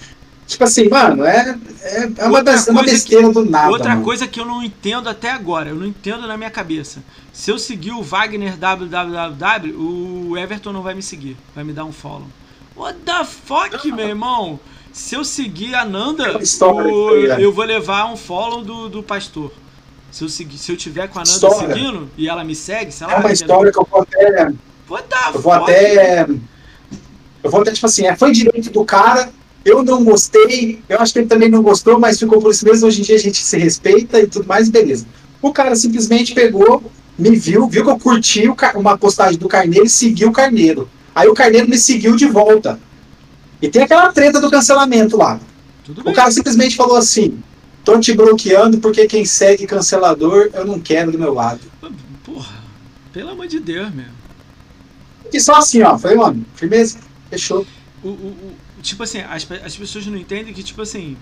Tipo assim, mano, é, é, é uma, Outra bes- uma coisa besteira do nada. Outra mano. coisa que eu não entendo até agora, eu não entendo na minha cabeça. Se eu seguir o Wagner www, o Everton não vai me seguir, vai me dar um follow. What the fuck, meu irmão? Se eu seguir a Nanda, É o- né? eu vou levar um follow do, do pastor. Se eu, seguir, se eu tiver com a Nanda História. seguindo e ela me segue, sei lá. É uma que- história que eu vou até. What the Eu vou fuck? até. Eu vou até, tipo assim, é, foi direito do cara. Eu não gostei, eu acho que ele também não gostou, mas ficou por isso mesmo. Hoje em dia a gente se respeita e tudo mais, beleza. O cara simplesmente pegou, me viu, viu que eu curti uma postagem do Carneiro e seguiu o Carneiro. Aí o Carneiro me seguiu de volta. E tem aquela treta do cancelamento lá. Tudo O bem. cara simplesmente falou assim: tô te bloqueando porque quem segue cancelador eu não quero do meu lado. Porra, pelo amor de Deus, meu. E só assim, ó. Falei, mano, firmeza, fechou. o, o- o- tipo assim, as, as pessoas não entendem que, tipo assim,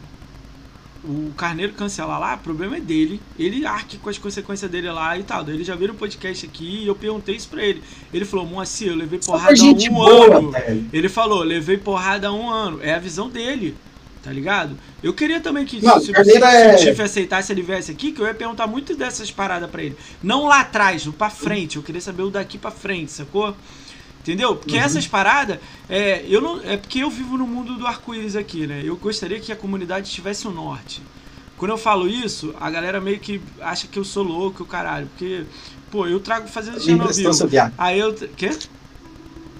o Carneiro cancelar lá, o problema é dele. Ele arque com as consequências dele lá e tal. Ele já viram um podcast aqui e eu perguntei isso pra ele. Ele falou, Moacir, eu levei porrada há um boa, ano. velho. Ele falou, levei porrada há um ano. É a visão dele. Tá ligado? Eu queria também que Não, se, se, Carneiro se é- o Tiff aceitasse ele viesse aqui, que eu ia perguntar muito dessas paradas pra ele. Não lá atrás, o pra frente. Eu queria saber o daqui pra frente, sacou? Entendeu? Porque Uhum. essas paradas, é, eu não, é porque eu vivo no mundo do arco-íris aqui, né? Eu gostaria que a comunidade tivesse o norte. Quando eu falo isso, a galera meio que acha que eu sou louco, o caralho. Porque, pô, eu trago fazendo Chernobyl. Aí eu. Quê?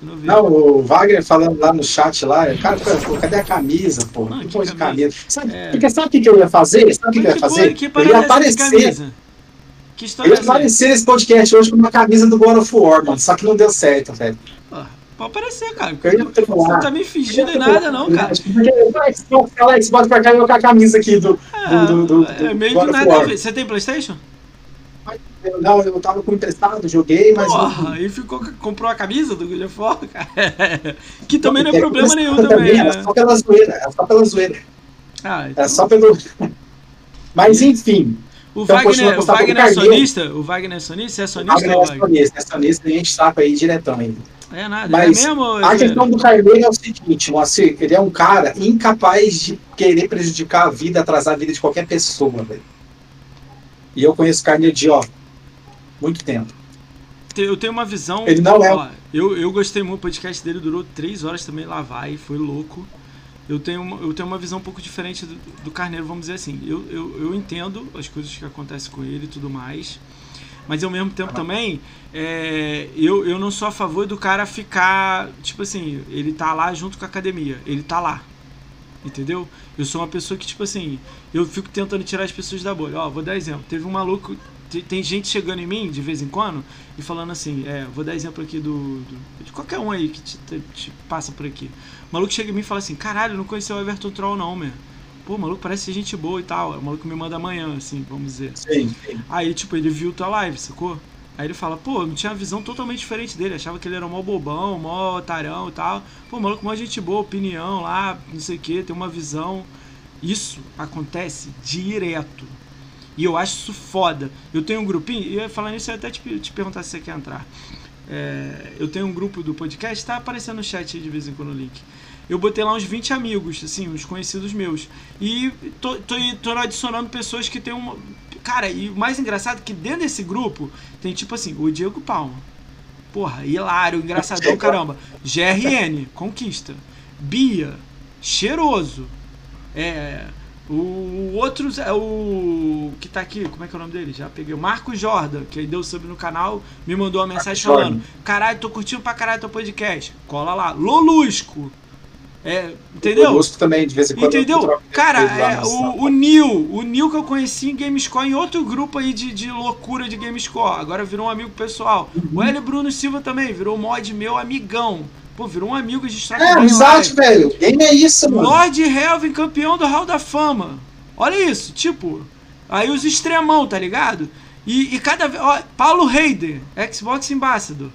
Não vi. Não, o Wagner falando lá no chat lá, cara, pô, cadê a camisa, pô? Não, que que camisa? camisa? Sabe, É. Porque sabe o que eu ia fazer? Sabe o que, que eu ia fazer? que Eu ia é aparecer. Que Eu história ia é essa? aparecer nesse podcast hoje com uma camisa do God of War, mano. Só que não deu certo, velho. Ah, Pode aparecer, cara. Eu trollar. não tá me fingindo em nada, não, cara. Porque, fala Xbox pra cá e eu com a camisa aqui do. Ah, do, do, do, é meio of nada. Você tem Playstation? Eu- Não, eu tava com emprestado, joguei, mas. Porra, e ficou, comprou a camisa do God of War, cara. Que também não é Tem problema nenhum emprestado também, Era né? só pela zoeira, era só pela zoeira. Ah, Era então, só pelo. Mas enfim, o então, Wagner, com o o Wagner é sonista? O Wagner é sonista? Você é sonista, Wagner é sonista, é sonista, a gente sabe aí diretão ainda. É nada, Mas é mesmo? A questão do Carneiro é o seguinte, Moacir, ele é um cara incapaz de querer prejudicar a vida, atrasar a vida de qualquer pessoa, velho. E eu conheço o Carneiro de, ó, muito tempo. Eu tenho uma visão. Ele não é- ó, eu, eu gostei muito, o podcast dele durou três horas também lá vai, foi louco. Eu tenho, uma, eu tenho uma visão um pouco diferente do, do Carneiro, vamos dizer assim. Eu, eu, eu entendo as coisas que acontecem com ele e tudo mais. Mas ao mesmo tempo também, é, eu, eu não sou a favor do cara ficar. Tipo assim, ele tá lá junto com a academia. Ele tá lá. Entendeu? Eu sou uma pessoa que, tipo assim, eu fico tentando tirar as pessoas da bolha. Ó, vou dar exemplo. Teve um maluco. Tem gente chegando em mim de vez em quando e falando assim, é, vou dar exemplo aqui do, do de qualquer um aí que te, te, te, passa por aqui. O maluco chega em mim e fala assim, caralho, não conheceu o Everton Troll não, meu. Pô, o maluco parece ser gente boa e tal. O maluco me manda amanhã, assim, vamos dizer. Sim, sim. Aí, tipo, ele viu tua live, sacou? Aí ele fala, pô, eu tinha uma visão totalmente diferente dele, achava que ele era mó bobão, mó tarão e tal. Pô, maluco, mó gente boa, opinião lá, não sei o que, tem uma visão. Isso acontece direto. E eu acho isso foda. Eu tenho um grupinho, e falando nisso, eu até te, te perguntar se você quer entrar. É, eu tenho um grupo do podcast, tá aparecendo no chat aí de vez em quando o link. Eu botei lá uns 20 amigos, assim, uns conhecidos meus. E tô, tô, tô adicionando pessoas que tem uma Cara, e o mais engraçado é que dentro desse grupo tem tipo assim, o Diego Palma. Porra, hilário, engraçadão, caramba. GRN, conquista. Bia, cheiroso. É. O outro é o que tá aqui, como é que é o nome dele? Já peguei. O Marco Jordan, que aí deu sub no canal, me mandou uma mensagem falando: Caralho, tô curtindo pra caralho teu podcast. Cola lá. Lolusco. É, entendeu? Eu gosto também, de vez em quando. Entendeu? Cara, é, o, o Neil, o Neil que eu conheci em Gamescore, em outro grupo aí de, de loucura de Gamescore, agora virou um amigo pessoal. Uhum. O Hélio Bruno Silva também, virou mod meu amigão. Pô, virou um amigo de troca É, amizade, velho. Game é isso, mano. Lord Helvin, campeão do Hall da Fama. Olha isso, tipo. Aí os extremão, tá ligado? E, e cada vez. Paulo Reider, Xbox Ambassador.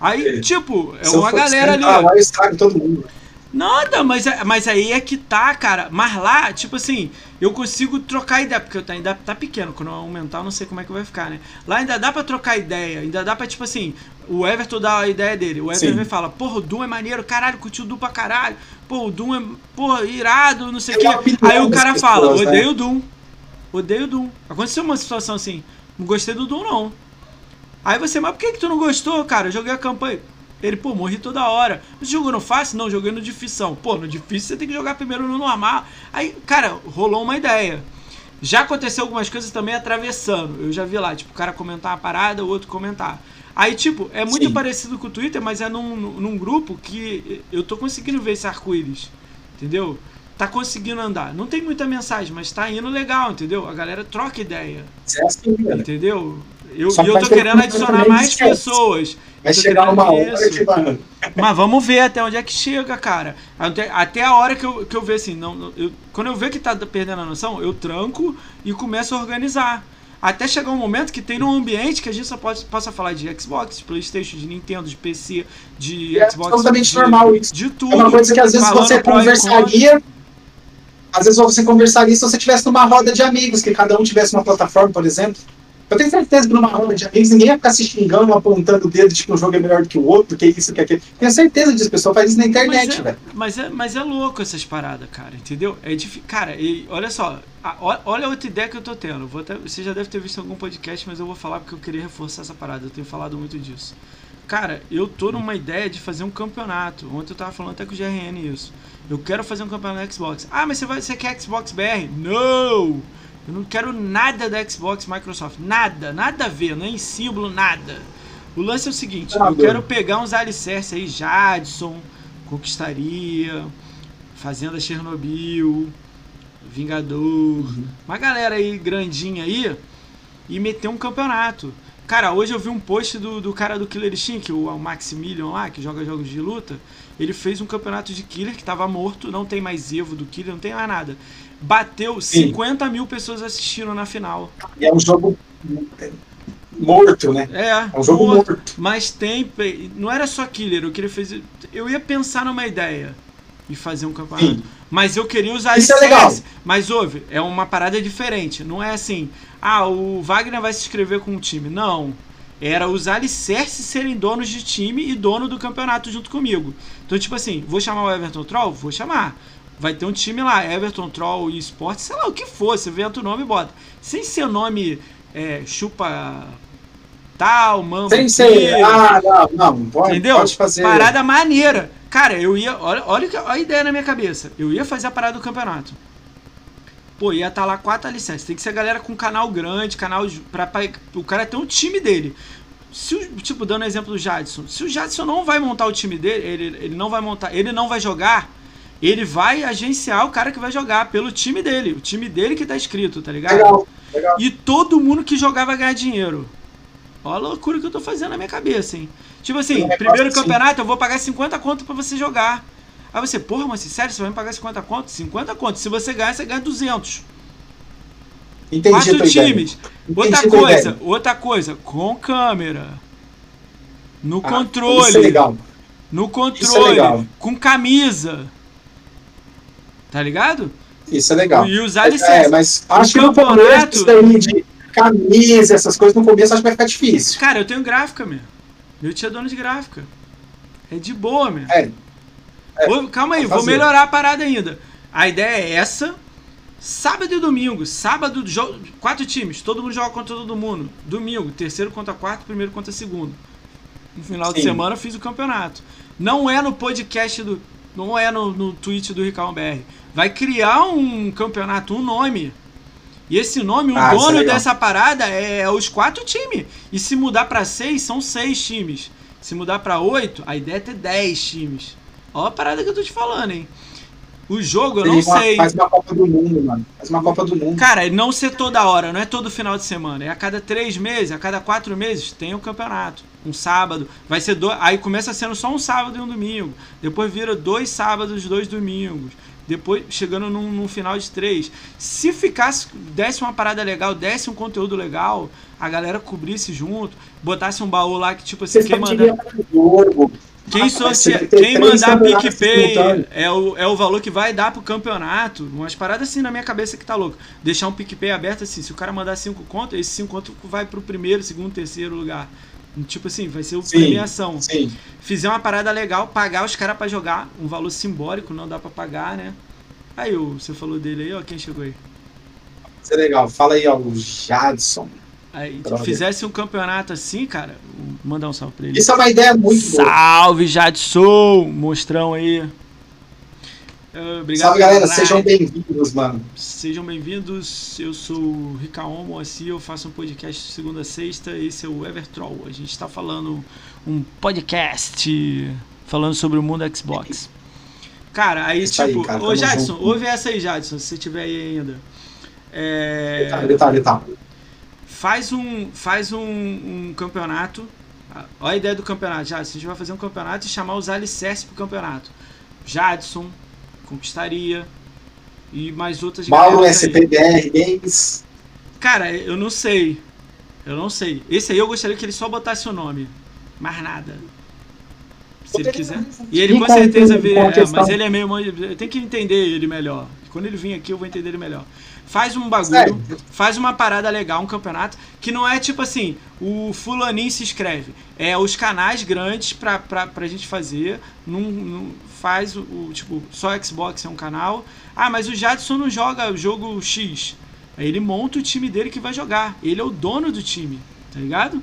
Aí, é. tipo, é uma galera ali. Ah, lá estraga todo mundo. Nada, mas, é, mas aí é que tá, cara. Mas lá, tipo assim, eu consigo trocar ideia, porque ainda tá pequeno, quando eu aumentar eu não sei como é que vai ficar, né? Lá ainda dá pra trocar ideia, ainda dá pra, tipo assim, o Everton dá a ideia dele. O Everton fala, porra, o Doom é maneiro, caralho, curtiu o Doom pra caralho. Pô, o Doom é, porra, irado, não sei o quê. Aí o cara fala, pessoas, odeio né? o Doom. Odeio o Doom. Aconteceu uma situação assim, não gostei do Doom, não. Aí você, mas por que, que tu não gostou, cara? Eu joguei a campanha. Ele, pô, morri toda hora. Você jogou no fácil? Não, joguei no difícil. Pô, no difícil você tem que jogar primeiro no normal. Aí, cara, rolou uma ideia. Já aconteceu algumas coisas também atravessando. Eu já vi lá, tipo, o cara comentar uma parada, o outro comentar. Aí, tipo, é muito Sim. parecido com o Twitter, mas é num, num grupo que eu tô conseguindo ver esse arco-íris. Entendeu? Tá conseguindo andar. Não tem muita mensagem, mas tá indo legal, entendeu? A galera troca ideia. É assim, entendeu? Eu, e eu tô querendo adicionar mais pessoas. Vai chegar uma hora que vai. Mas vamos ver até onde é que chega, cara. Até, até a hora que eu, que eu ver assim, não, eu, quando eu ver que tá perdendo a noção, eu tranco e começo a organizar. Até chegar um momento que tem num ambiente que a gente só pode, possa falar de Xbox, de Playstation, de Nintendo, de PC, de é Xbox. É totalmente de, normal isso. De tudo. É uma coisa que às vezes você conversaria. Às vezes você conversaria se você tivesse numa roda de amigos, que cada um tivesse uma plataforma, por exemplo. Eu tenho certeza que numa roda de amigos ninguém ia ficar se xingando, apontando o dedo de que um jogo é melhor do que o outro, que isso, que aquilo. Tenho certeza disso, o pessoal faz isso na internet, é, velho. Mas é, mas é louco essas paradas, cara, entendeu? É difícil. Cara, e olha só, a, olha outra ideia que eu tô tendo. Vou até, você já deve ter visto em algum podcast, mas eu vou falar porque eu queria reforçar essa parada. Eu tenho falado muito disso. Cara, eu tô numa ideia de fazer um campeonato. Ontem eu tava falando até com o GRN isso. Eu quero fazer um campeonato no Xbox. Ah, mas você, vai, você quer Xbox BR? Não! Eu não quero nada da Xbox Microsoft. Nada, nada a ver, nem símbolo, nada. O lance é o seguinte, ah, eu quero pegar uns alicerces aí, Jadson, Conquistaria, Fazenda Chernobyl, Vingador, uhum. uma galera aí grandinha aí, e meter um campeonato. Cara, hoje eu vi um post do, do cara do Killer Instinct, o, o Maximilian lá, que joga jogos de luta. Ele fez um campeonato de Killer que tava morto, não tem mais Evo do Killer, não tem mais nada bateu Sim. 50 mil pessoas assistindo na final. E é um jogo morto, né? É, é um jogo morto. morto. Mas tem. Não era só killer, eu queria fazer. Eu ia pensar numa ideia e fazer um campeonato. Sim. Mas eu queria usar Isso é legal. Mas ouve, é uma parada diferente. Não é assim, ah, o Wagner vai se inscrever com um time. Não. Era os alicerces serem donos de time e dono do campeonato junto comigo. Então, tipo assim, vou chamar o Everton Troll? Vou chamar vai ter um time lá, Everton Troll e Esporte, sei lá o que for, você inventa o nome e bota. Sem ser nome é, chupa tal, mano. Sem ser, ah, não, não, pode, entendeu? Pode fazer. Parada maneira. Cara, eu ia, olha, olha a ideia na minha cabeça. Eu ia fazer a parada do campeonato. Pô, ia estar tá lá quatro licenças. Tem que ser galera com canal grande, canal pra, pra o cara ter um time dele. Se o, tipo, dando exemplo do Jadson, se o Jadson não vai montar o time dele, ele, ele não vai montar, ele não vai jogar, ele vai agenciar o cara que vai jogar pelo time dele. O time dele que tá escrito, tá ligado? Legal, legal. E todo mundo que jogar vai ganhar dinheiro. Olha a loucura que eu tô fazendo na minha cabeça, hein? Tipo assim, É, primeiro assim. campeonato eu vou pagar 50 conto pra você jogar. Aí você, porra, mas sério, você vai me pagar 50 conto? 50 conto. Se você ganhar, você ganha 200. Entendi Quatro times. Entendi Outra coisa, outra coisa, com câmera. No Ah, controle. Isso é legal. No é controle. legal. com camisa. Tá ligado? Isso é legal. E usar É, licença. mas O acho que no campeonato- começo, isso daí de camisa, essas coisas, no começo acho que vai ficar difícil. Cara, eu tenho gráfica, meu. Meu tio é dono de gráfica. É de boa, meu. É, É, Ô, calma aí, vou melhorar a parada ainda. A ideia é essa. Sábado e domingo. Sábado, quatro times. Todo mundo joga contra todo mundo. Domingo, terceiro contra quarto, primeiro contra segundo. No final de Sim. semana eu fiz o campeonato. Não é no podcast do. Não é no, no tweet do Ricardo BR. Vai criar um campeonato, um nome. E esse nome, o Ah, é dono legal. dessa parada é os quatro times. E se mudar pra seis, são seis times. Se mudar pra oito, a ideia é ter dez times. Ó a parada que eu tô te falando, hein? O jogo eu não uma- sei. Faz uma Copa do Mundo, mano. Faz uma Copa do Mundo. Cara, não ser toda hora, não é todo final de semana. É a cada três meses, a cada quatro meses tem um campeonato. Um sábado. Vai ser dois. Aí começa sendo só um sábado e um domingo. Depois vira dois sábados, dois domingos. Depois chegando num, num final de três. Se ficasse, desse uma parada legal, desse um conteúdo legal, a galera cobrisse junto, botasse um baú lá que, tipo assim, Você quem pode manda. ir pro jogo. Quem, ter quem mandar PicPay é o, é o valor que vai dar pro campeonato. Umas paradas assim na minha cabeça que tá louco. Deixar um PicPay aberto assim, se o cara mandar cinco contos, esse cinco contos vai pro primeiro, segundo, terceiro lugar. Tipo assim, vai ser o Sim. premiação. Sim. Fizer uma parada legal, pagar os caras pra jogar, um valor simbólico, não dá pra pagar, né? Aí, você falou dele aí, ó, quem chegou aí? Isso é legal. Fala aí, ó, o Jadson. Aí, Brother. fizesse um campeonato assim, cara, mandar um salve pra ele. Isso é uma ideia muito boa. Salve, Jadson! Mostrão aí. Obrigado Salve, galera. Sejam bem-vindos, mano. Sejam bem-vindos. Eu sou o Ricaon Moacir, eu faço um podcast de segunda a sexta. Esse é o Evertroll. A gente está falando um podcast falando sobre o mundo Xbox. Cara, aí Isso aí, tipo, cara, ô Jadson, junto. ouve essa aí, Jadson, se você tiver aí ainda. É, Detalhe, detalhe, detalhe. faz um, faz um, um campeonato. Olha a ideia do campeonato, Jadson. A gente vai fazer um campeonato e chamar os alicerces pro campeonato. Jadson, Conquistaria e mais outras Mauro. SPBR Games. Cara, eu não sei. Eu não sei. Esse aí eu gostaria que ele só botasse o nome. Mais nada. Se ele quiser. E ele com certeza vê. é, mas ele é meio. Eu tenho que entender ele melhor. Quando ele vir aqui, eu vou entender ele melhor. Faz um bagulho, Sério? faz uma parada legal, um campeonato, que não é tipo assim, o fulaninho se inscreve. É os canais grandes pra, pra, pra gente fazer. Num, num- faz o, o, tipo, só Xbox é um canal. Ah, mas o Jadson não joga o jogo X. Aí ele monta o time dele que vai jogar. Ele é o dono do time, tá ligado?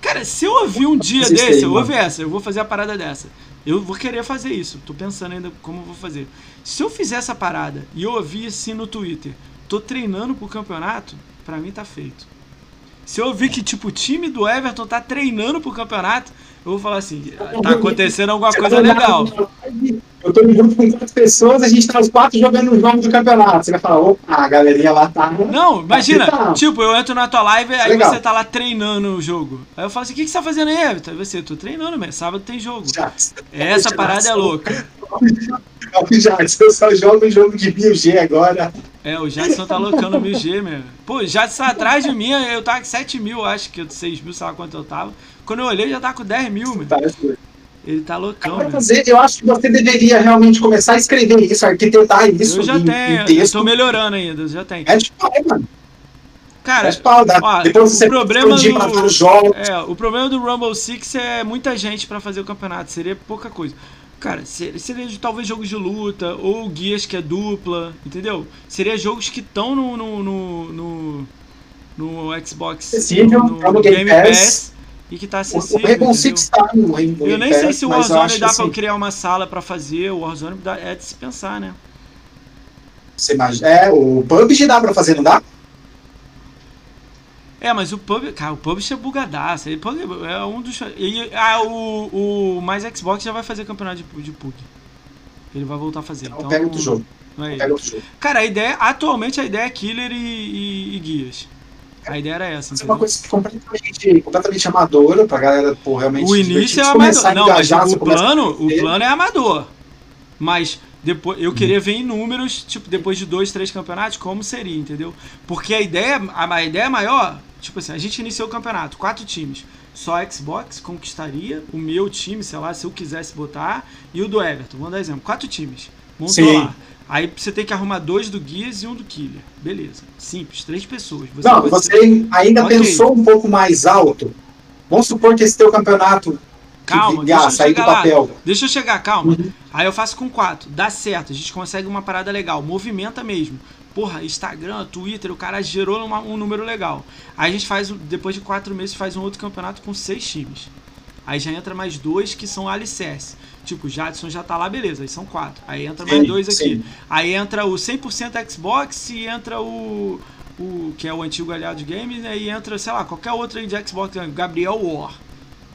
Cara, se eu ouvir um dia Existe aí, desse, eu ouvi essa, eu vou fazer a parada dessa. Eu vou querer fazer isso. Tô pensando ainda como eu vou fazer. Se eu fizer essa parada e eu ouvir assim no Twitter, tô treinando pro campeonato, pra mim tá feito. Se eu ouvir que, tipo, o time do Everton tá treinando pro campeonato, eu vou falar assim, tá acontecendo alguma coisa legal. Eu tô grupo com quatro pessoas, a gente tá os quatro jogando um jogo do campeonato. Você vai falar, opa, a galerinha lá tá. Não, imagina, Tá. tipo, eu entro na tua live, aí Legal. você tá lá treinando o jogo. Aí eu falo assim, o que, que você tá fazendo aí, Everton? Aí você, tô treinando, mas sábado tem jogo. Já. Essa parada é louca. Já, eu só jogo um jogo de 1000G agora. É, o Jadson tá loucando 1000G, meu. Pô, o Jadson tá atrás de mim, eu tava com 7 mil, acho que 6 mil, sei lá quanto eu tava. Quando eu olhei, já tava com 10 mil, meu. Eu Ele tá loucão, meu. fazer, eu acho que você deveria realmente começar a escrever isso, arquitetar isso Eu já em, tenho, em eu texto. tô melhorando ainda, eu já tenho. É de pau, mano. Cara, É de pau. Dá. ó, Depois o você problema expandir do- jogos. É, o problema do Rumble Six é muita gente pra fazer o campeonato, seria pouca coisa. Cara, seria, seria talvez jogos de luta, ou guias que é dupla, entendeu? Seria jogos que estão no, no, no, no, no Xbox, no, no no Game Pass. E que tá acessível, o Rainbow? Six tá no Rainbow Eu nem sei se o Warzone dá assim, pra criar uma sala pra fazer, o Warzone dá- é de se pensar, né? Você imagina, é, o PUBG dá pra fazer, não dá? É, mas o pub, cara, o pub é bugadaço. Ele pug é um dos. E, ah, o, o mais Xbox já vai fazer campeonato de, de pug. Ele vai voltar a fazer. Então, Então, pega outro jogo. não é ele. Pega outro jogo. Cara, a ideia, atualmente a ideia é killer e, e- e guias. A ideia era essa, Isso é uma coisa que completamente, completamente amadora pra galera, pô, realmente. O se início é amador. Não, mas o plano, o plano é amador. Mas depois eu queria ver em números, tipo, depois de dois, três campeonatos, como seria, entendeu? Porque a ideia, a, a ideia maior, tipo assim, a gente iniciou o campeonato, quatro times. Só a Xbox conquistaria o meu time, sei lá, se eu quisesse botar, e o do Everton. Vamos dar exemplo. Quatro times. Montou Sim. lá. Aí você tem que arrumar dois do Guias e um do Killer. Beleza. Simples, três pessoas. Você Não, pode ser- você ainda Ok. pensou um pouco mais alto. Vamos supor que esse teu campeonato que Calma, deixa eu sair do chegar lá. papel. Deixa eu chegar, calma. Uhum. Aí eu faço com quatro. Dá certo, a gente consegue uma parada legal. Movimenta mesmo. Porra, Instagram, Twitter, o cara gerou uma- um número legal. Aí a gente faz, depois de quatro meses, faz um outro campeonato com seis times. Aí já entra mais dois que são alicerce. Tipo, o Jadson já tá lá, beleza, aí são quatro. Aí entra mais Sim, dois aqui. sim. Aí entra o 100% Xbox e entra o, o. que é o antigo aliado de games? E entra, sei lá, qualquer outro aí de Xbox? Gabriel War,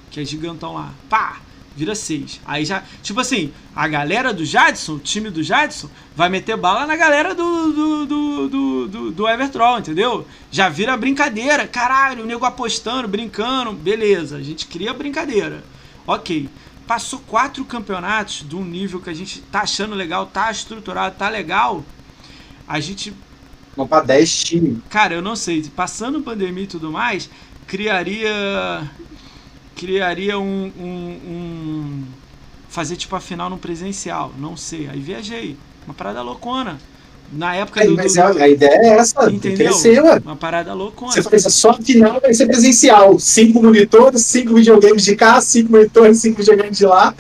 que é gigantão lá. Pá! Vira seis. Aí já. Tipo assim, a galera do Jadson, o time do Jadson, vai meter bala na galera do, do, do, do, do, do Evertroll, entendeu? Já vira brincadeira. Caralho, o nego apostando, brincando. Beleza, a gente cria brincadeira. Ok. Passou quatro campeonatos de um nível que a gente tá achando legal, tá estruturado, tá legal. A gente Vamos pra 10 times. Cara, eu não sei. Passando pandemia e tudo mais, criaria. Criaria um. um- um- fazer tipo a final no presencial. Não sei. Aí viajei. Uma parada loucona. Na época Aí, do. mas do- a, a ideia é essa, entendeu? crescer, ué. Uma parada loucona. Você faz só a final vai ser presencial. Cinco monitores, cinco videogames de cá, cinco monitores, cinco videogames de lá.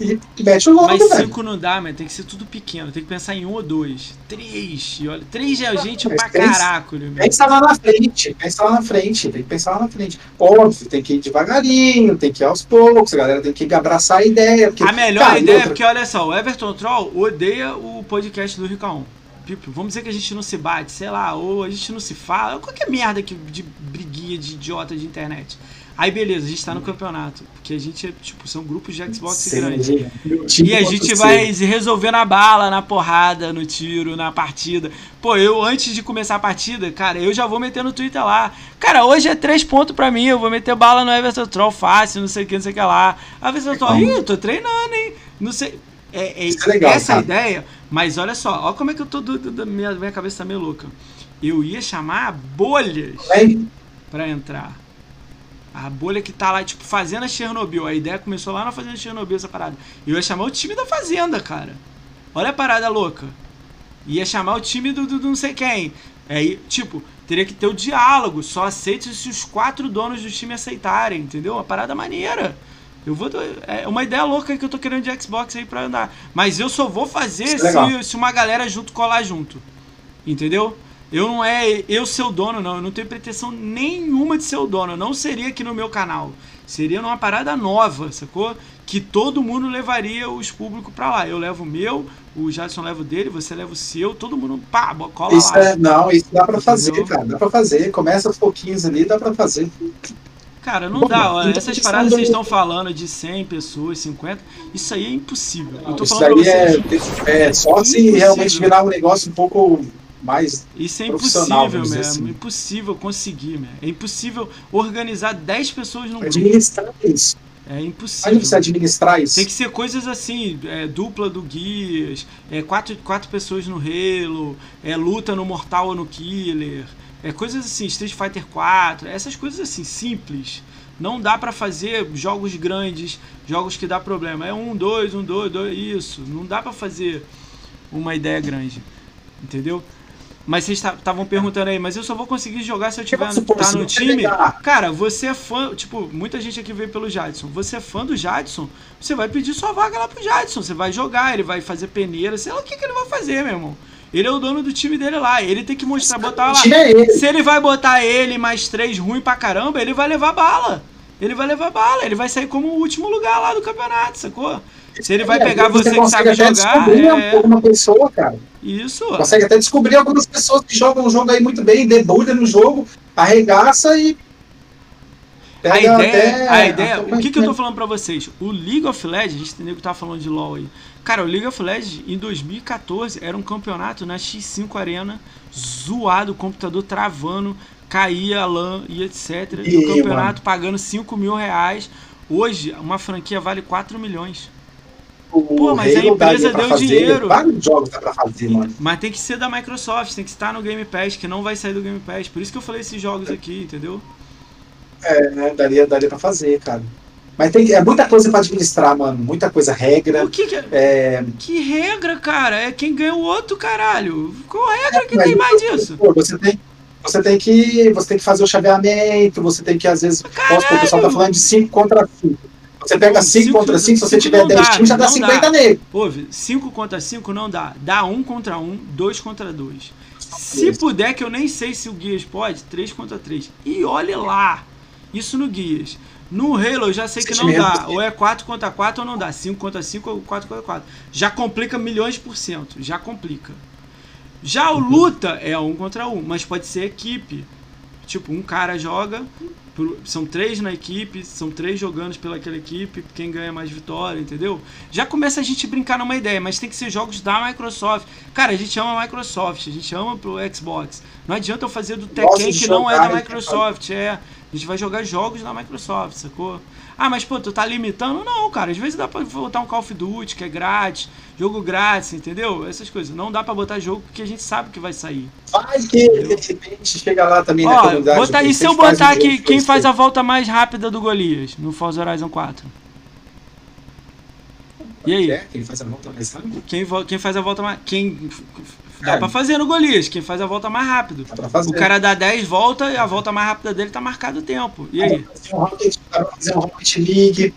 E mete o louco, Mas velho. cinco não dá, mas tem que ser tudo pequeno. Tem que pensar em um ou dois. Três. E olha, três é gente Mas pra pensa- caracolho, meu. Pensa lá na frente, pensa lá na frente, tem que pensar lá na frente. Óbvio, tem que ir devagarinho, tem que ir aos poucos, a galera tem que abraçar a ideia. Porque, A melhor cara, ideia é porque, olha só, o Everton Troll odeia o podcast do Ricaon. Tipo, vamos dizer que a gente não se bate, sei lá, ou a gente não se fala, qualquer merda que, de briguinha de idiota de internet. Aí beleza, a gente tá no campeonato. Porque a gente é, tipo, são grupos de Xbox Sim, grandes. meu time E a gente vai resolver na bala, na porrada, no tiro, na partida. Pô, eu antes de começar a partida, cara, eu já vou meter no Twitter lá. Cara, hoje é três pontos pra mim, eu vou meter bala no Everton Troll fácil, não sei o que, não sei o que lá. A Everton Troll, ih, eu tô treinando, hein? Não sei. É, é- é legal, essa é cara. ideia, mas olha só, olha como é que eu tô. do- do- da minha, minha cabeça tá meio louca. Eu ia chamar bolhas pra entrar. A bolha que tá lá, tipo, Fazenda Chernobyl. A ideia começou lá na Fazenda Chernobyl, essa parada. Eu ia chamar o time da Fazenda, cara. Olha a parada louca. Ia chamar o time do, do, do não sei quem. Aí, tipo, teria que ter o diálogo. Só aceite se os quatro donos do time aceitarem, entendeu? Uma parada maneira. Eu vou. É uma ideia louca que eu tô querendo de Xbox aí pra andar. Mas eu só vou fazer é se, se uma galera junto colar junto. Entendeu? Eu não é eu ser o dono, não. Eu não tenho pretensão nenhuma de ser o dono. Eu não seria aqui no meu canal. Seria numa parada nova, sacou? Que todo mundo levaria os públicos pra lá. Eu levo o meu, o Jadson leva o dele, você leva o seu, todo mundo, pá, cola Isso lá. é, não, isso dá pra fazer, Entendeu? cara. Dá pra fazer. Começa aos pouquinhos ali, dá pra fazer. Cara, não Bom, dá. Olha, então essas paradas que vocês estão falando de 100 pessoas, 50, isso aí é impossível. Eu tô Isso falando pra daí vocês. é, é só se realmente virar um negócio um pouco mais. Isso é impossível mesmo. assim. Impossível conseguir, mesmo. É impossível organizar 10 pessoas num grupo. administrar isso. É Aí impossível. você administrar isso. Tem que ser coisas assim, é, dupla do Guias, é, quatro, quatro pessoas no Halo, é, luta no Mortal ou no Killer, é coisas assim, Street Fighter 4, essas coisas assim, simples. Não dá pra fazer jogos grandes, jogos que dá problema. É um, dois, um, dois, dois, isso. Não dá pra fazer uma ideia grande, entendeu? Mas vocês estavam perguntando aí, mas eu só vou conseguir jogar se eu tiver Vamos supor, tá no time. Cara, você é fã, tipo, muita gente aqui veio pelo Jadson. Você é fã do Jadson, você vai pedir sua vaga lá pro Jadson. Você vai jogar, ele vai fazer peneira, sei lá o que, que ele vai fazer, meu irmão. Ele é o dono do time dele lá. Ele tem que mostrar, botar lá. é ele. Se ele vai botar ele mais três ruim pra caramba, ele vai levar bala. Ele vai levar bala, ele vai sair como o último lugar lá do campeonato, sacou? Se ele vai É, pegar você que consegue sabe até jogar, descobrir é alguma pessoa, cara. isso. Consegue até descobrir algumas pessoas que jogam o jogo aí muito bem, debulha no jogo, arregaça e. A ideia, até- a ideia, o que, que eu tô falando pra vocês? O League of Legends, a gente entendeu que tava falando de LoL aí. Cara, o League of Legends em 2014 era um campeonato na X5 Arena, zoado, o computador travando, caía a LAN e etc. E, o campeonato mano. pagando 5 mil reais. Hoje, uma franquia vale 4 milhões. O Pô, mas a empresa deu fazer, dinheiro. Vários jogos dá pra fazer, mano. Mas tem que ser da Microsoft, tem que estar no Game Pass, que não vai sair do Game Pass. Por isso que eu falei esses jogos aqui, entendeu? É, né? Daria, daria pra fazer, cara. Mas tem, é muita coisa pra administrar, mano. Muita coisa, regra. O que que é? é... Que regra, cara? É quem ganha o outro, caralho. Qual regra é, que tem mais disso? Pô, você tem, você tem que. Você tem que fazer o chaveamento, você tem que, às vezes. Posso, o pessoal tá falando de 5 contra 5. Você pega 5 contra 5, se você tiver 10 times, já dá 50 nele. Ouve, 5 contra 5 não dá. Dá 1 um contra 1, um, 2 contra 2. Se puder, que eu nem sei se o Guias pode, 3 contra 3. E olhe lá. Isso no Guias. No Halo eu já sei que não dá. Ou é 4 contra 4 ou não dá. 5 contra 5 ou 4 contra 4. Já complica milhões por cento. Já complica. Já o luta é 1 contra 1, mas pode ser equipe. Tipo, um cara joga, são três na equipe, são três jogando pelaquela equipe, quem ganha mais vitória, entendeu? Já começa a gente brincar numa ideia, mas tem que ser jogos da Microsoft. Cara, a gente ama a Microsoft, a gente ama pro Xbox. Não adianta eu fazer do Tekken que não é da Microsoft, é. A gente vai jogar jogos da Microsoft, sacou? Ah, mas pô, tu tá limitando? Não, cara. Às vezes dá pra botar um Call of Duty que é grátis, jogo grátis, entendeu? Essas coisas. Não dá pra botar jogo que a gente sabe que vai sair. Vai que de repente chega lá também Ó, na comunidade. Botar, e se eu botar aqui quem faz a volta mais rápida do Golias no Forza Horizon 4? E aí? É, quem faz a volta mais rápida? Quem, quem faz a volta mais. Quem Dá é. pra fazer no Golias, quem faz a volta mais rápido. Dá pra fazer. O cara dá 10 voltas e a volta mais rápida dele tá marcado o tempo. E aí? Dá pra fazer um Rocket League.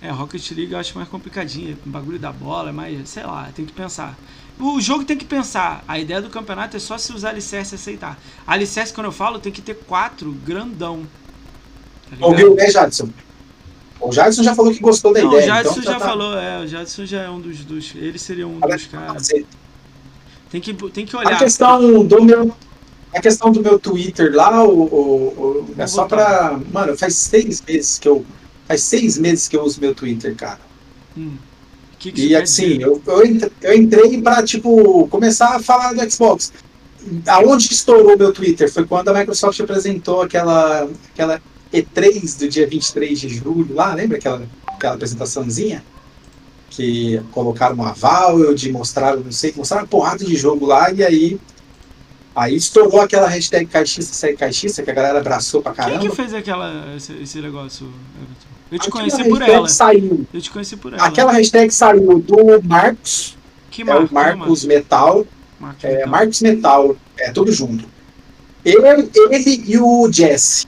É, Rocket League eu acho mais complicadinho. O bagulho da bola, mas sei lá, tem que pensar. O jogo tem que pensar. A ideia do campeonato é só se usar alicerce aceitar. Alicerce, quando eu falo, tem que ter quatro grandão. Tá Ouviu, né, Jadson? O Jadson já falou que gostou da Não, ideia. O Jadson então já, já tá... falou, é. O Jadson já é um dos. dos ele seria um dos caras. Tem que, tem que olhar. A questão do meu. A questão do meu Twitter lá, o, o, o é só pra. Mano, faz seis meses que eu. Faz seis meses que eu uso meu Twitter, cara. Hum. Que que e assim, eu, eu entrei pra, tipo, começar a falar do Xbox. Aonde estourou meu Twitter? Foi quando a Microsoft apresentou aquela, aquela E3 do dia 23 de julho lá, lembra aquela, aquela apresentaçãozinha? que colocaram um aval, de mostrar, não sei, mostraram uma porrada de jogo lá, e aí. Aí estourou aquela hashtag caixista, caixista, que a galera abraçou pra caramba. Quem que fez aquela, esse, esse negócio, Eu te conheci por ela. Saiu. Eu te conheci por ela. Aquela hashtag saiu do Marcos. Que é o Marcos Metal. Marcos é, Metal. Marcos Metal. É, tudo junto. Ele, ele e o Jesse.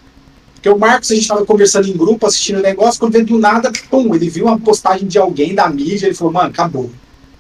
Porque o Marcos, a gente estava conversando em grupo, assistindo o negócio, quando veio do nada, pum, ele viu uma postagem de alguém da mídia, ele falou, mano, acabou.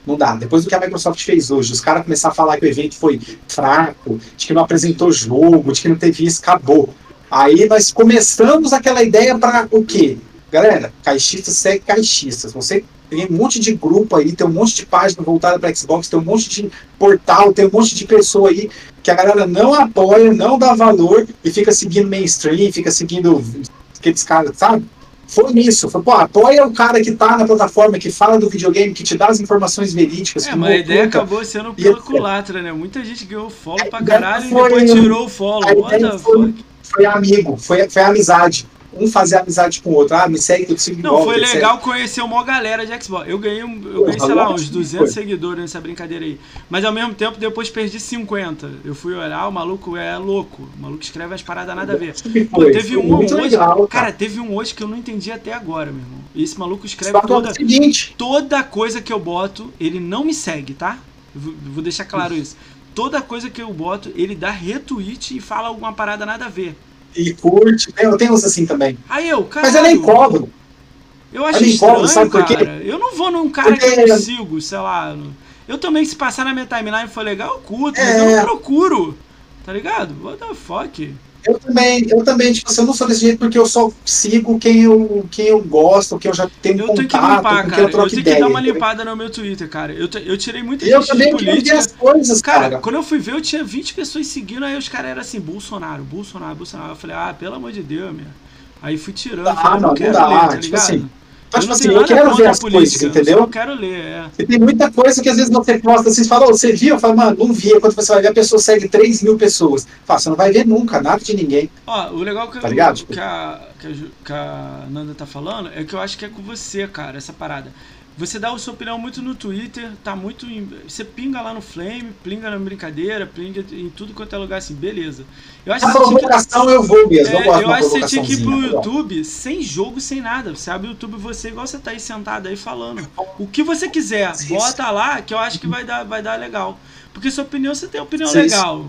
Não dá. Depois do que a Microsoft fez hoje, os caras começaram a falar que o evento foi fraco, de que não apresentou jogo, de que não teve isso, acabou. Aí nós começamos aquela ideia para o quê? Galera, caixistas segue caixistas. Você tem um monte de grupo aí, tem um monte de página voltada para Xbox, tem um monte de portal, tem um monte de pessoa aí que a galera não apoia, não dá valor e fica seguindo mainstream, fica seguindo aqueles caras, sabe? Foi nisso, foi, pô, apoia o cara que tá na plataforma, que fala do videogame, que te dá as informações verídicas. É, mas a ideia acabou sendo pela e, culatra, né? Muita gente ganhou follow pra caralho e depois tirou o follow. Foi, foi, amigo, foi, foi amizade um fazer amizade com o outro. Ah, me segue que eu sigo Não, foi legal conhecer uma galera de Xbox. Eu ganhei, eu ganhei sei lá, uns 200 seguidores nessa brincadeira aí. Mas ao mesmo tempo, depois perdi 50. Eu fui olhar, o maluco é louco. O maluco escreve as paradas nada a ver. Pô, teve um hoje. Legal, cara. cara. teve um hoje que eu não entendi até agora, meu irmão. Esse maluco escreve toda, toda coisa que eu boto, ele não me segue, tá? vou deixar claro isso. Toda coisa que eu boto, ele dá retweet e fala alguma parada nada a ver e curte. Eu tenho uns assim também. Aí eu, cara. Mas eu nem cobro. Eu acho eu estranho, cobro, sabe por quê? Eu não vou num cara Porque... que eu sigo, sei lá. Eu também, se passar na minha timeline for legal, eu curto, é... mas eu não procuro. Tá ligado? What the fuck? Eu também, eu também, tipo assim, eu não sou desse jeito porque eu só sigo quem eu, quem eu gosto, quem eu já tenho eu contato, tenho que limpar, cara. eu Eu tenho ideia, que dar uma limpada no meu Twitter, cara. Eu, eu tirei muita gente eu também de política. as coisas, cara, cara. quando eu fui ver, eu tinha 20 pessoas seguindo, aí os caras eram assim, Bolsonaro, Bolsonaro, Bolsonaro. Eu falei, ah, pelo amor de Deus, meu. Aí fui tirando, ah, falei, não, não, dá, ler, tá tipo assim, Então, tipo assim, eu quero ver as coisas, entendeu? Eu quero ler, é. E tem muita coisa que às vezes você posta assim, você fala, oh, você viu? Eu falo, mano, não vi. Quando você vai ver, a pessoa segue 3 mil pessoas. Fala, você não vai ver nunca, nada de ninguém. Ó, o legal que, tá ligado? que, a, que, a, que a Nanda tá falando é que eu acho que é com você, cara, essa parada. Você dá a sua opinião muito no Twitter, tá muito. Em, você pinga lá no Flame, pinga na brincadeira, pinga em tudo quanto é lugar assim, beleza. Eu acho a provocação que, eu vou mesmo. É, eu, eu acho que você tinha que ir pro YouTube sem jogo, sem nada. Você abre o YouTube você igual você tá aí sentado aí falando. O que você quiser, bota lá que eu acho que vai dar, vai dar legal. Porque sua opinião, você tem opinião legal.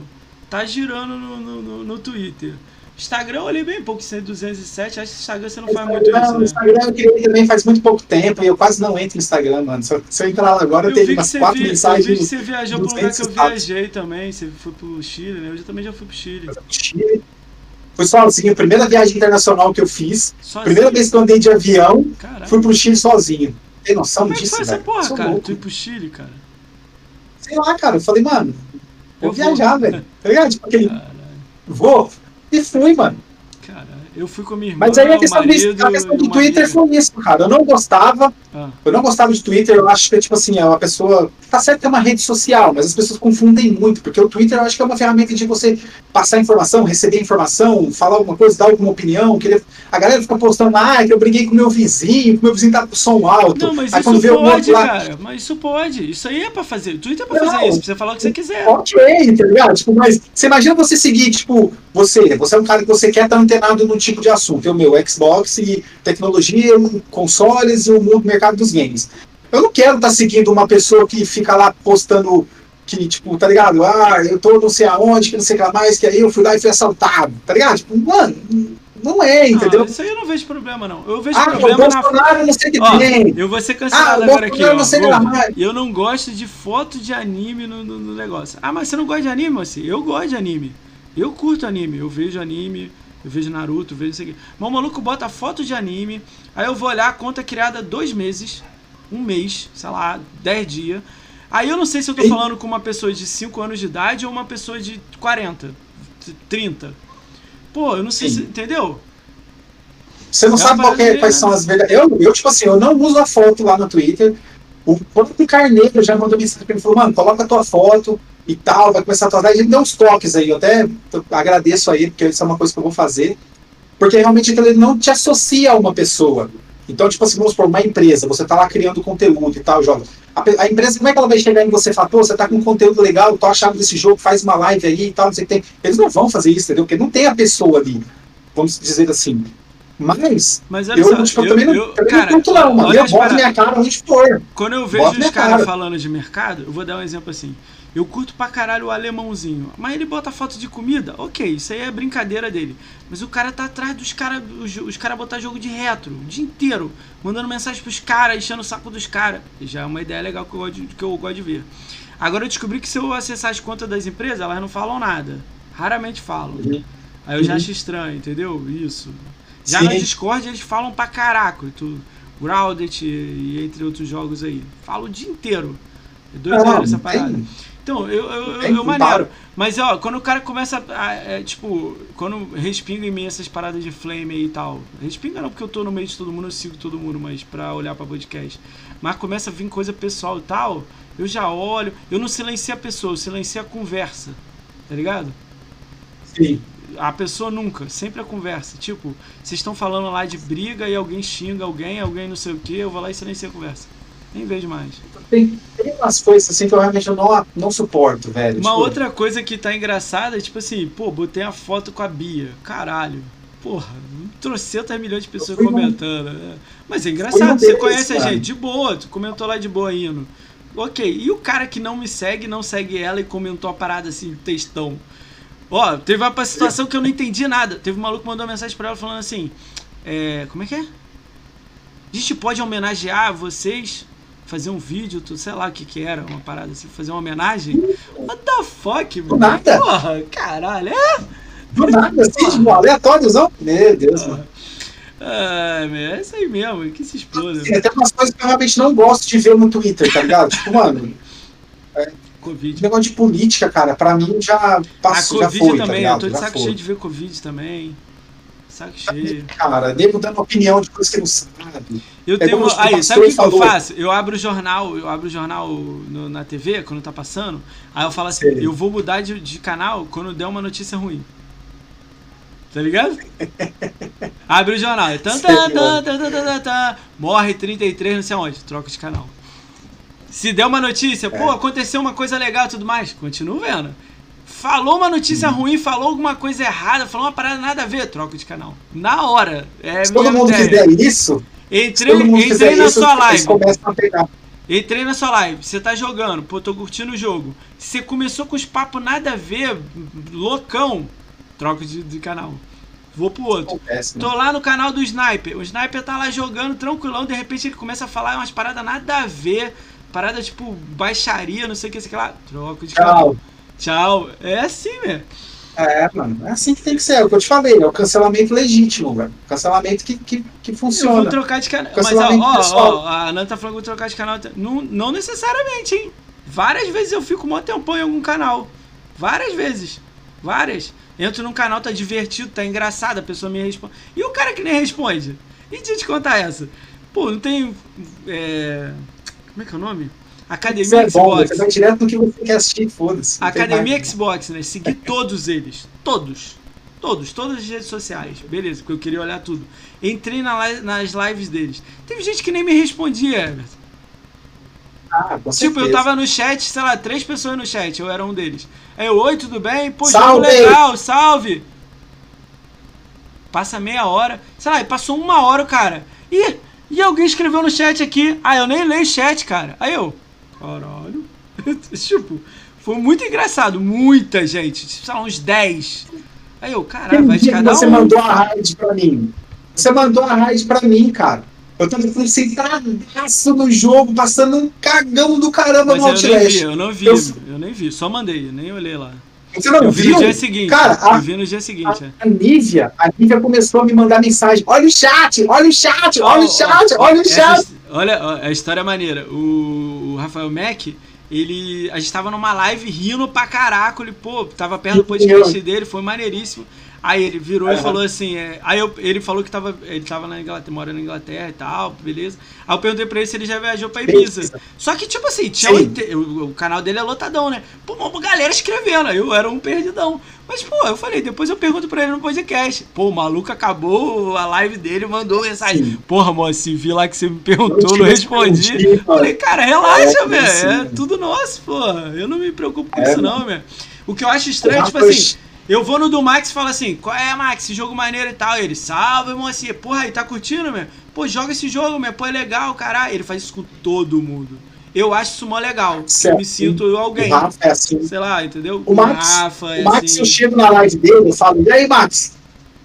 Tá girando no, no, no, no Twitter. Instagram eu olhei bem pouco, 207. Acho que Instagram você não faz muito isso. Não, né? Instagram eu criei também faz muito pouco tempo e eu quase não entro no Instagram, mano. Se eu, se eu entrar lá agora, eu, tenho umas quatro mensagens. Eu vi que você viajou pro lugar que eu viajei também. Você foi pro Chile, né? Eu também já fui pro Chile. Eu Chile. Foi sozinho, primeira viagem internacional que eu fiz. Sozinho? Primeira vez que eu andei de avião, Caraca. fui pro Chile sozinho. Tem noção Como disso, velho? Como foi essa porra, cara? Louco. Tu ir pro Chile, cara? Sei lá, cara. Eu falei, mano, vou, vou viajar, velho. Tá ligado? Tipo, aquele... Vou. E fui, mano. Eu fui com minha irmã. Mas aí a questão, marido, a questão do Twitter foi isso, cara. Eu não gostava. Ah. Eu não gostava de Twitter. Eu acho que, tipo assim, é uma pessoa. Tá certo que é uma rede social, mas as pessoas confundem muito, porque o Twitter eu acho que é uma ferramenta de você passar informação, receber informação, falar alguma coisa, dar alguma opinião. Querer... A galera fica postando, ah, que eu briguei com meu vizinho, que meu vizinho tá com som alto. Não, mas aí, isso pode, lá... cara. Mas isso pode. Isso aí é pra fazer. O Twitter é pra não, fazer isso, pra você falar o que você quiser. Ok, tá ligado? Tipo, mas você imagina você seguir, tipo, você, você é um cara que você quer estar antenado num tipo de assunto. É o meu Xbox e tecnologia, consoles e o mundo mercado dos games. Eu não quero estar seguindo uma pessoa que fica lá postando que, tipo, tá ligado? Ah, eu tô não sei aonde, que não sei o que mais, que aí eu fui lá e fui assaltado, tá ligado? Tipo, mano, não é, entendeu? Não, isso aí eu não vejo problema, não. Eu vejo ah, problema Bolsonaro na. Não sei que ó, tem. Eu vou ser cancelado ah, agora aqui. Ó. Não sei eu não gosto de foto de anime no, no, no, negócio. Ah, mas você não gosta de anime, assim? Eu gosto de anime. Eu curto anime, eu vejo anime, eu vejo Naruto, eu vejo isso aqui. Mas o maluco bota foto de anime, aí eu vou olhar a conta criada dois meses, um mês, sei lá, dez dias. Aí eu não sei se eu tô falando com uma pessoa de 5 anos de idade ou uma pessoa de 40, 30. Pô, eu não sei se. Entendeu? Você não é sabe qual é, quais são as verdades. Eu, eu, tipo assim, eu não uso a foto lá no Twitter. O próprio Carneiro já mandou mensagem pra mim falou, mano, coloca a tua foto e tal, vai começar a atuar. Ele deu uns toques aí, eu até agradeço aí, porque isso é uma coisa que eu vou fazer. Porque realmente ele não te associa a uma pessoa. Então, tipo assim, vamos supor, uma empresa, você tá lá criando conteúdo e tal, joga. A, a, empresa, como é que ela vai chegar em você e falar, pô, você tá com um conteúdo legal, tô achando desse jogo, faz uma live aí e tal, não sei o que tem. Eles não vão fazer isso, entendeu? Porque não tem a pessoa ali, vamos dizer assim. Mas, Mas eu, só, tipo, eu, também não, eu, também cara, não curto não, mano. Eu boto minha cara onde for. Quando eu vejo os caras falando de mercado, eu vou dar um exemplo assim. Eu curto pra caralho o alemãozinho. Mas ele bota foto de comida? Ok, isso aí é brincadeira dele. Mas o cara tá atrás dos caras. Os, os caras botar jogo de retro o dia inteiro. Mandando mensagem pros caras, enchendo o saco dos caras. Já é uma ideia legal que eu, gosto de, que eu gosto de ver. Agora eu descobri que se eu acessar as contas das empresas, elas não falam nada. Raramente falam. Uhum. Aí eu já uhum. acho estranho, entendeu? Isso. Já Sim. no Discord eles falam pra caraca. Tu, Grounded e entre outros jogos aí. Falo o dia inteiro. É doideira essa parada. Então, eu, eu, eu, eu maneiro. Mas, ó, quando o cara começa a, é, tipo, quando respinga em mim essas paradas de flame e tal. Respinga não, porque eu tô no meio de todo mundo, eu sigo todo mundo, mas pra olhar pra podcast. Mas começa a vir coisa pessoal e tal, eu já olho. Eu não silencio a pessoa, eu silencio a conversa. Tá ligado? Sim. A pessoa nunca, sempre a conversa. Tipo, vocês estão falando lá de briga e alguém xinga alguém, alguém não sei o que, eu vou lá e silencio a conversa. Nem vejo mais. Tem, tem umas coisas assim que eu realmente não, não suporto, velho. Uma tipo... outra coisa que tá engraçada é tipo assim, pô, botei a foto com a Bia. Caralho. Porra, trocentas milhões de pessoas comentando. Né? Mas é engraçado, você conhece cara. a gente de boa, tu comentou lá de boa indo. Ok, e o cara que não me segue, não segue ela e comentou a parada assim, textão. Ó, teve uma situação que eu não entendi nada. Teve um maluco que mandou uma mensagem pra ela falando assim: é, Como é que é? A gente pode homenagear vocês fazer um vídeo, tu, sei lá o que que era, uma parada assim, fazer uma homenagem. What the fuck, mano? Nada. Porra, caralho, é? Do nada, assim, tipo, aleatóriozão. Meu Deus, mano. Ah, é isso aí mesmo, que se exploda. Tem até umas coisas que eu realmente não gosto de ver no Twitter, tá ligado? tipo, mano. É, Covid. Negócio de política, cara, pra mim já passou. A Covid já foi, tá também, tá eu tô de saco cheio de ver Covid também. Saco cheio. Cara, devo dando opinião de coisa que não sabe. Eu É tenho. Aí, sabe o que, eu faço? Eu abro o jornal, eu abro o jornal no- na TV, quando tá passando. Aí eu falo assim, Sei. eu vou mudar de, de canal quando der uma notícia ruim. Tá ligado? Abre o jornal. Tan, tan, tan, tan, tan, tan, tan. Morre 33, não sei onde. Troca de canal. Se der uma notícia, pô, É. aconteceu uma coisa legal e tudo mais, continuo vendo. Falou uma notícia ruim, falou alguma coisa errada, falou uma parada nada a ver, troca de canal. Na hora. É Se todo mundo ideia. fizer isso, Entrei, todo mundo entrei na isso, sua live. começam a pegar. Entrei na sua live, você tá jogando, pô, tô curtindo o jogo. Você começou com os papos nada a ver, loucão, troca de, de canal. Vou pro outro. Acontece, né? Tô lá no canal do Sniper. O Sniper tá lá jogando tranquilão, de repente ele começa a falar umas paradas nada a ver. Parada tipo baixaria, não sei o que, sei que lá. Troca de canal. Tchau. Tchau. É assim, velho. É, mano, é assim que tem que ser. É o que eu te falei, é o cancelamento legítimo, velho. Cancelamento que, que, que Eu vou funciona. trocar de canal. Mas ó, ó, a Nanda tá falando que vou trocar de canal. Não, não necessariamente, hein? Várias vezes eu fico mó tempão em algum canal. Várias vezes. Várias. Entro num canal, tá divertido, tá engraçado, a pessoa me responde. E o cara que nem responde? E deixa eu te contar essa. Pô, não tem. É... Como é que é o nome? Academia é bom, Xbox. você vai direto no que você quer assistir, foda-se. Academia. Xbox, né? Segui todos eles. Todos. Todos, todas as redes sociais. Beleza, porque eu queria olhar tudo. Entrei na nas lives deles. Teve gente que nem me respondia, Everton. Ah, Tipo, eu certeza. tava no chat, sei lá, três pessoas no chat, eu era um deles. Aí eu, oi, tudo bem? Pô, Salve! legal, salve! Passa meia hora, sei lá, e passou uma hora o cara. Ih, e alguém escreveu no chat aqui. Ah, eu nem leio chat, cara. Aí eu, caralho. tipo, foi muito engraçado, muita gente, sei lá, uns 10. Aí eu, caralho, vai de cada você um. mandou a raid pra mim. Você mandou a raid pra mim, cara. Eu tava concentradaço no jogo, passando um cagão do caramba no Mas eu nem vi, Outlast. eu não vi, Eu- eu nem vi, só mandei, nem olhei lá. Você não Eu vi viu? no dia seguinte. Cara, a- eu vi no dia seguinte, é. A Nívia, a Nívia começou a me mandar mensagem. Olha o chat, olha o chat, olha o chat, ó, olha o essa chat. his- olha, a história é maneira. O, o Rafael Mack, ele. A gente tava numa live rindo pra caraca. Ele, pô, tava perto do podcast dele, foi maneiríssimo. Aí ele virou e Aham. falou assim. é, aí eu- ele falou que tava. Ele tava na Inglaterra, mora na Inglaterra e tal, beleza. Aí eu perguntei pra ele se ele já viajou pra Ibiza. Beleza. Só que, tipo assim, tinha o, o canal dele é lotadão, né? Pô, uma galera escrevendo, aí eu era um perdidão. Mas, pô, eu falei, depois eu pergunto pra ele no podcast. Pô, o maluco acabou a live dele, mandou mensagem. Sim. Porra, moça, vi lá que você me perguntou, não respondi. mano. Falei, cara, relaxa, É, velho. É tudo nosso, porra. Eu não me preocupo com É, isso, não, velho. O que eu acho estranho é, tipo assim, eu vou no do Max e falo assim, qual é, Max, esse jogo maneiro e tal. Ele, salve, mocinha. Porra, aí tá curtindo, meu? Pô, joga esse jogo, meu. Pô, é legal, caralho. Ele faz isso com todo mundo. Eu acho isso mó legal. Eu Certo. me sinto alguém. O Rafa é assim. Sei lá, entendeu? O Max- Rafa, é O Max, eu assim. chego na live dele, eu falo, e aí, Max?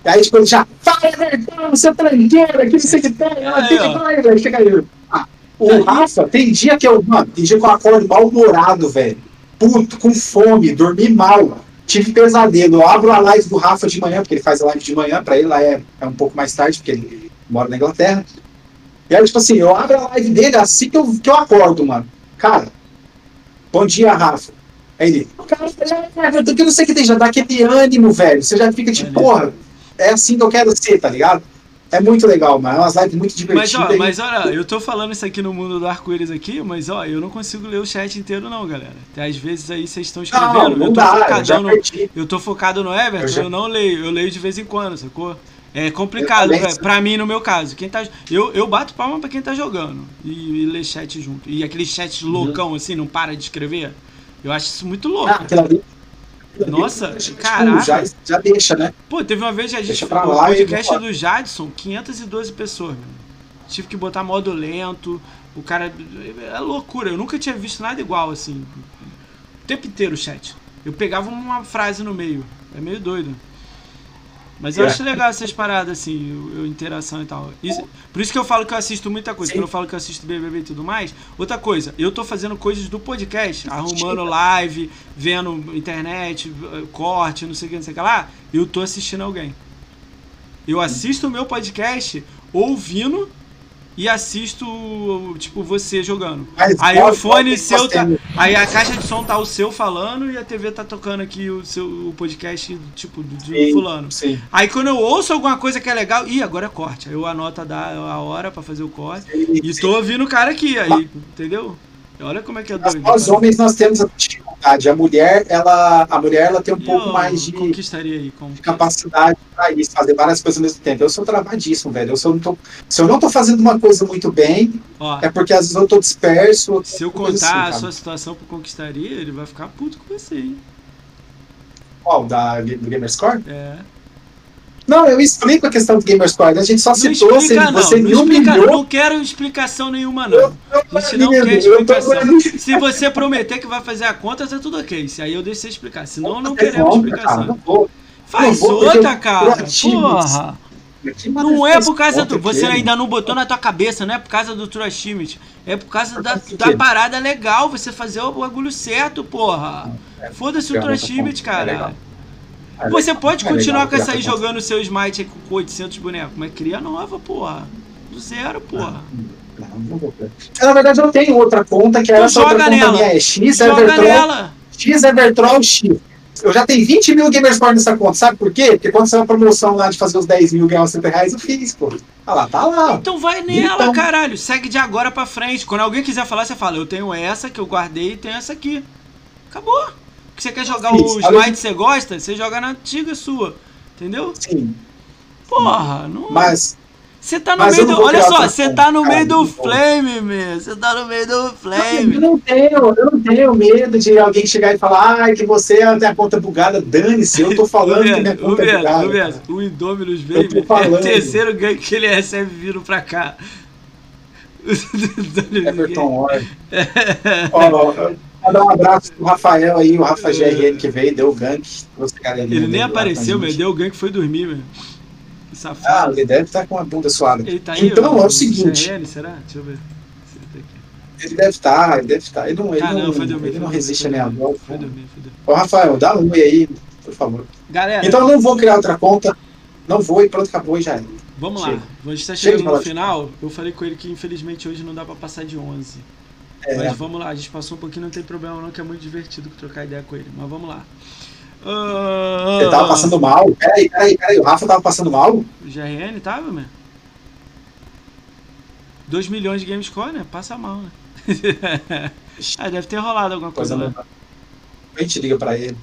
E aí, tipo, ele já, fala, Everton, seu tranqueiro, aqui não sei o que tem, ela tem que vai, chega aí. Ah, o Rafa, tem dia que eu, mano, tem dia que eu acordo mal-humorado, velho, puto, com fome, dormi mal, tive pesadelo, eu abro a live do Rafa de manhã, porque ele faz a live de manhã, pra ele lá é, é um pouco mais tarde, porque ele mora na Inglaterra, e aí, tipo assim, eu abro a live dele assim que eu, que eu acordo, mano, cara, bom dia, Rafa. Aí ele, cara, eu não sei o que tem, já dá aquele ânimo, velho. Você já fica tipo, Valeu. porra, é assim que eu quero ser, tá ligado? É muito legal, mano. É umas lives muito Mas, divertidas. ó, mas olha, eu tô falando isso aqui no mundo do arco-íris aqui, mas ó, eu não consigo ler o chat inteiro, não, galera. Até às vezes aí vocês estão escrevendo. não, não eu tô dá, eu no. Eu tô focado no Everton, Eu eu, já- não leio, eu leio de vez em quando, sacou? É complicado, velho. sim. Pra mim, no meu caso. Quem tá, eu, eu bato palma pra quem tá jogando. E, e lê chat junto. E aquele chat loucão, assim, não para de escrever. Eu acho isso muito louco. Uhum. Ah, aquela ali. Nossa, tipo, caraca. Já, já deixa, né? Pô, teve uma vez que a gente. Deixa pra o lá e podcast do Jadson, 512 pessoas, meu. Tive que botar modo lento. O cara. É loucura. Eu nunca tinha visto nada igual, assim. O tempo inteiro o chat. Eu pegava uma frase no meio. É meio doido. Mas eu É. acho legal essas paradas, assim, o, o interação e tal. Isso- por isso que eu falo que eu assisto muita coisa. Sim. Quando eu falo que eu assisto BBB e tudo mais. Outra coisa, eu tô fazendo coisas do podcast, arrumando live, vendo internet, corte, não sei o que, não sei o que lá. Eu tô assistindo alguém. Eu assisto o meu podcast ouvindo e assisto, tipo, você jogando. Mas Aí qual- o fone seu tá. Aí a caixa de som tá o seu falando e a TV tá tocando aqui o seu o podcast, tipo, do, Sim. fulano. Sim. Aí quando eu ouço alguma coisa que é legal, ih, agora é corte. Aí eu anoto a, da- a hora pra fazer o corte. E tô ouvindo o cara aqui, aí, entendeu? Olha como é que é doido. nós homens nós temos a A mulher, ela, a mulher, ela tem um E pouco eu mais de aí com capacidade para isso, fazer várias coisas ao mesmo tempo. Eu sou travadíssimo, velho. Eu sou, não tô, se eu não tô fazendo uma coisa muito bem, Ó, é porque às vezes eu tô disperso. se eu contar assim, a sua situação pro conquistaria, ele vai ficar puto com você, hein? Qual? Da, do Gamerscore? É. Não, eu explico a questão do Gamerscore. A gente só Não citou, você, explica, não. você não, me explica, humilhou. não quero explicação nenhuma, não. Eu- A gente não quer eu tô explicação. Se você prometer que vai fazer a conta, tá tudo ok. Se aí eu deixo você explicar. Senão, não Fazer queremos compra, cara, explicação. não vou. Faz não vou, outra, eu- cara. Porra. Que Não é por causa do. Você ainda não botou na tua cabeça, não é por causa do Trash Limit. É por causa da, da parada legal, você fazer o bagulho certo, porra. Foda-se o é Trash outra Limit, conta, é cara. É Você legal, pode é continuar legal, com essa é aí jogando seu Smite aí com 800 bonecos, mas cria nova, porra. Do zero, porra. Não, não vou. Na verdade, eu tenho outra conta que era Então essa outra joga conta nela. minha é X Joga Evertroll, nela. X Evertroll X. Eu já tenho 20 mil Gamerscore nessa conta, sabe por quê? Porque quando saiu a promoção lá de fazer os 10 mil ganhar os 60 reais, eu fiz, pô. Ah lá, tá lá. Então vai nela, Então- caralho. Segue de agora pra frente. Quando alguém quiser falar, você fala, eu tenho essa que eu guardei e tenho essa aqui. Acabou. Que você quer jogar Isso, o Smite que você gosta, você joga na antiga sua. Entendeu? Sim, Porra, não. mas Você tá no mas meio eu não do. Olha só, você tá no meio do. Flame, meu. Você tá no meio do eu Flame. não tenho, eu não tenho medo de alguém chegar e falar, ai, que você tem a conta bugada, dane-se, eu tô falando que minha o conta é bugada. o Indominus tô é o terceiro ganho que ele recebe vindo pra cá. Everton Orr. Ó, Mandar um abraço pro Rafael aí, o Rafa GRN que veio, deu gank. a galerinha Ele nem lá apareceu, meu. Deu o gank foi dormir, meu. Que Ah, safado. ele deve estar com a bunda suada. Ele tá aí? Então, é o seguinte. CRL, será? Deixa eu ver. Se ele tá. Ele deve estar, ele deve estar. Ele não, ele Ah, não, não, foi dormir. ele não resiste a dormir, voz. Foi dormir, foi dormir. Ô, Rafael, dá um oi aí, por favor. Galera, Então eu não vou criar outra conta. Não vou e pronto, acabou e já é. vamos lá. chega. A gente tá Chega de chegando no falar de final. Eu falei com ele que infelizmente hoje não dá pra passar de 11. É, Mas vamos lá, a gente passou um pouquinho, não tem problema não, que é muito divertido trocar ideia com ele. Mas vamos lá. Ah, Ele tava passando mal. Peraí, peraí, peraí. O Rafa tava passando mal? O GRN tava, meu? 2 milhões de Gamescore, né? Passa mal, né? ah, deve ter rolado alguma coisa Coisa lá. A gente liga pra ele.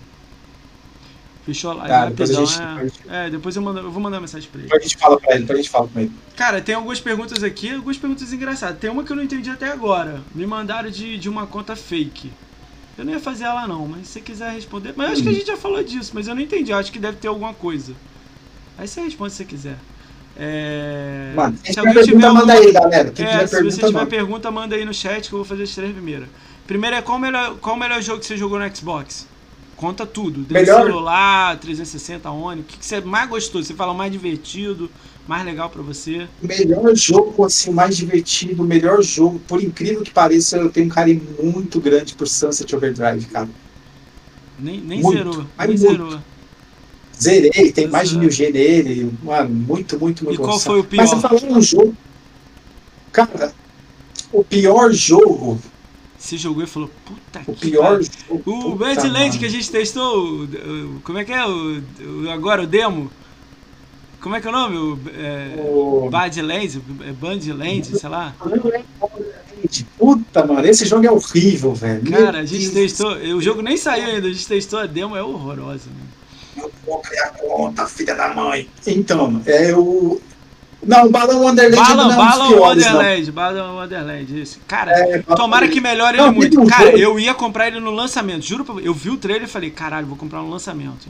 Fechou a live Tá, depois a gente- é. depois- É, depois eu, mando, eu vou mandar mensagem pra ele. Depois a gente fala pra ele, depois a gente fala com ele. Cara, tem algumas perguntas aqui, algumas perguntas engraçadas. Tem uma que eu não entendi até agora. Me mandaram de, de uma conta fake. Eu não ia fazer ela não, mas se você quiser responder. Mas eu acho que a gente já falou disso, mas eu não entendi. Eu acho que deve ter alguma coisa. Aí você responde se você quiser. É... Mano, se se alguém tiver pergunta, manda aí, galera. Quem É, se você pergunta, tiver manda. pergunta, manda aí no chat que eu vou fazer as três primeiras. Primeiro é qual o melhor, qual o melhor jogo que você jogou no Xbox? Conta tudo. Melhor- celular, 360 One. O que, que você mais gostou? Você fala mais divertido, mais legal pra você? Melhor jogo, assim, mais divertido, melhor jogo. Por incrível que pareça, eu tenho um carinho muito grande por Sunset Overdrive, cara. Nem, nem Muito, zerou. mas Nem muito. zerou. Zerei, tem mais de mil G nele. Mano, muito, muito, muito E qual foi o Mas pior? você falou um jogo. Cara, o pior jogo. Você jogou e falou, puta O que pior. O Badland mano. que a gente testou, como é que é? O, o- agora o demo? Como é que é o nome? O, é, O- Badlands? É Bandland, sei lá. Puta, mano, esse jogo é horrível, velho. Cara, a gente testou. O jogo nem saiu ainda, a gente testou a demo, é horrorosa. Né? Eu vou criar conta, filha da mãe. Então, é o. Não, Balão Wonderland Bala, não é Bala dos piores, não. Wonderland, Bala Wonderland, isso. Cara, É, tomara que melhore Não, ele muito. um Cara, eu ia comprar ele no lançamento, juro pra. Eu vi o trailer e falei, caralho, vou comprar no lançamento.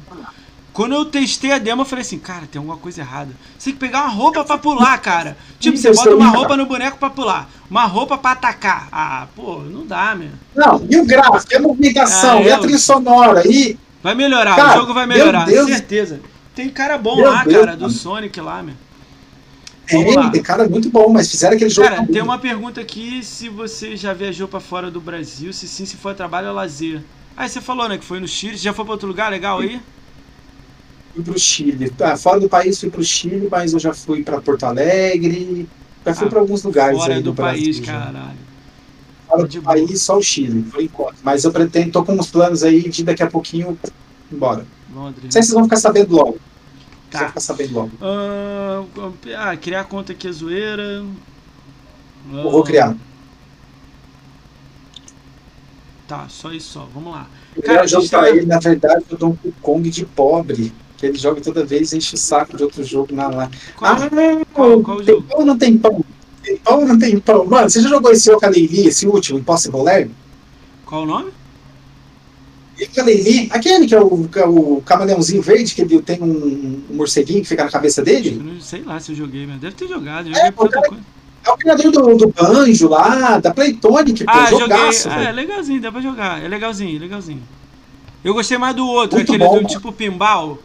Quando eu testei a demo, eu falei assim, cara, tem alguma coisa errada. Você tem que pegar uma roupa pra pular, cara. Tipo, você bota uma roupa no boneco pra pular, uma roupa pra atacar. Ah, pô, não dá, meu. Não, e o gráfico, e a movimentação, Ah, e a eu- trilha sonora, e. Vai melhorar, Cara, o jogo vai melhorar, Deus. certeza. Tem cara bom Meu lá, Deus, cara, do. Sonic lá, meu. É, tem cara muito bom, mas fizeram aquele jogo. Cara, tem uma pergunta aqui se você já viajou pra fora do Brasil, se sim, se foi trabalho ou lazer. Ah, você falou, né, que foi no Chile, já foi pra outro lugar legal aí? Fui pro Chile. Ah, fora do país fui pro Chile, mas eu já fui pra Porto Alegre. Já fui Ah, para alguns lugares Fora aí do Brasil. país, caralho. Fora De do país, só o Chile, por enquanto. Mas eu pretendo, tô com uns planos aí de daqui a pouquinho ir embora. Londres. Não sei se vocês vão ficar sabendo logo. Tá. vão ficar sabendo logo. Ah, ah, criar conta aqui é zoeira. Eu vou criar. Tá, só isso só. Vamos lá. Cara, a jogo pra ele, na verdade, eu dou um Kong de pobre. Que ele joga toda vez e enche o saco de outro jogo na lá. Qual? Ah, Qual- qual tem jogo? pão não tem pão? Tem pão não tem pão? Mano, você já jogou esse Yooka-Laylee, esse último, Impossible Lair? Qual o nome? Yooka-Laylee, aquele que é o, que é o camaleãozinho verde, que ele tem um, um morceguinho que fica na cabeça dele? sei lá se eu joguei, mas deve ter jogado. É, joguei coisa. É o criador do, do Banjo lá, da Playtonic, pô, Ah, joguei. jogaço, Ah, é legalzinho, dá pra jogar. É legalzinho, legalzinho. Eu gostei mais do outro, Muito aquele bom, do cara. tipo pinball.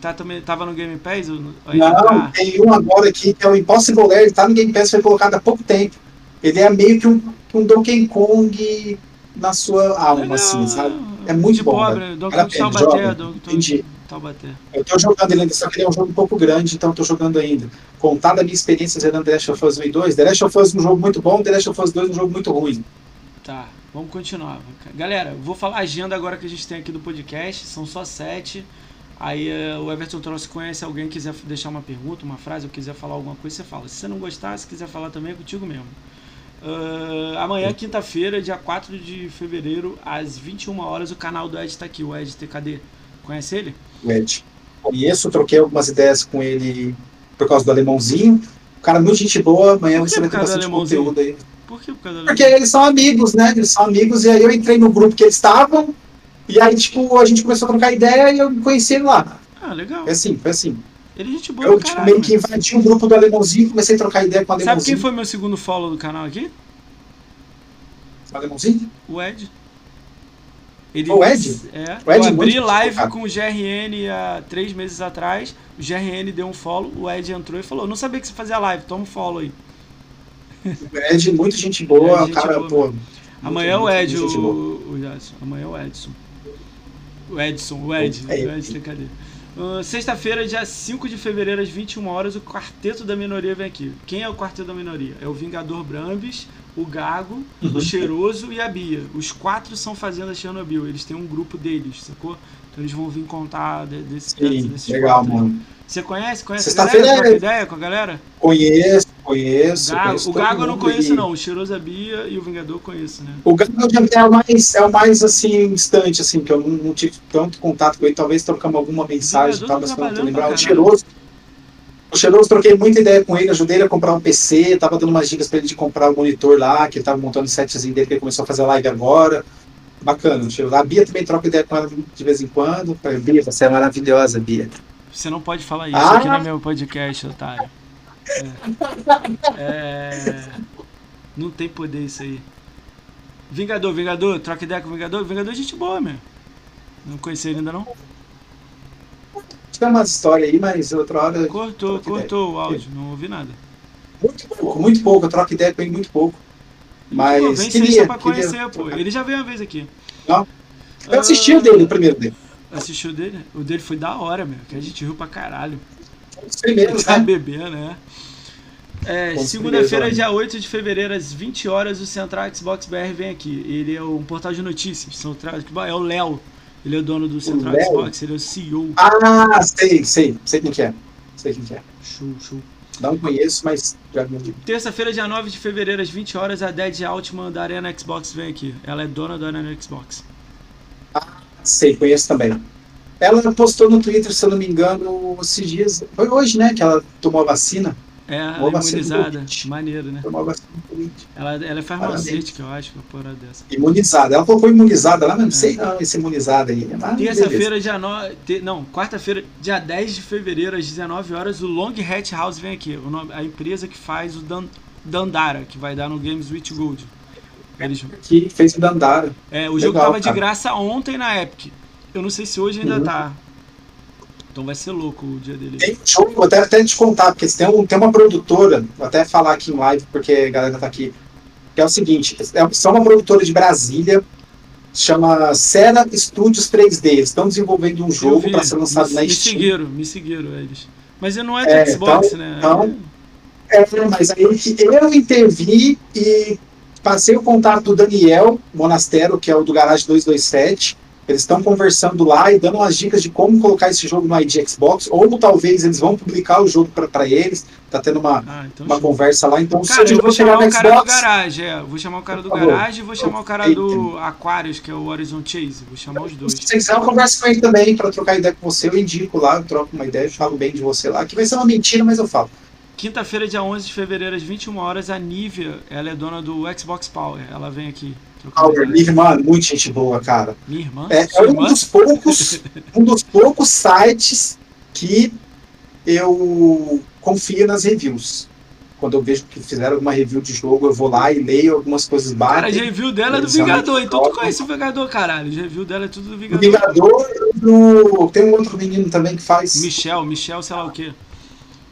Tá, também, tava no Game Pass? Não, tá? tem um agora aqui que é o Impossible Lair, ele tá no Game Pass, foi colocado há pouco tempo. Ele é meio que um, um Donkey Kong na sua alma, Legal, assim, sabe? É muito de bom, pobre, velho. Donkey a Kong Taubaté. Donkey Kong Entendi. Taubaté. Eu tô jogando ele ainda, só que ele é um jogo um pouco grande, então eu tô jogando ainda. Contar da minha experiência zerando The Last of Us 1 e 2, The Last of Us é um jogo muito bom, The Last of Us 2 é um jogo muito ruim. Tá, vamos continuar. Galera, vou falar a agenda agora que a gente tem aqui do podcast. São só sete. Aí eh, o Everton trouxe conhece alguém quiser deixar uma pergunta, uma frase, ou quiser falar alguma coisa, você fala. Se você não gostar, se quiser falar também, é contigo mesmo. Ah, amanhã, quinta-feira, dia 4 de fevereiro, às 21 horas, o canal do Ed tá aqui, o Ed TKD. Conhece ele? O Ed. Conheço, troquei algumas ideias com ele por causa do alemãozinho. O cara muito gente boa, amanhã você vai ter do bastante conteúdo aí. Por que por causa da Porque eles são amigos, né? Eles são amigos, e aí eu entrei no grupo que eles estavam, e aí, tipo, a gente começou a trocar ideia e eu conheci ele lá. Ah, legal. Foi assim, foi assim. Ele é gente boa Eu, pra tipo, caralho. meio que invadi o grupo do alemãozinho, comecei a trocar ideia com o Sabe alemãozinho. quem foi meu segundo follow do canal aqui? O alemãozinho? O Ed. Ele, O Ed? É. O Ed eu é abri live com o GRN há três meses atrás. O GRN deu um follow. O Ed entrou e falou: Não sabia que você fazia live, toma um follow aí. O Ed, muito gente boa, É, o gente cara, boa pô. Amanhã muito, o Ed, o, o. Amanhã o Edson. O Edson, o Ed. É, o Ed, cadê? Ah, Sexta-feira, dia 5 de fevereiro, às 21 horas, o Quarteto da Minoria vem aqui. Quem é o Quarteto da Minoria? É o Vingador Brambis, o Gago, Uhum. o Cheiroso e a Bia. Os quatro são Fazenda Chernobyl. Eles têm um grupo deles, sacou? Então eles vão vir contar de- desse, Sim, desses legal, quatro mano. Você conhece? Conhece a galera? é- Troca ideia com a galera? Conheço, conheço. Gago- conheço o Gago eu não conheço, e- não. O Cheiroso, a Bia e o Vingador eu conheço, né? O Gago já é o mais, é o mais assim, distante, assim, que eu não, não tive tanto contato com ele. Talvez trocamos alguma mensagem e tá mas não tô pra O Cheiroso. O Cheiroso, troquei muita ideia com ele, ajudei ele a comprar um PC, tava dando umas dicas pra ele de comprar o monitor lá, que ele tava montando o setzinho dele, que ele começou a fazer live agora. Bacana, o Cheiroso. A Bia também troca ideia com ela de vez em quando. Bia, você é maravilhosa, Bia. Você não pode falar isso Ah! aqui no meu podcast, otário. É. É. Não tem poder isso aí. Vingador, Vingador, troca ideia com Vingador. Vingador é gente boa, meu. Não conheci ele ainda não? Tem umas histórias aí, mas outra hora. Cortou, Troca ideia. cortou o áudio, não ouvi nada. Muito pouco, muito pouco. Eu troco ideia com ele muito pouco. Mas pô, vem queria, sexta pra queria conhecer, pô. trocar. Ele já veio uma vez aqui. Não. Eu assisti Ah, o dele, o primeiro dele. Assistiu o dele? O dele foi da hora, meu. Que a gente riu pra caralho. Os primeiros, Tá né? bebendo, né? É, Segunda-feira, dia 8 de fevereiro, às 20 horas, o Central Xbox BR vem aqui. Ele é um portal de notícias. Central, é o Léo. Ele é o dono do Central Léo? Xbox, ele é o CEO. Ah, sei, sei. Sei quem que é. Sei quem que é. Show, show. Não conheço, mas já me Terça-feira, dia 9 de fevereiro, às 20 horas, a Dead Altman da Arena Xbox vem aqui. Ela é dona da Arena Xbox. Sei, conheço também. Ela postou no Twitter, se eu não me engano, esses dias. Foi hoje, né? Que ela tomou a vacina. É, ela é imunizada. Maneiro, né? Tomou a vacina do Covid. Ela, ela é farmacêutica, eu acho, uma porra dessa. Imunizada. Ela colocou imunizada lá, mas não sei não, esse imunizada aí. Mas beleza. Terça-feira, dia 9. te- não, quarta-feira, dia 10 de fevereiro, às 19 horas, o Long Hat House vem aqui. A empresa que faz o Dan, Dandara, que vai dar no Games with Gold. Eles, Que fez o Dandara. é, o jogo Legal, tava de cara. graça ontem na Epic. Eu não sei se hoje ainda Uhum. tá. Então vai ser louco o dia dele. Tem jogo, vou até, até te contar, porque tem, um, tem uma produtora, vou até falar aqui em live, porque a galera tá aqui, que é o seguinte, é, são uma produtora de Brasília, chama Sera Studios 3D, eles estão desenvolvendo um jogo para ser lançado me, na me Steam. seguiram, me seguiram eles. Mas ele não é do É, Xbox, então- né? então- É, mas aí eu intervi e passei o contato do Daniel Monastero, que é o do Garage 227. Eles estão conversando lá e dando umas dicas de como colocar esse jogo no ID Xbox, ou talvez eles vão publicar o jogo para eles. Tá tendo uma, ah, então uma conversa lá. Então, cara, se eu vou chamar o cara Xbox, do Garage, é. Vou chamar o cara do Garage e vou chamar o cara do Aquarius, que é o Horizon Chase. Vou chamar os dois. Se você quiser, eu converso com ele também para trocar ideia com você. Eu indico lá, eu troco uma ideia, falo bem de você lá, que vai ser uma mentira, mas eu falo. Quinta-feira, dia 11 de fevereiro, às 21 horas, a Nívia, ela é dona do Xbox Power. Ela vem aqui. Power, minha irmã, muito gente boa, cara. Minha irmã? É, é um irmã? dos poucos, um dos poucos sites que eu confio nas reviews. Quando eu vejo que fizeram alguma review de jogo, eu vou lá e leio algumas coisas básicas. Cara, a review dela é do Vingador, então tu conhece o Vingador, caralho. A review dela é tudo do Vingador. O Vingador do... Tem um outro menino também que faz. Michel, Michel, sei lá o quê.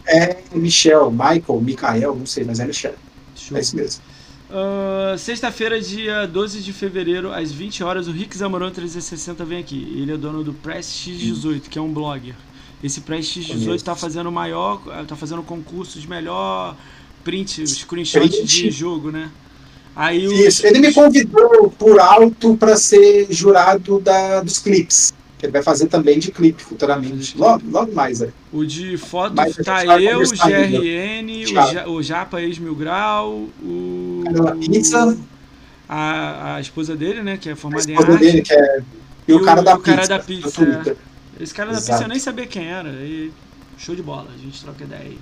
É Michel, Michael, Michael, não sei, mas é Michel. Show. É isso mesmo. Uh, Sexta-feira, dia 12 de fevereiro, às 20 horas, o Rick Zamorão 360 vem aqui. Ele é dono do Prestige 18, que é um blogger. Esse Prestige 18 está fazendo maior, tá fazendo concurso de melhor print, screenshot print. de jogo, né? Aí Isso, ele me convidou por alto para ser jurado da, dos clipes. Ele vai fazer também de clipe futuramente. Logo, logo mais. É. O de foto Mas tá eu, o GRN, o, o Japa ex-Mil Grau, o. A pizza. A, a esposa dele, né? Que é formada em arte. Dele, que é... E, e o, cara da o pizza. Cara da pizza é. Esse cara Exato. da pizza eu nem sabia quem era. E show de bola, a gente troca ideia aí.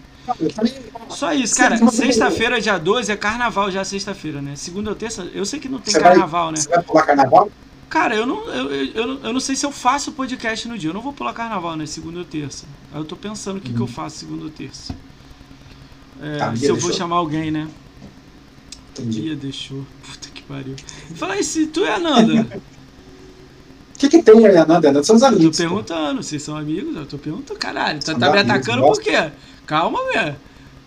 Só isso, cara. Sexta-feira, dia 12, é carnaval já sexta-feira, né? Segunda ou terça, eu sei que não tem você carnaval, vai, né? Você vai pular carnaval? Cara, eu não, eu, eu, eu não sei se eu faço podcast no dia. Eu não vou pular carnaval, né? Segunda ou terça. Aí eu tô pensando o que, que eu uhum. faço segunda ou terça. É, tá, se eu vou chamar alguém, né? Entendi. Bia deixou. Puta que pariu. Fala aí, se tu é a Nanda. O que, que tem aí, a Nanda? Nanda são os amigos. Eu tô perguntando, pô. vocês são amigos? Eu tô perguntando, caralho. Tá, tá me atacando por quê? Calma, velho.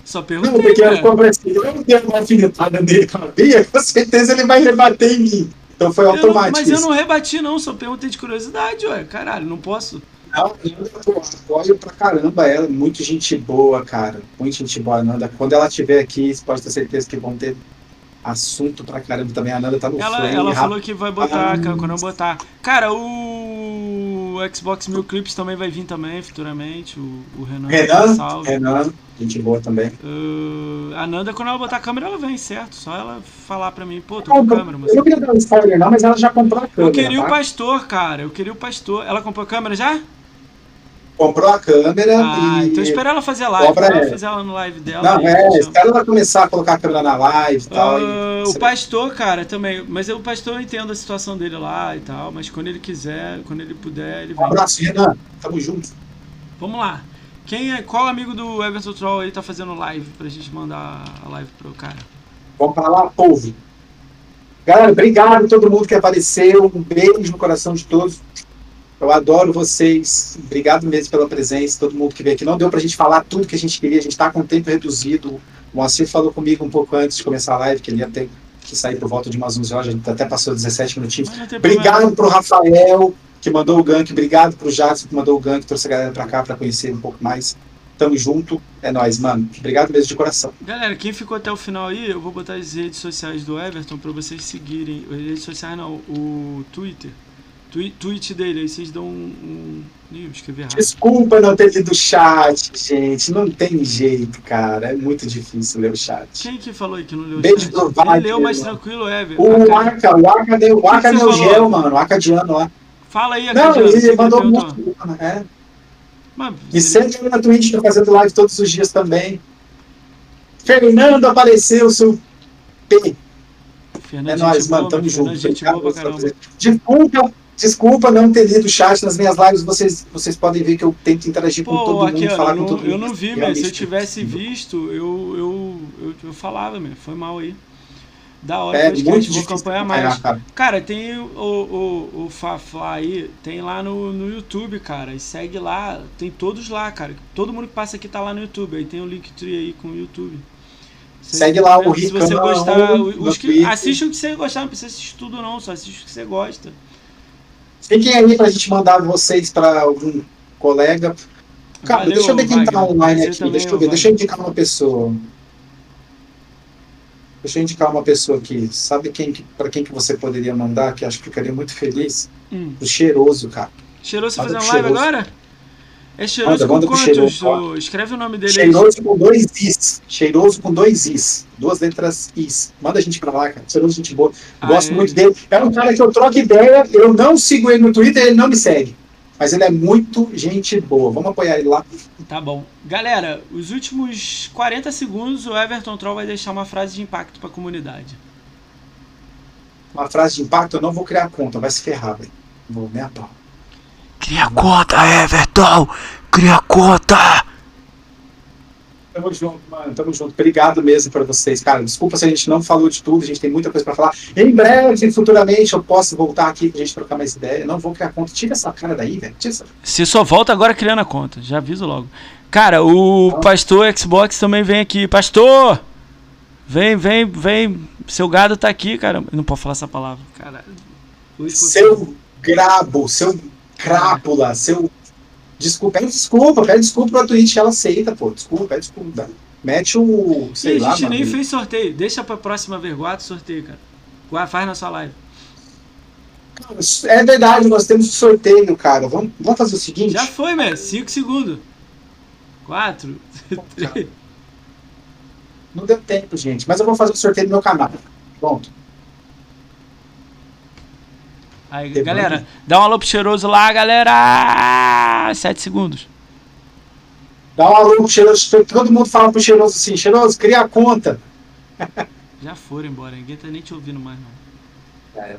Só perguntei. Não, porque eu, assim, eu não dei uma alfinetada nele com a Bia, com certeza ele vai rebater em mim. Então foi automático. Não, mas eu não rebati, não, só perguntei de curiosidade, ué. Caralho, não posso. Não, eu apoio pra caramba ela, muito gente boa, cara. Muito gente boa, Nanda. Quando ela estiver aqui, você pode ter certeza que vão ter assunto pra caramba também. A Nanda tá no Ela, ela falou que vai botar, ah, quando eu botar. Cara, o Xbox Mil Clips também vai vir também futuramente. O, o Renan. Renan, salve. Renan, gente boa também. Uh, a Nanda, quando ela botar a câmera, ela vem, certo? Só ela falar pra mim, pô, tô com a câmera. Mas... Eu não queria dar um spoiler, não, mas ela já comprou a câmera. Eu queria tá? o pastor, cara. Eu queria o pastor. Ela comprou a câmera já? Comprou a câmera ah, e. Então espera ela fazer a live. Cobra ela fazer ela no live dela. Não, é, espera ela começar a colocar a câmera na live e tal. Uh, e... O pastor, cara, também. Mas o pastor eu entendo a situação dele lá e tal. Mas quando ele quiser, quando ele puder, ele vem. Um abraço, Renan. Tamo junto. Vamos lá. Quem é, qual amigo do Everton Troll aí tá fazendo live pra gente mandar a live pro cara? Vamos pra lá, povo. Galera, obrigado a todo mundo que apareceu. Um beijo no coração de todos. Eu adoro vocês. Obrigado mesmo pela presença, todo mundo que veio aqui. Não deu para a gente falar tudo que a gente queria, a gente está com tempo reduzido. O Moacir falou comigo um pouco antes de começar a live que ele ia ter que sair por volta de umas 11 horas, a gente até passou 17 minutinhos. Obrigado para o Rafael, que mandou o gank. Obrigado para o Jadson, que mandou o gank, trouxe a galera para cá para conhecer um pouco mais. Tamo junto, é nóis, mano. Obrigado mesmo de coração. Galera, quem ficou até o final aí, eu vou botar as redes sociais do Everton para vocês seguirem. As redes sociais não, o Twitter tweet dele, aí vocês dão um. um... Ih, escrevi errado. Desculpa não ter lido o chat, gente. Não tem jeito, cara. É muito difícil ler o chat. Quem que falou aí que não leu Beijo o chat? Ele leu mais tranquilo, é, velho. O Aka, o Aka deu, o Aka deu gel, mano. O Acadiano lá. Fala aí. Não, ele mandou muito. É. Mas, e sempre na Twitch, tá fazendo live todos os dias também. Fernando apareceu, seu P. Fernando é nóis, mano. Tamo junto. Desculpa Desculpa não ter lido o chat nas minhas lives, vocês, vocês podem ver que eu tento interagir Pô, com todo aqui, mundo, falar com todo mundo. Eu não vi, mas se eu tivesse visto, eu, eu, eu, eu falava, meu. Foi mal aí. Da hora, é, que vou acompanhar mais. Cara. cara. tem o, o, o Fafla aí, tem lá no, no YouTube, cara. E segue lá, tem todos lá, cara. Todo mundo que passa aqui tá lá no YouTube. Aí tem o Linktree aí com o YouTube. segue lá o Ricão. Se você gostar, os que, assiste o que você gostar, não precisa assistir tudo não, só assiste o que você gosta. Fiquem aí pra gente mandar vocês para algum colega. Cara, Valeu, deixa eu ver quem tá online aqui. Deixa eu ver, deixa eu indicar uma pessoa. Deixa eu indicar uma pessoa aqui. Sabe quem, para quem que você poderia mandar, que acho que ficaria muito feliz? Hum. O cheiroso, cara. Cheiroso fazendo live cheiroso. agora? É cheiroso Manda, com quantos? Escreve o nome dele aí. Cheiroso com dois is. Cheiroso com dois is. Duas letras is. Manda a gente pra lá, cara. Cheiroso, gente boa. Ah, Gosto é? muito dele. É um cara que eu troco ideia. Eu não sigo ele no Twitter, ele não me segue. Mas ele é muito gente boa. Vamos apoiar ele lá. Tá bom. Galera, os últimos 40 segundos o Everton Troll vai deixar uma frase de impacto pra comunidade. Uma frase de impacto, eu não vou criar conta. Vai se ferrar, velho. Vou me apau. Cria conta, Everton! Cria conta! Tamo junto, mano. Tamo junto. Obrigado mesmo pra vocês, cara. Desculpa se a gente não falou de tudo, a gente tem muita coisa pra falar. Em breve, futuramente, eu posso voltar aqui pra gente trocar mais ideia. Não vou criar conta. Tira essa cara daí, velho. Tira essa. Você só volta agora criando a conta, já aviso logo. Cara, o pastor Xbox também vem aqui. Pastor! Vem, vem, vem. Seu gado tá aqui, cara. Eu não posso falar essa palavra. Caralho. Seu grabo, seu crápula, seu. Desculpa, pede desculpa, pede desculpa pra Twitch, ela aceita, pô. Desculpa, pede desculpa. Mete o. Sei Ih, lá, a gente mano. nem fez sorteio. Deixa pra próxima ver Guato sorteio, cara. Faz na sua live. É verdade, nós temos sorteio, cara. Vamos, vamos fazer o seguinte. Já foi, mesmo. 5 segundos. 4, 3. Não deu tempo, gente. Mas eu vou fazer o sorteio no meu canal. Pronto. Aí, galera, dá um alô pro cheiroso lá, galera! 7 segundos. Dá um alô pro cheiroso. Todo mundo fala pro cheiroso assim: cheiroso, cria a conta. Já foram embora, ninguém tá nem te ouvindo mais, não. É.